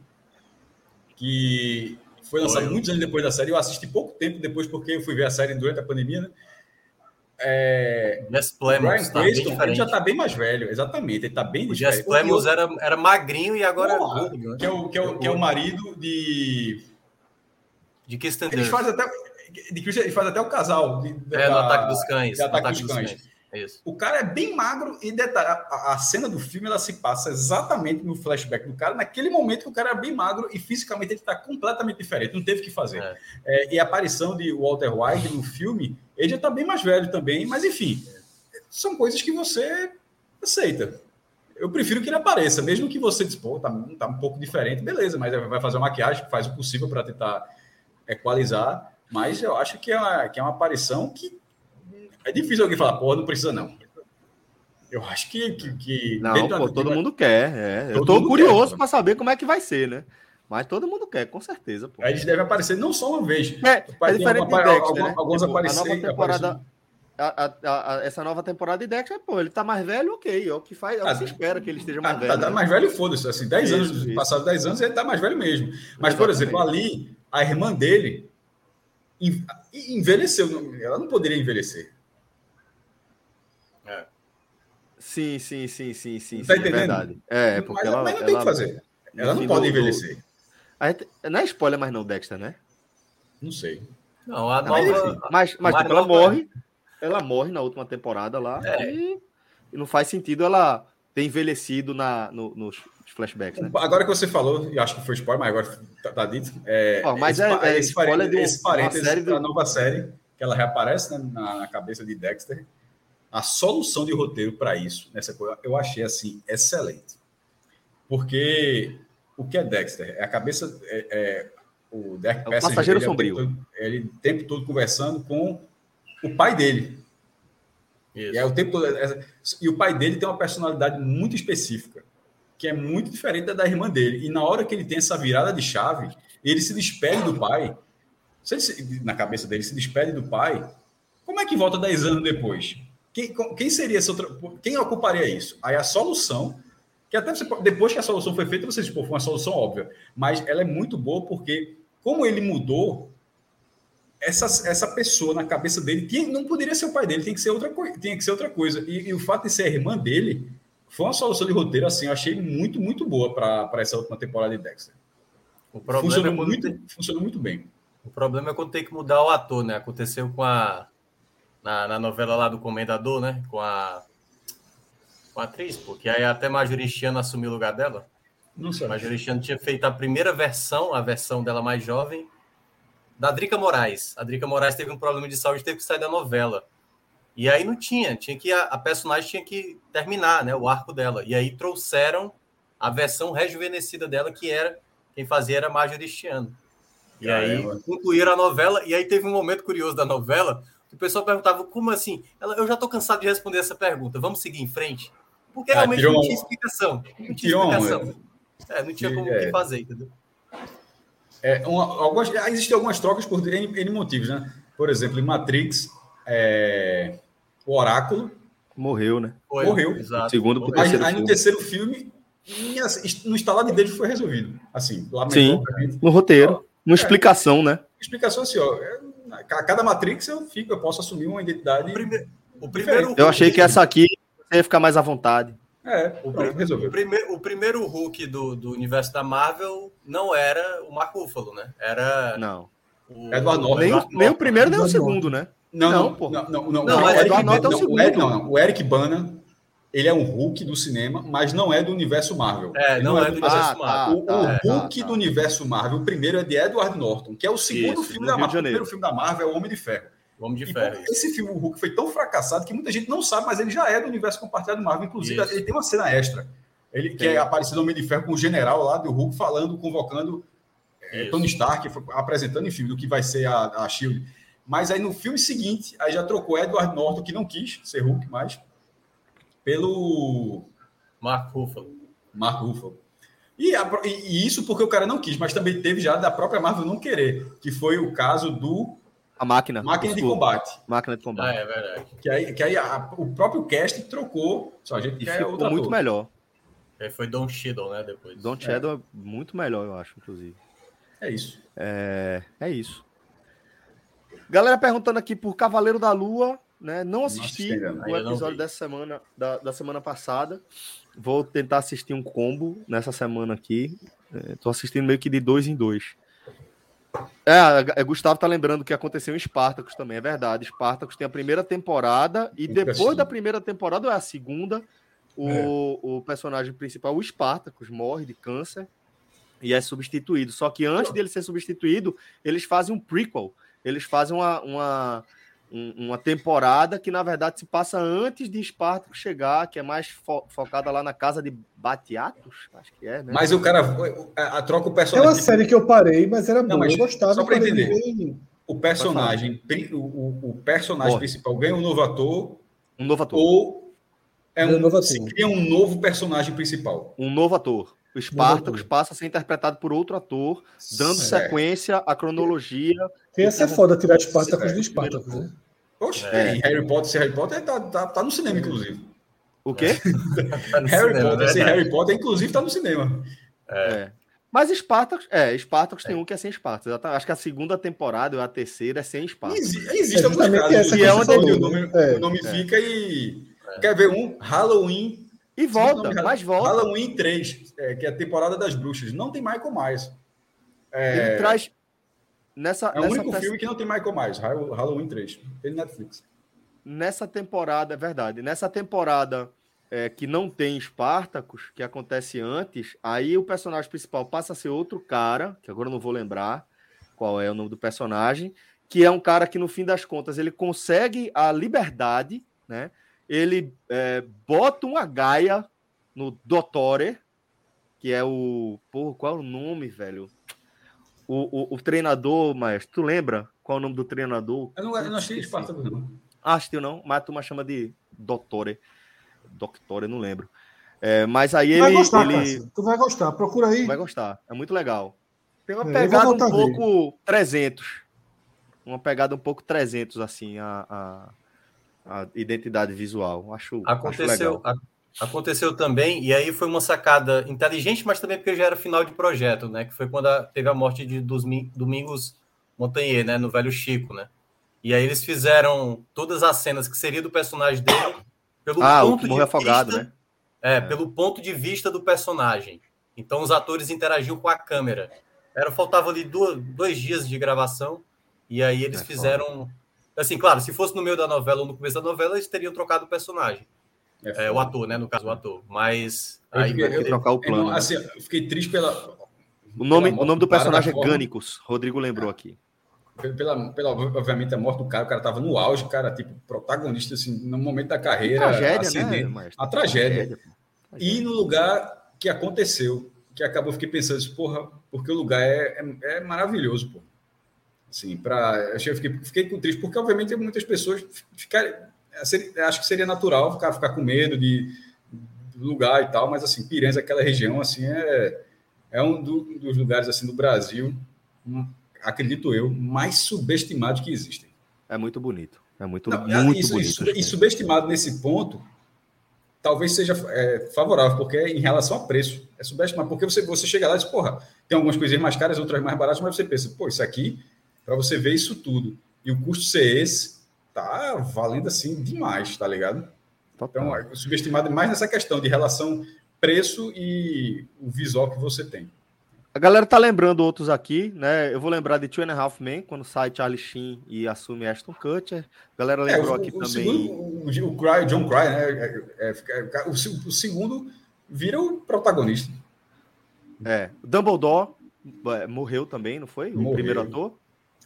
que foi lançado
Foi.
muitos anos depois da série. Eu assisti pouco tempo depois, porque eu fui ver a série durante a pandemia, né? É,
Jess
o
Plemons tá bem
Cranston, já está bem mais velho, exatamente. Ele está bem
O Jess. Plemons era, era magrinho e agora é gordo. né?
que, é o, que, é o, que é o marido de.
De Kirsten
Eles fazem até. De Christian, eles fazem até o casal. De,
É, no
da-
Ataque dos Cães.
de
no
Ataque
Ataque
dos
dos
Cães.
É isso.
O cara é bem magro e detalhe, a, a cena do filme ela se passa exatamente no flashback do cara, naquele momento que o cara é bem magro e fisicamente ele está completamente diferente, não teve o que fazer.
É.
É, e a aparição de Walter White no filme, ele já está bem mais velho também, mas enfim, são coisas que você aceita. Eu prefiro que ele apareça, mesmo que você diz, pô, tá, tá um pouco diferente, beleza, mas vai fazer uma maquiagem, faz o possível para tentar equalizar, mas eu acho que é uma, que é uma aparição que é difícil alguém falar, pô, não precisa não. Eu acho que. que, que
Não, pô, todo mundo quer. É. Eu tô curioso para saber como é que vai ser, né? Mas todo mundo quer, com certeza. Pô.
Eles devem aparecer não só uma vez.
É,
Vai
é diferente
alguma-
de Dexter,
alguma-
né?
alguns
Tipo,
aparecer-
a nova temporada, a- a- a- essa nova temporada de Dexter, pô, ele tá mais velho, ok, é o que faz, é o que
Ah,
se espera que ele esteja
Ah,
mais
tá,
velho.
tá
né?
mais velho, foda-se. Assim, 10
Isso,
anos,
isso.
passados 10 anos, ele tá mais velho mesmo. Mas, por
Exatamente.
exemplo, ali, a irmã dele en- envelheceu. Ela não poderia envelhecer.
Sim, sim, sim, sim, sim,
Tá
sim, é
entendendo?
verdade. É, porque
mas,
ela,
mas não tem
ela-
que fazer. Ela não pode
do-
envelhecer.
Gente- não é spoiler mais não, Dexter, né?
Não sei.
Não, a
Mas,
nova.
mas, mas
Mas
tipo, ela morre, ela morre na última temporada lá
É.
e, e não faz sentido ela ter envelhecido na, no- nos flashbacks, né?
Agora que você falou, eu acho que foi spoiler, mas agora tá, tá dito. É,
Ó, mas
esse,
é- é
esse parênteses,
de
esse parênteses
série do-
da nova série, que ela reaparece né, na, na cabeça de Dexter. A solução de roteiro para isso, nessa coisa, eu achei assim, excelente. Porque o que é Dexter? É a cabeça. É, é, o Derek
É passageiro
ele o
sombrio.
tempo todo- Ele o tempo todo conversando com o pai dele.
Isso.
E, é o tempo todo, essa- e o pai dele tem uma personalidade muito específica, que é muito diferente da irmã dele. E na hora que ele tem essa virada de chave, ele se despede do pai. Se na cabeça dele se despede do pai, como é que volta 10 anos depois? Quem, quem seria essa outra. Quem ocuparia isso? Aí a solução, que até você, depois que a solução foi feita, você diz, foi uma solução óbvia. Mas ela é muito boa porque, como ele mudou, essa, essa pessoa na cabeça dele tinha, não poderia ser o pai dele, tem que ser outra, tinha que ser outra coisa. E, e o fato de ser a irmã dele foi uma solução de roteiro, assim, eu achei muito, muito boa para essa última temporada de Dexter.
O problema,
Funcionou
é quando
muito, funcionou muito bem.
o problema é quando tem que mudar o ator, né? Aconteceu com a. Na, na novela lá do Comendador, né? Com a. Com a atriz, porque aí até Majoristiano assumiu o lugar dela.
Não sei.
Majoristiano tinha feito a primeira versão, a versão dela mais jovem, da Drica Moraes. A Drica Moraes teve um problema de saúde, teve que sair da novela. E aí não tinha, tinha que a, a personagem tinha que terminar, né, o arco dela. E aí trouxeram a versão rejuvenescida dela, que era quem fazia era Majoristiano. E aí concluíram a novela, e aí teve um momento curioso da novela, que o pessoal perguntava, como assim? Ela, eu já estou cansado de responder essa pergunta, vamos seguir em frente? Porque
Ah,
realmente
tirou
não tinha explicação. Não tinha explicação. É, não tinha como o
É.
que fazer, entendeu?
É, uma, algumas, ah, existem algumas trocas por N, N motivos, né? Por exemplo, em Matrix, é, o Oráculo,
Morreu, né?
Foi,
Morreu.
Exato.
Segundo pro
Morreu.
aí,
Terceiro
aí no terceiro filme, em, no instalar de dedo foi resolvido. Assim,
Sim. No roteiro. Uma explicação, né?
Explicação assim, ó. é, A cada Matrix eu fico, eu posso assumir uma identidade.
O primeiro, o primeiro
Eu achei que essa aqui você ia ficar mais à vontade.
É,
O,
pronto, resolveu.
o primeiro, o primeiro Hulk do, do universo da Marvel não era o Mark Ruffalo, né? Era
Não.
o
Edward Norton.
Nem, nem o primeiro, nem o segundo, né?
Não,
Não,
não,
pô.
não, não, não,
Não,
o
mas
Eric
Edward Norton é o
não,
segundo.
Eric- não, não, o Eric Bana, ele é um Hulk do cinema, mas não é do universo Marvel.
É,
Ele
não é do universo
Ah,
Marvel.
O, o
tá,
Hulk
tá,
do
tá.
universo Marvel, o primeiro é de Edward Norton, que é o segundo
Isso,
filme da Marvel. O primeiro filme da Marvel é o Homem de Ferro.
O Homem de
E
Ferro.
esse filme, o Hulk, foi tão fracassado que muita gente não sabe, mas ele já é do universo compartilhado Marvel. Inclusive,
Isso.
ele tem uma cena extra. Ele que
Tem.
é aparecendo no Homem de Ferro com o general lá do Hulk falando, convocando é. Tony Stark, apresentando, enfim, do que vai ser a, a Shield. Mas aí no filme seguinte, aí já trocou Edward Norton, que não quis ser Hulk mais, pelo
Mark Ruffalo.
Mark Ruffalo. E, a- e- isso porque o cara não quis, mas também teve já da própria Marvel não querer, que foi o caso do
A máquina.
Máquina de. Combate.
Máquina de
Ah,
combate.
é verdade.
Que aí, que aí a- o próprio cast trocou. Só a gente
E ficou muito
ator.
melhor.
Aí foi Don Cheadle, né? Depois.
Don Shadow é muito melhor, eu acho, inclusive.
É isso.
É, é isso. Galera perguntando aqui por Cavaleiro da Lua, né? Não assisti o episódio dessa semana, da, da semana passada. Vou tentar assistir um combo nessa semana aqui. É, tô assistindo meio que de dois em dois. É, é, Gustavo tá lembrando que aconteceu em Spartacus também, é verdade. Spartacus tem a primeira temporada e depois da primeira temporada, ou é a segunda, o,
É.
o personagem principal, o Spartacus, morre de câncer e é substituído. Só que antes dele ser substituído, eles fazem um prequel. Eles fazem uma, uma, um- uma temporada que, na verdade, se passa antes de Spartacus chegar, que é mais fo- focada lá na casa de Batiatos, acho que é, né?
Mas o cara a, troca o
É
personagem.
uma série que eu parei, mas era boa.
mas
eu gostava.
só
ele
entender.
veio-
O personagem, o, o- o personagem principal ganha um novo ator
Um novo ator.
ou é um,
um novo ator.
se cria um novo personagem principal.
Um novo ator. O Spartacus passa a ser interpretado por outro ator, dando
Certo.
sequência à cronologia.
Ia ser foda tirar Spartacus do Spartacus, né?
Oxe,
É.
Harry Potter, se Harry Potter tá, tá, tá no cinema, inclusive.
O quê?
Tá no
Harry
cinema,
Potter, se
verdade.
Harry Potter, inclusive, tá no cinema.
É. Mas Spartacus, é, Spartacus tem um que é sem Spartacus. Acho que a segunda temporada ou a terceira é sem Spartacus.
Exi- Existe
É
alguns casos
essa
que
que
é onde o nome?
É.
o nome fica e. Quer ver um? Halloween.
E volta,
Segundo nome,
mas volta.
Halloween 3, é, que é a temporada das bruxas. Não tem Michael Myers.
Ele
É,
traz. Nessa,
é o
nessa,
único
pers-
filme que não tem Michael Myers. Hall- Halloween 3. Tem Netflix.
nessa temporada, é verdade. Nessa temporada é, que não tem Spartacus, que acontece antes, aí o personagem principal passa a ser outro cara, que agora eu não vou lembrar qual é o nome do personagem, que é um cara que, no fim das contas, ele consegue a liberdade, né? Ele é, bota uma gaia no Dottore, que é o. Pô, qual é o nome, velho? O, o, o treinador, mas tu lembra qual é o nome do treinador?
Eu não, eu não achei
Esqueci.
Spartacus, não.
Assistiu não, mas a turma chama de Dottore. Doctore, não lembro. É, mas aí
vai
ele,
gostar,
ele.
Tu vai gostar. Procura aí.
vai gostar. É muito legal. Tem uma
É,
pegada um pouco 300. Uma pegada um pouco 300, assim, a, a, a identidade visual. Acho, acho
Aconteceu,
legal.
a- aconteceu também, e aí foi uma sacada inteligente, mas também porque já era final de projeto, né? Que foi quando a- teve a morte de dos Mi- Domingos Montanier, né? No Velho Chico, né? E aí eles fizeram todas as cenas que seria do personagem dele pelo
Ah,
ponto de
afogado,
vista,
né?
É, pelo ponto de vista do personagem. Então os atores interagiam com a câmera. Era faltava ali duas, dois dias de gravação e aí eles
É
fizeram assim, claro, se fosse no meio da novela ou no começo da novela eles teriam trocado o personagem, é, o ator, né? No caso o ator. Mas
Eu
aí
fiquei-
Tem que
eu-
trocar o
eu
plano.
não-
né?
assim, eu fiquei triste pela,
O nome,
pela
o nome do
cara,
personagem é
forma-
Gânicos. Rodrigo lembrou aqui.
pela, pela, obviamente, a morte do cara. O cara tava no auge, cara, tipo, protagonista, assim, no momento da carreira.
Tragédia, né,
ascendente.
maestro?
A tragédia. E no lugar que aconteceu, que acabou, eu fiquei pensando, assim, porra, porque o lugar é, é, é maravilhoso, pô. Assim, pra, eu fiquei, fiquei com triste, porque obviamente muitas pessoas ficarem. Acho que seria natural ficar, ficar com medo de, lugar e tal, mas assim, Piranhas, aquela região, assim, é, é um do- dos lugares assim do Brasil, hum, acredito eu, mais subestimados que existem.
É muito bonito. É muito,
Não,
muito
isso-
bonito.
isso- e subestimado nesse ponto, talvez seja é, favorável, porque é em relação a preço. É subestimado, porque você, você chega lá e diz, porra, tem algumas coisinhas mais caras, outras mais baratas, mas você pensa, pô, isso aqui, para você ver isso tudo, e o custo ser esse, tá valendo assim demais, tá ligado?
Total.
Então, é subestimado mais nessa questão de relação preço e o visual que você tem.
A galera tá lembrando outros aqui, né? Eu vou lembrar de Two and a Half Men, quando sai Charlie Sheen e assume Ashton Kutcher. A galera
É,
lembrou
o,
aqui
o
também.
segundo, o, o Cry, John Cry, né? é- é- é- o, se- o segundo vira o protagonista.
É, o Dumbledore é, morreu também, não foi? O
Morreu.
primeiro ator.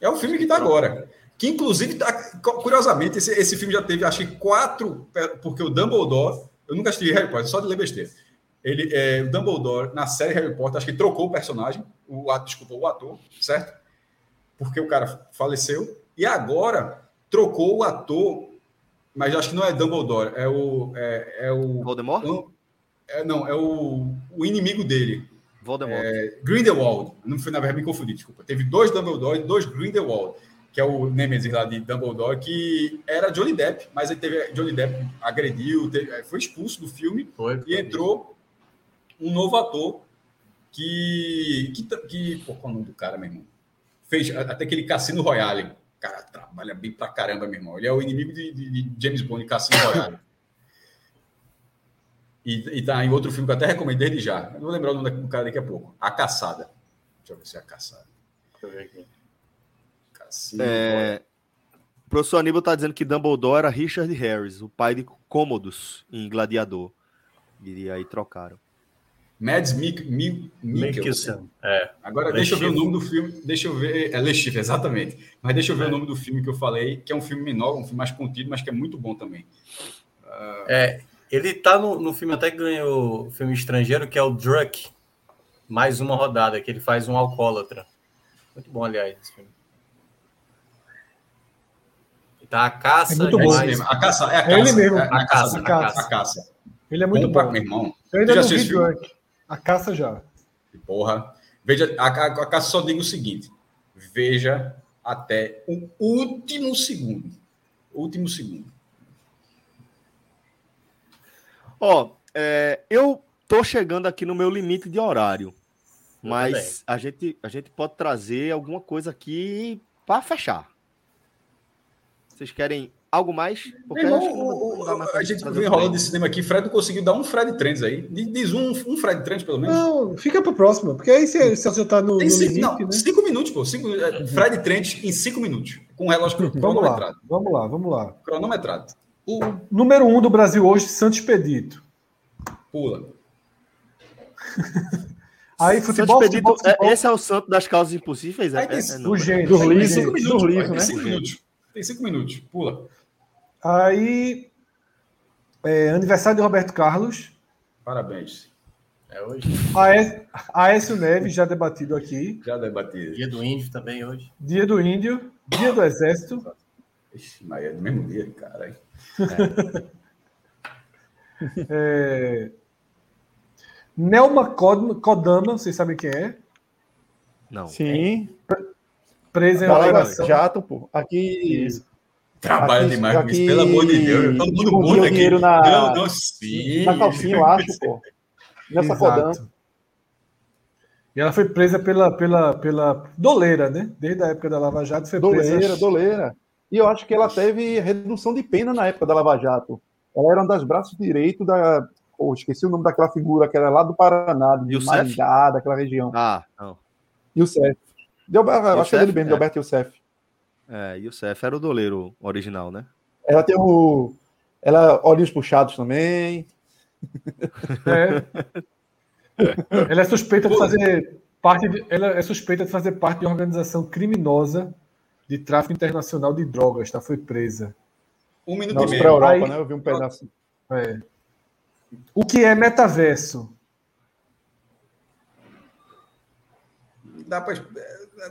É o filme que tá agora. Que, inclusive, tá, curiosamente, esse, esse filme já teve, acho que quatro, porque o Dumbledore, eu nunca assisti Harry Potter, só de ler besteira. Ele, é, o Dumbledore, na série Harry Potter, acho que trocou o personagem, o ato, desculpa, o ator, certo? Porque o cara faleceu. E agora trocou o ator, mas acho que não é Dumbledore, é o. É, é o
Voldemort?
é, não, é o, o inimigo dele.
Voldemort.
É, Grindelwald. Não foi, na verdade, me confundi, desculpa. Teve dois Dumbledore e dois Grindelwald, que é o Nemesis lá de Dumbledore, que era Johnny Depp, mas ele teve. Johnny Depp agrediu, teve- foi expulso do filme
foi,
e entrou um novo ator que. que, que pô, qual é o nome do cara, meu irmão? Fez até aquele Cassino Royale. O cara trabalha bem pra caramba, meu irmão. Ele é o inimigo de, de- de James Bond, Cassino Royale. E, e tá em outro filme que eu até recomendei desde já. Eu não vou lembrar o nome do cara daqui a pouco. A Caçada. Deixa eu ver se é a Caçada.
Deixa eu ver aqui.
Cassino
É, o professor Aníbal tá dizendo que Dumbledore era Richard Harris, o pai de Cômodos em Gladiador. E aí trocaram.
Mads Mik Mik Mikkelsen.
É.
Agora,
Le
deixa eu ver o nome do filme. Deixa eu ver. É Le Chiffre, exatamente. Mas deixa eu ver o nome do filme que eu falei, que é um filme menor, um filme mais contido, mas que é muito bom também.
É, ele tá no, no filme, até que ganhou filme estrangeiro, que é o Druck. Mais uma rodada, que ele faz um alcoólatra. Muito bom, aliás, esse filme. E tá a caça.
É muito bom.
Esse
mais-
mesmo, a caça. É a
É
caça.
ele mesmo.
É a,
A
caça. A caça.
caça.
A caça.
Ele é muito
Bom meu irmão.
Eu ainda
já
não vi? Drunk. A caça já.
Porra. Veja, a, a, a caça só diga o seguinte: veja até o último segundo. Último segundo.
Ó, é, eu tô chegando aqui no meu limite de horário. Mas a gente, a gente pode trazer alguma coisa aqui para fechar. Vocês querem algo mais? Porque
Meu
acho que
irmão,
não-
o-
não dá mais
a gente vem rolando de cinema aqui. Fred conseguiu dar um Fred Trends aí. Diz- um, um Fred Trends, pelo menos.
Não, fica pra próxima, porque aí você, você já tá no,
Tem
no
cinco,
limite,
não,
né?
cinco minutos, pô. Cinco, é, Fred Trent em cinco minutos. Com relógio
Vamos lá,
cronometrado.
vamos lá, vamos lá.
Cronometrado.
O número um do Brasil hoje, Santos Expedito.
Pula.
Aí, futebol,
Expedito,
futebol, futebol,
é- esse é o santo das causas impossíveis? É,
Aí tem-
é- é
do.
Do livro.
gênio.
Cinco minutos,
do livro,
tem
né?
cinco minutos. Tem cinco minutos. Pula.
Aí, é, aniversário de Roberto Carlos.
Parabéns.
É hoje.
Aé- Aécio Neves, já debatido aqui.
Já debati.
Dia do Índio também hoje.
Dia do Índio. Dia do Exército.
Ixi, mas é no mesmo dia, cara.
É, Nelma Kodama, Kodama, vocês sabem quem é?
Não.
Sim.
Presa em alegação.
jato, pô. Aqui.
Trabalha
Aqui-
demais com isso,
aqui
pelo amor de Deus. Todo mundo
o
aqui.
dinheiro na-
Não, não, sim.
Na calcinha, eu acho, pô. Nessa
Exato.
codando.
E ela foi presa pela, pela, pela doleira, né? Desde a época da Lava Jato foi
Doleira,
presa.
doleira. E eu acho que ela teve redução de pena na época da Lava Jato. Ela era um das braços direitos da. Pô, esqueci o nome daquela figura que era lá do Paraná, de
Youssef?
Maringá, daquela região.
Ah, não.
Youssef. Delber, acho que é dele
Youssef,
mesmo,
é.
Delberto Youssef.
É, Youssef era o doleiro original, né?
Ela tem o. Ela, olhinhos puxados também.
É. Ela é suspeita de fazer parte de, ela é suspeita de fazer parte de uma organização criminosa de tráfico internacional de drogas, tá? Foi presa.
Um minuto
Nossa,
e
pra
meio.
Europa,
Aí-
né? Eu vi um pedaço.
É. O que é metaverso?
Dá pra,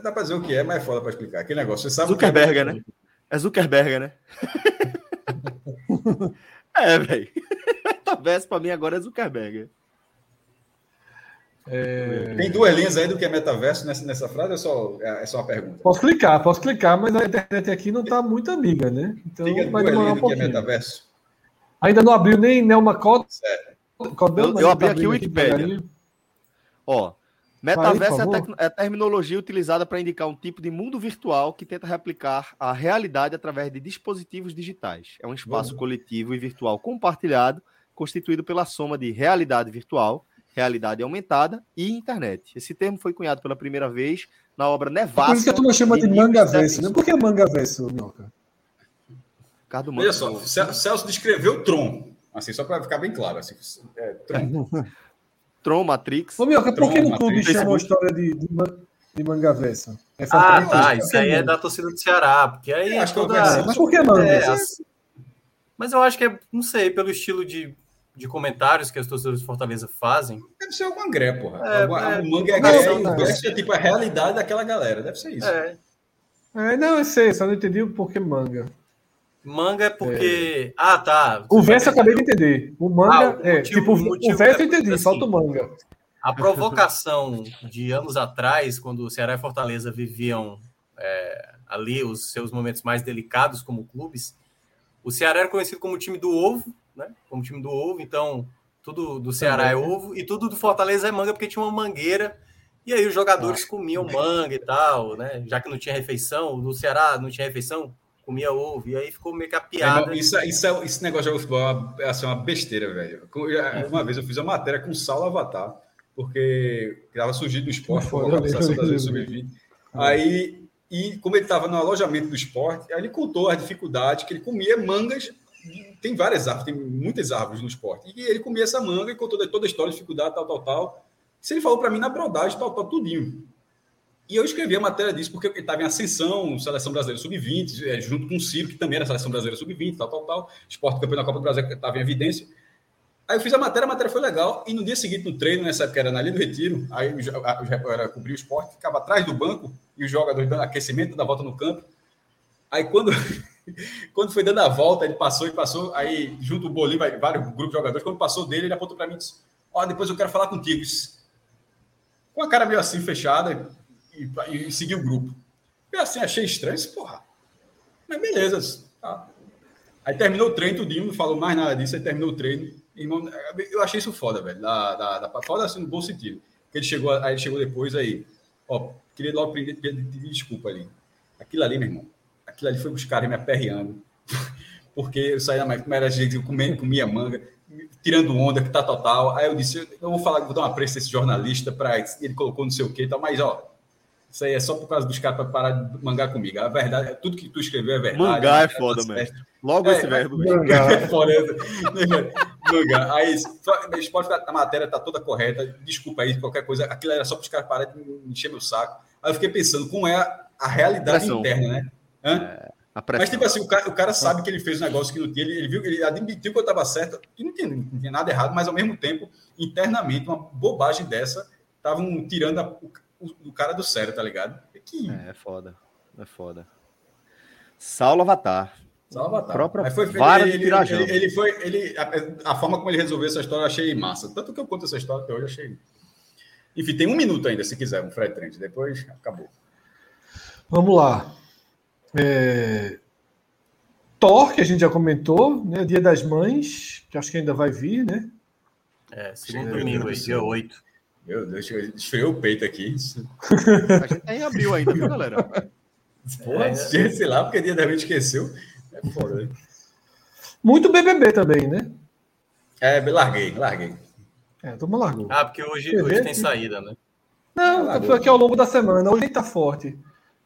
dá pra dizer o que é, mas é foda pra explicar. Aquele negócio, você sabe que
Zuckerberg, né? É Zuckerberg, né? é, velho. Metaverso pra mim agora é Zuckerberg.
Tem duas linhas aí do que é metaverso nessa, nessa frase, é só, é só uma pergunta.
Posso clicar, posso clicar, mas a internet aqui não tá muito amiga, né? Então
Diga
vai demorar um
do que é
pouquinho.
metaverso.
Ainda não abriu nem Nelma.
Certo.
Codama,
Eu- eu
tá
abri aqui
abrindo
o
devagarinho.
Ó, metaverso é, a
favor.
tec- é a terminologia utilizada para indicar um tipo de mundo virtual que tenta replicar a realidade através de dispositivos digitais. É um espaço
Uhum.
coletivo e virtual compartilhado, constituído pela soma de realidade virtual, realidade aumentada e internet. Esse termo foi cunhado pela primeira vez na obra Nevasca.
Por isso que a turma chama de
Neil
mangaverso, né? Por que mangaverso, Minhoca?
Ricardo Manso.
só, Cel- Celso descreveu Tron, assim, só para ficar bem claro. Assim, é, Tron.
Tron, Matrix.
Ô, Minhoca, por que no clube
Matrix,
chamam a história de, de, de mangaverso? É
Ah, tá. Isso aí é da torcida do Ceará. Porque aí
Eu acho que é
toda...
uma versão.
Mas por que manga?
É, as- Mas eu acho que é, não sei, pelo estilo de, de comentários que as torcidas de Fortaleza fazem.
Deve ser alguma gré, porra.
É,
Alguma-
é.
o manga é gré e o verso é tipo a realidade daquela galera. Deve ser isso.
É.
É, não, eu sei, só não entendi o porquê manga.
Manga é porque. Ah, tá.
O verso eu acabei de entender. O manga,
Ah, o
é,
motivo-
tipo,
o
o verso
é
eu entendi,
assim.
falta o manga.
A provocação de anos atrás, quando o Ceará e Fortaleza viviam é, ali os seus momentos mais delicados como clubes, o Ceará era conhecido como o time do ovo, né? Como time do ovo, então tudo do Ceará é ovo e tudo do Fortaleza é manga, porque tinha uma mangueira. E aí os jogadores comiam manga e tal, né? Já que não tinha refeição, no Ceará não tinha refeição, comia ovo. E aí ficou meio que a piada.
Irmão, Isso, isso é- esse negócio de futebol é uma, é, assim, uma besteira, velho. Já- Uma vez eu fiz uma matéria com o Saulo Avatar, porque estava surgindo no esporte,
Foi,
com a
eu
organização
lembro, eu
das
lembro.
sub-20. Aí, e como ele estava no alojamento do esporte, aí ele contou a dificuldade que ele comia mangas. Tem várias árvores, tem muitas árvores no esporte. E ele comia essa manga e contou toda a história, dificuldade, tal, tal, tal. Isso ele falou para mim na brodagem, tal, tal, tudinho. E eu escrevi a matéria disso porque ele estava em ascensão, seleção brasileira sub-20, eh, junto com o Ciro, que também era seleção brasileira sub-20, tal, tal, tal. Esporte campeão da Copa do Brasil estava em evidência. Aí eu fiz a matéria, a matéria foi legal. E no dia seguinte, no treino, nessa época era na linha do Retiro, aí eu, eu era cobrir o esporte, ficava atrás do banco e os jogadores dando aquecimento, dando a volta no campo. Aí quando, quando foi dando a volta, ele passou e passou, aí junto o Bolinho, vai- vários grupos de jogadores, quando passou dele, ele apontou para mim e disse: Ó, depois eu quero falar contigo. Com a cara meio assim, fechada, e, e seguiu o grupo. Eu assim, achei estranho, disse, porra. Mas beleza. tá. Aí terminou o treino, tudinho, não falou mais nada disso, aí terminou o treino. Irmão, eu achei isso foda, velho. Da, da, da, foda assim, no bom sentido. Ele chegou, aí ele chegou depois aí. Ó, queria logo pedir desculpa ali. Aquilo ali, meu irmão. Aquilo ali foi os caras me aperreando. Porque eu saía na primeira gente, eu comia, manga, tirando onda, que tá total. Aí eu disse, eu vou falar, vou dar uma preço esse jornalista para ele colocou não sei o que e tal, mas ó, isso aí é só por causa dos caras para parar de mangar comigo. A verdade, é tudo que tu escreveu é verdade.
Mangar é foda, mesmo. Logo
É,
esse verbo.
É foda. Manga. Aí, o esporte, a matéria tá toda correta. Desculpa aí, qualquer coisa. Aquilo era só para os caras pararem de encher meu saco. Aí eu fiquei pensando como é a, a realidade
Pressão.
interna, né?
Pressão.
Mas, tipo assim, o cara, o cara sabe que ele fez um negócio que não tinha, ele, ele viu, ele admitiu que eu estava certo, e não tinha, não tinha nada errado, mas ao mesmo tempo, internamente, uma bobagem dessa, estavam tirando a- o, o- cara do sério, tá ligado? É que
É, é foda. É foda. Saulo Avatar.
salva tá.
Própria
Mas foi,
vara de
ele, ele,
jambo.
ele foi, ele, a, a forma como ele resolveu essa história eu achei massa. Tanto que eu conto essa história até hoje, eu achei. Enfim, tem um minuto ainda, se quiser, um Fred Trent. Depois acabou.
Vamos lá. É... Thor, que a gente já comentou, né? Dia das Mães, que acho que ainda vai vir, né?
É, segundo
Chega,
domingo aí, dia
céu.
8.
Meu Deus, esfriou o peito aqui.
A gente tá em abril ainda, viu, galera?
Porra,
É.
sei lá, porque dia da gente esqueceu. É foda, né?
Muito BBB também, né?
É, larguei, larguei.
É, a turma largou.
Ah, porque hoje, hoje tem saída, né?
Não, foi aqui ao longo da semana. Hoje ele tá forte.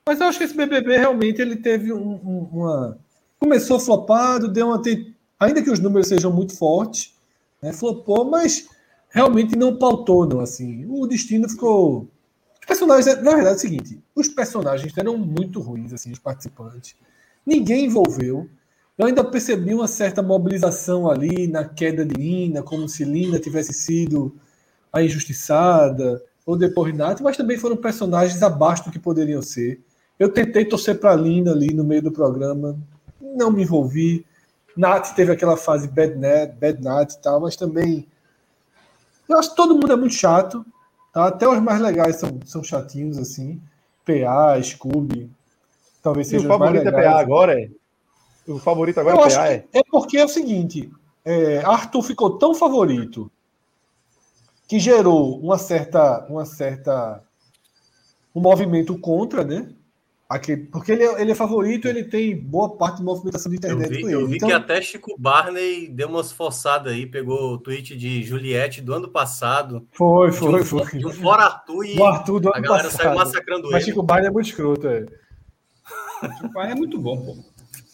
Mas eu acho que esse BBB realmente ele teve um- um- uma. Começou flopado, deu uma. Ainda que os números sejam muito fortes, né? Flopou, mas realmente não pautou, não. Assim, o destino ficou. Os personagens, na verdade, é o seguinte: os personagens eram muito ruins, assim, os participantes. Ninguém envolveu. Eu ainda percebi uma certa mobilização ali na queda de Lina, como se Lina tivesse sido a injustiçada ou depois Nath, mas também foram personagens abaixo do que poderiam ser. Eu tentei torcer para Lina ali no meio do programa, não me envolvi. Nath teve aquela fase bad Nat, bad Nat e tal, mas também eu acho que todo mundo é muito chato, tá? Até os mais legais são, são chatinhos assim. PA, Scooby, talvez
E o favorito é. PA agora, é? O favorito agora
Eu
é PA, é?
é porque é o seguinte: é, Arthur ficou tão favorito que gerou uma certa, uma certa um movimento contra, né? Aquele, porque ele é, ele é favorito, ele tem boa parte de movimentação de
Eu
internet
vi,
com
eu
ele.
vi
Então,
que até Chico Barney deu umas forçadas aí, pegou o tweet de Juliette do ano passado,
foi,
de
foi,
um,
foi.
de um fora Arthur e
O Arthur do
a
ano
galera saiu
passado.
massacrando
Mas
ele.
Chico Barney é muito escroto, é.
O pai é muito bom, pô.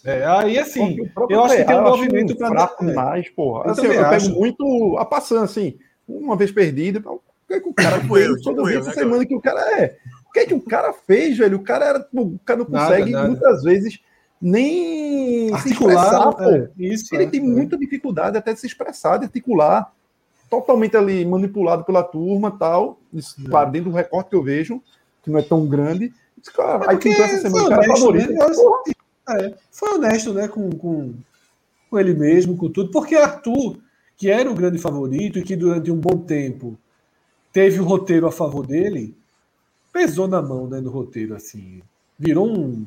É, aí assim, eu acho que tem um
eu
movimento para
fraco demais, porra.
Eu
Assim, eu, pego muito a passando, assim, uma vez perdido, o que, é o cara
Tipo eu, tipo
toda vez
eu,
essa
né,
semana que o cara é? O que é que o cara fez, velho? O cara era, o cara não
Nada,
consegue
nada.
muitas vezes nem se
articular.
expressar, pô.
é, isso,
Ele
é,
tem
é.
muita dificuldade até de se expressar, de articular, totalmente ali manipulado pela turma tal. Isso, claro, dentro do recorte que eu vejo, que não é tão grande. Esse cara,
É
aí
porque
pintou essa semana cara
honesto,
favorito.
né? É, foi honesto, né, com, com, com ele mesmo, com tudo, porque Arthur, que era o grande favorito e que durante um bom tempo teve o roteiro a favor dele, pesou na mão, né, no roteiro, assim, virou um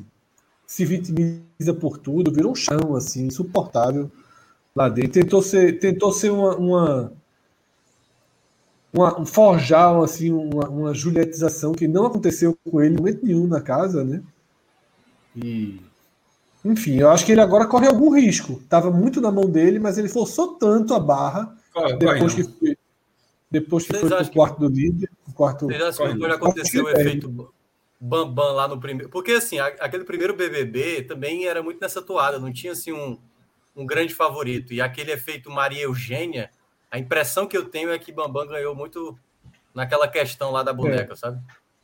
se vitimiza por tudo, virou um chão, assim, insuportável lá dentro, tentou ser, tentou ser uma, uma, uma um forjar, assim, uma, uma julietização que não aconteceu com ele em momento nenhum na casa, né, e enfim, eu acho que ele agora corre algum risco. Tava muito na mão dele, mas ele forçou tanto a barra
Corre,
depois que foi, depois que
Vocês
foi pro
acham que-
quarto do líder. o Quarto...
Vocês acham que pode acontecer o
Corre,
efeito Bambam lá no primeiro? Porque assim, aquele primeiro BBB também era muito nessa toada, não tinha assim um, um grande favorito. E aquele efeito Maria Eugênia, a impressão que eu tenho é que Bambam ganhou muito naquela questão lá da boneca, sabe?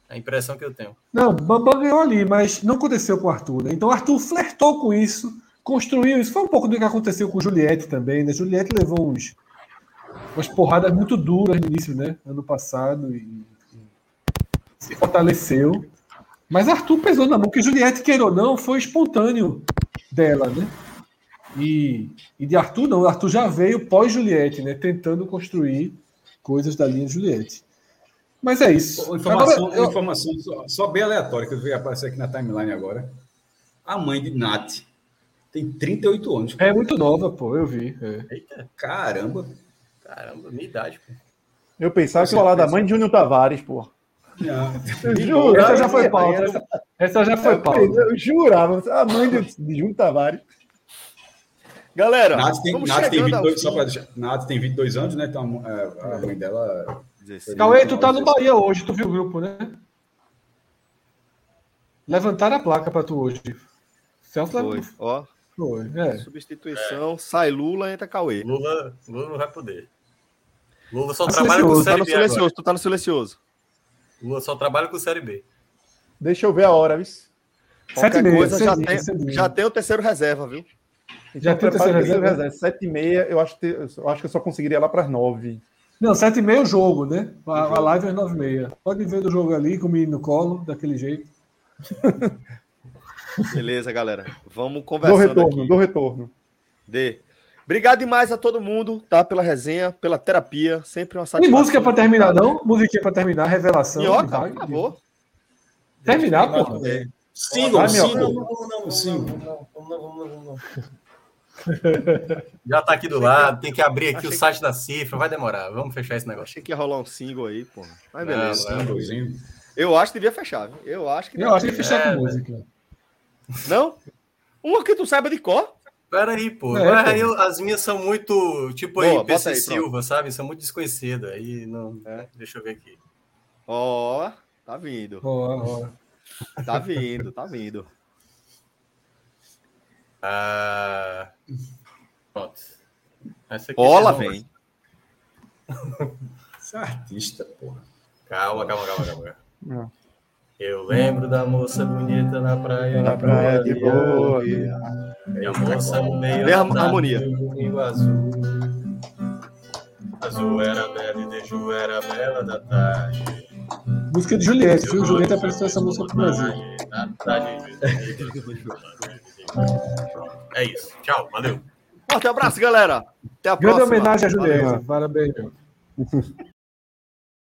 A impressão que eu tenho.
Não, Bambam ganhou ali, mas não aconteceu com o Arthur. Né? Então o Arthur flertou com isso, construiu isso. Foi um pouco do que aconteceu com Juliette também. Né? Juliette levou uns, umas porradas muito duras no início, né? Ano passado, e, e se fortaleceu. Mas Arthur pesou na mão, porque Juliette, queira ou não, foi espontâneo dela, né? E, e de Arthur não, Arthur já veio pós-Juliette, né? Tentando construir coisas da linha Juliette. Mas é isso.
Informação,
Agora, eu-
informação só, só bem aleatória que eu vi aparecer aqui na timeline agora. A mãe de Nath tem 38 anos.
É muito nova, pô, eu vi. é.
Eita,
Caramba.
Caramba, minha idade. Pô.
Eu pensava que
Você
ia falar da mãe de Júnior Tavares, porra.
Não.
Eu jurava.
Essa já foi pauta. Essa, essa já foi pauta.
Eu jurava, a mãe de, de Júnior Tavares.
Galera,
Nath tem,
vamos
Nath tem
chegando ao
22, só pra deixar, Nath tem 22 anos, né? Então é, a mãe dela.
16.
Cauê, tu tá no Bahia hoje, tu viu o grupo, né? Levantaram a placa pra tu hoje. Celso
Foi, ó,
foi. É.
substituição, sai Lula, entra Cauê.
Lula, Lula não vai poder. Lula só
Tá
trabalha com
Tá
Série
no
B agora.
silencioso, tu tá no silencioso.
Lula só trabalha com Série B.
Deixa eu ver a hora, viu?
Sete e
Qualquer
meia,
coisa, já
cedinho,
tem, já tem o terceiro reserva, viu?
Já tem o terceiro reserva?
Sete e meia, eu acho, que, eu acho que eu só conseguiria lá para as nove.
Não, 7 e meia é o jogo, né? A, a live é 9 e meia. Pode ver do jogo ali com o menino no colo, daquele jeito.
Beleza, galera. Vamos
Dou
conversando
retorno,
aqui.
dou retorno.
Dê. Obrigado demais a todo mundo, tá? Pela resenha, pela terapia. Sempre uma
Tem
satisfação.
música pra terminar, não? Musiquinha pra terminar, revelação.
Minhoca, por favor.
Terminar, Vai, meu.
sigam.
Não, não, não,
Sim.
não, não, não. Já tá aqui do lado, tem que abrir aqui o site da cifra, vai demorar. Vamos fechar esse negócio.
achei que ia rolar um single aí, pô. Mas beleza.
não.
Singlezinho.
Eu acho que devia fechar, viu? Eu acho que.
Eu acho que fechar
É,
com música.
Não? Uma que tu saiba de cor.
Pera aí, pô.
É,
Mas
pô.
aí eu- as minhas são muito, tipo
Boa,
aí, PC
aí, pronto.
Silva, sabe? São muito desconhecidas. Aí não.
É.
Deixa eu ver aqui.
Ó, tá vindo.
Ó, ó.
Tá vindo, tá vindo.
Ah, pronto. Essa vocês vão-
vem.
Você é artista, porra.
Calma, calma, calma, calma.
Não.
Eu lembro da moça bonita na praia.
Na praia de boa.
E a moça no meio da
harmonia.
do rio azul. Azul era bela e Deju era bela da tarde.
Música de Juliette, viu? Juliette apresentou essa música pro Brasil.
É isso. Tchau, valeu.
Forte abraço, galera. Até a
Grande
próxima.
homenagem a. Juliette. Parabéns.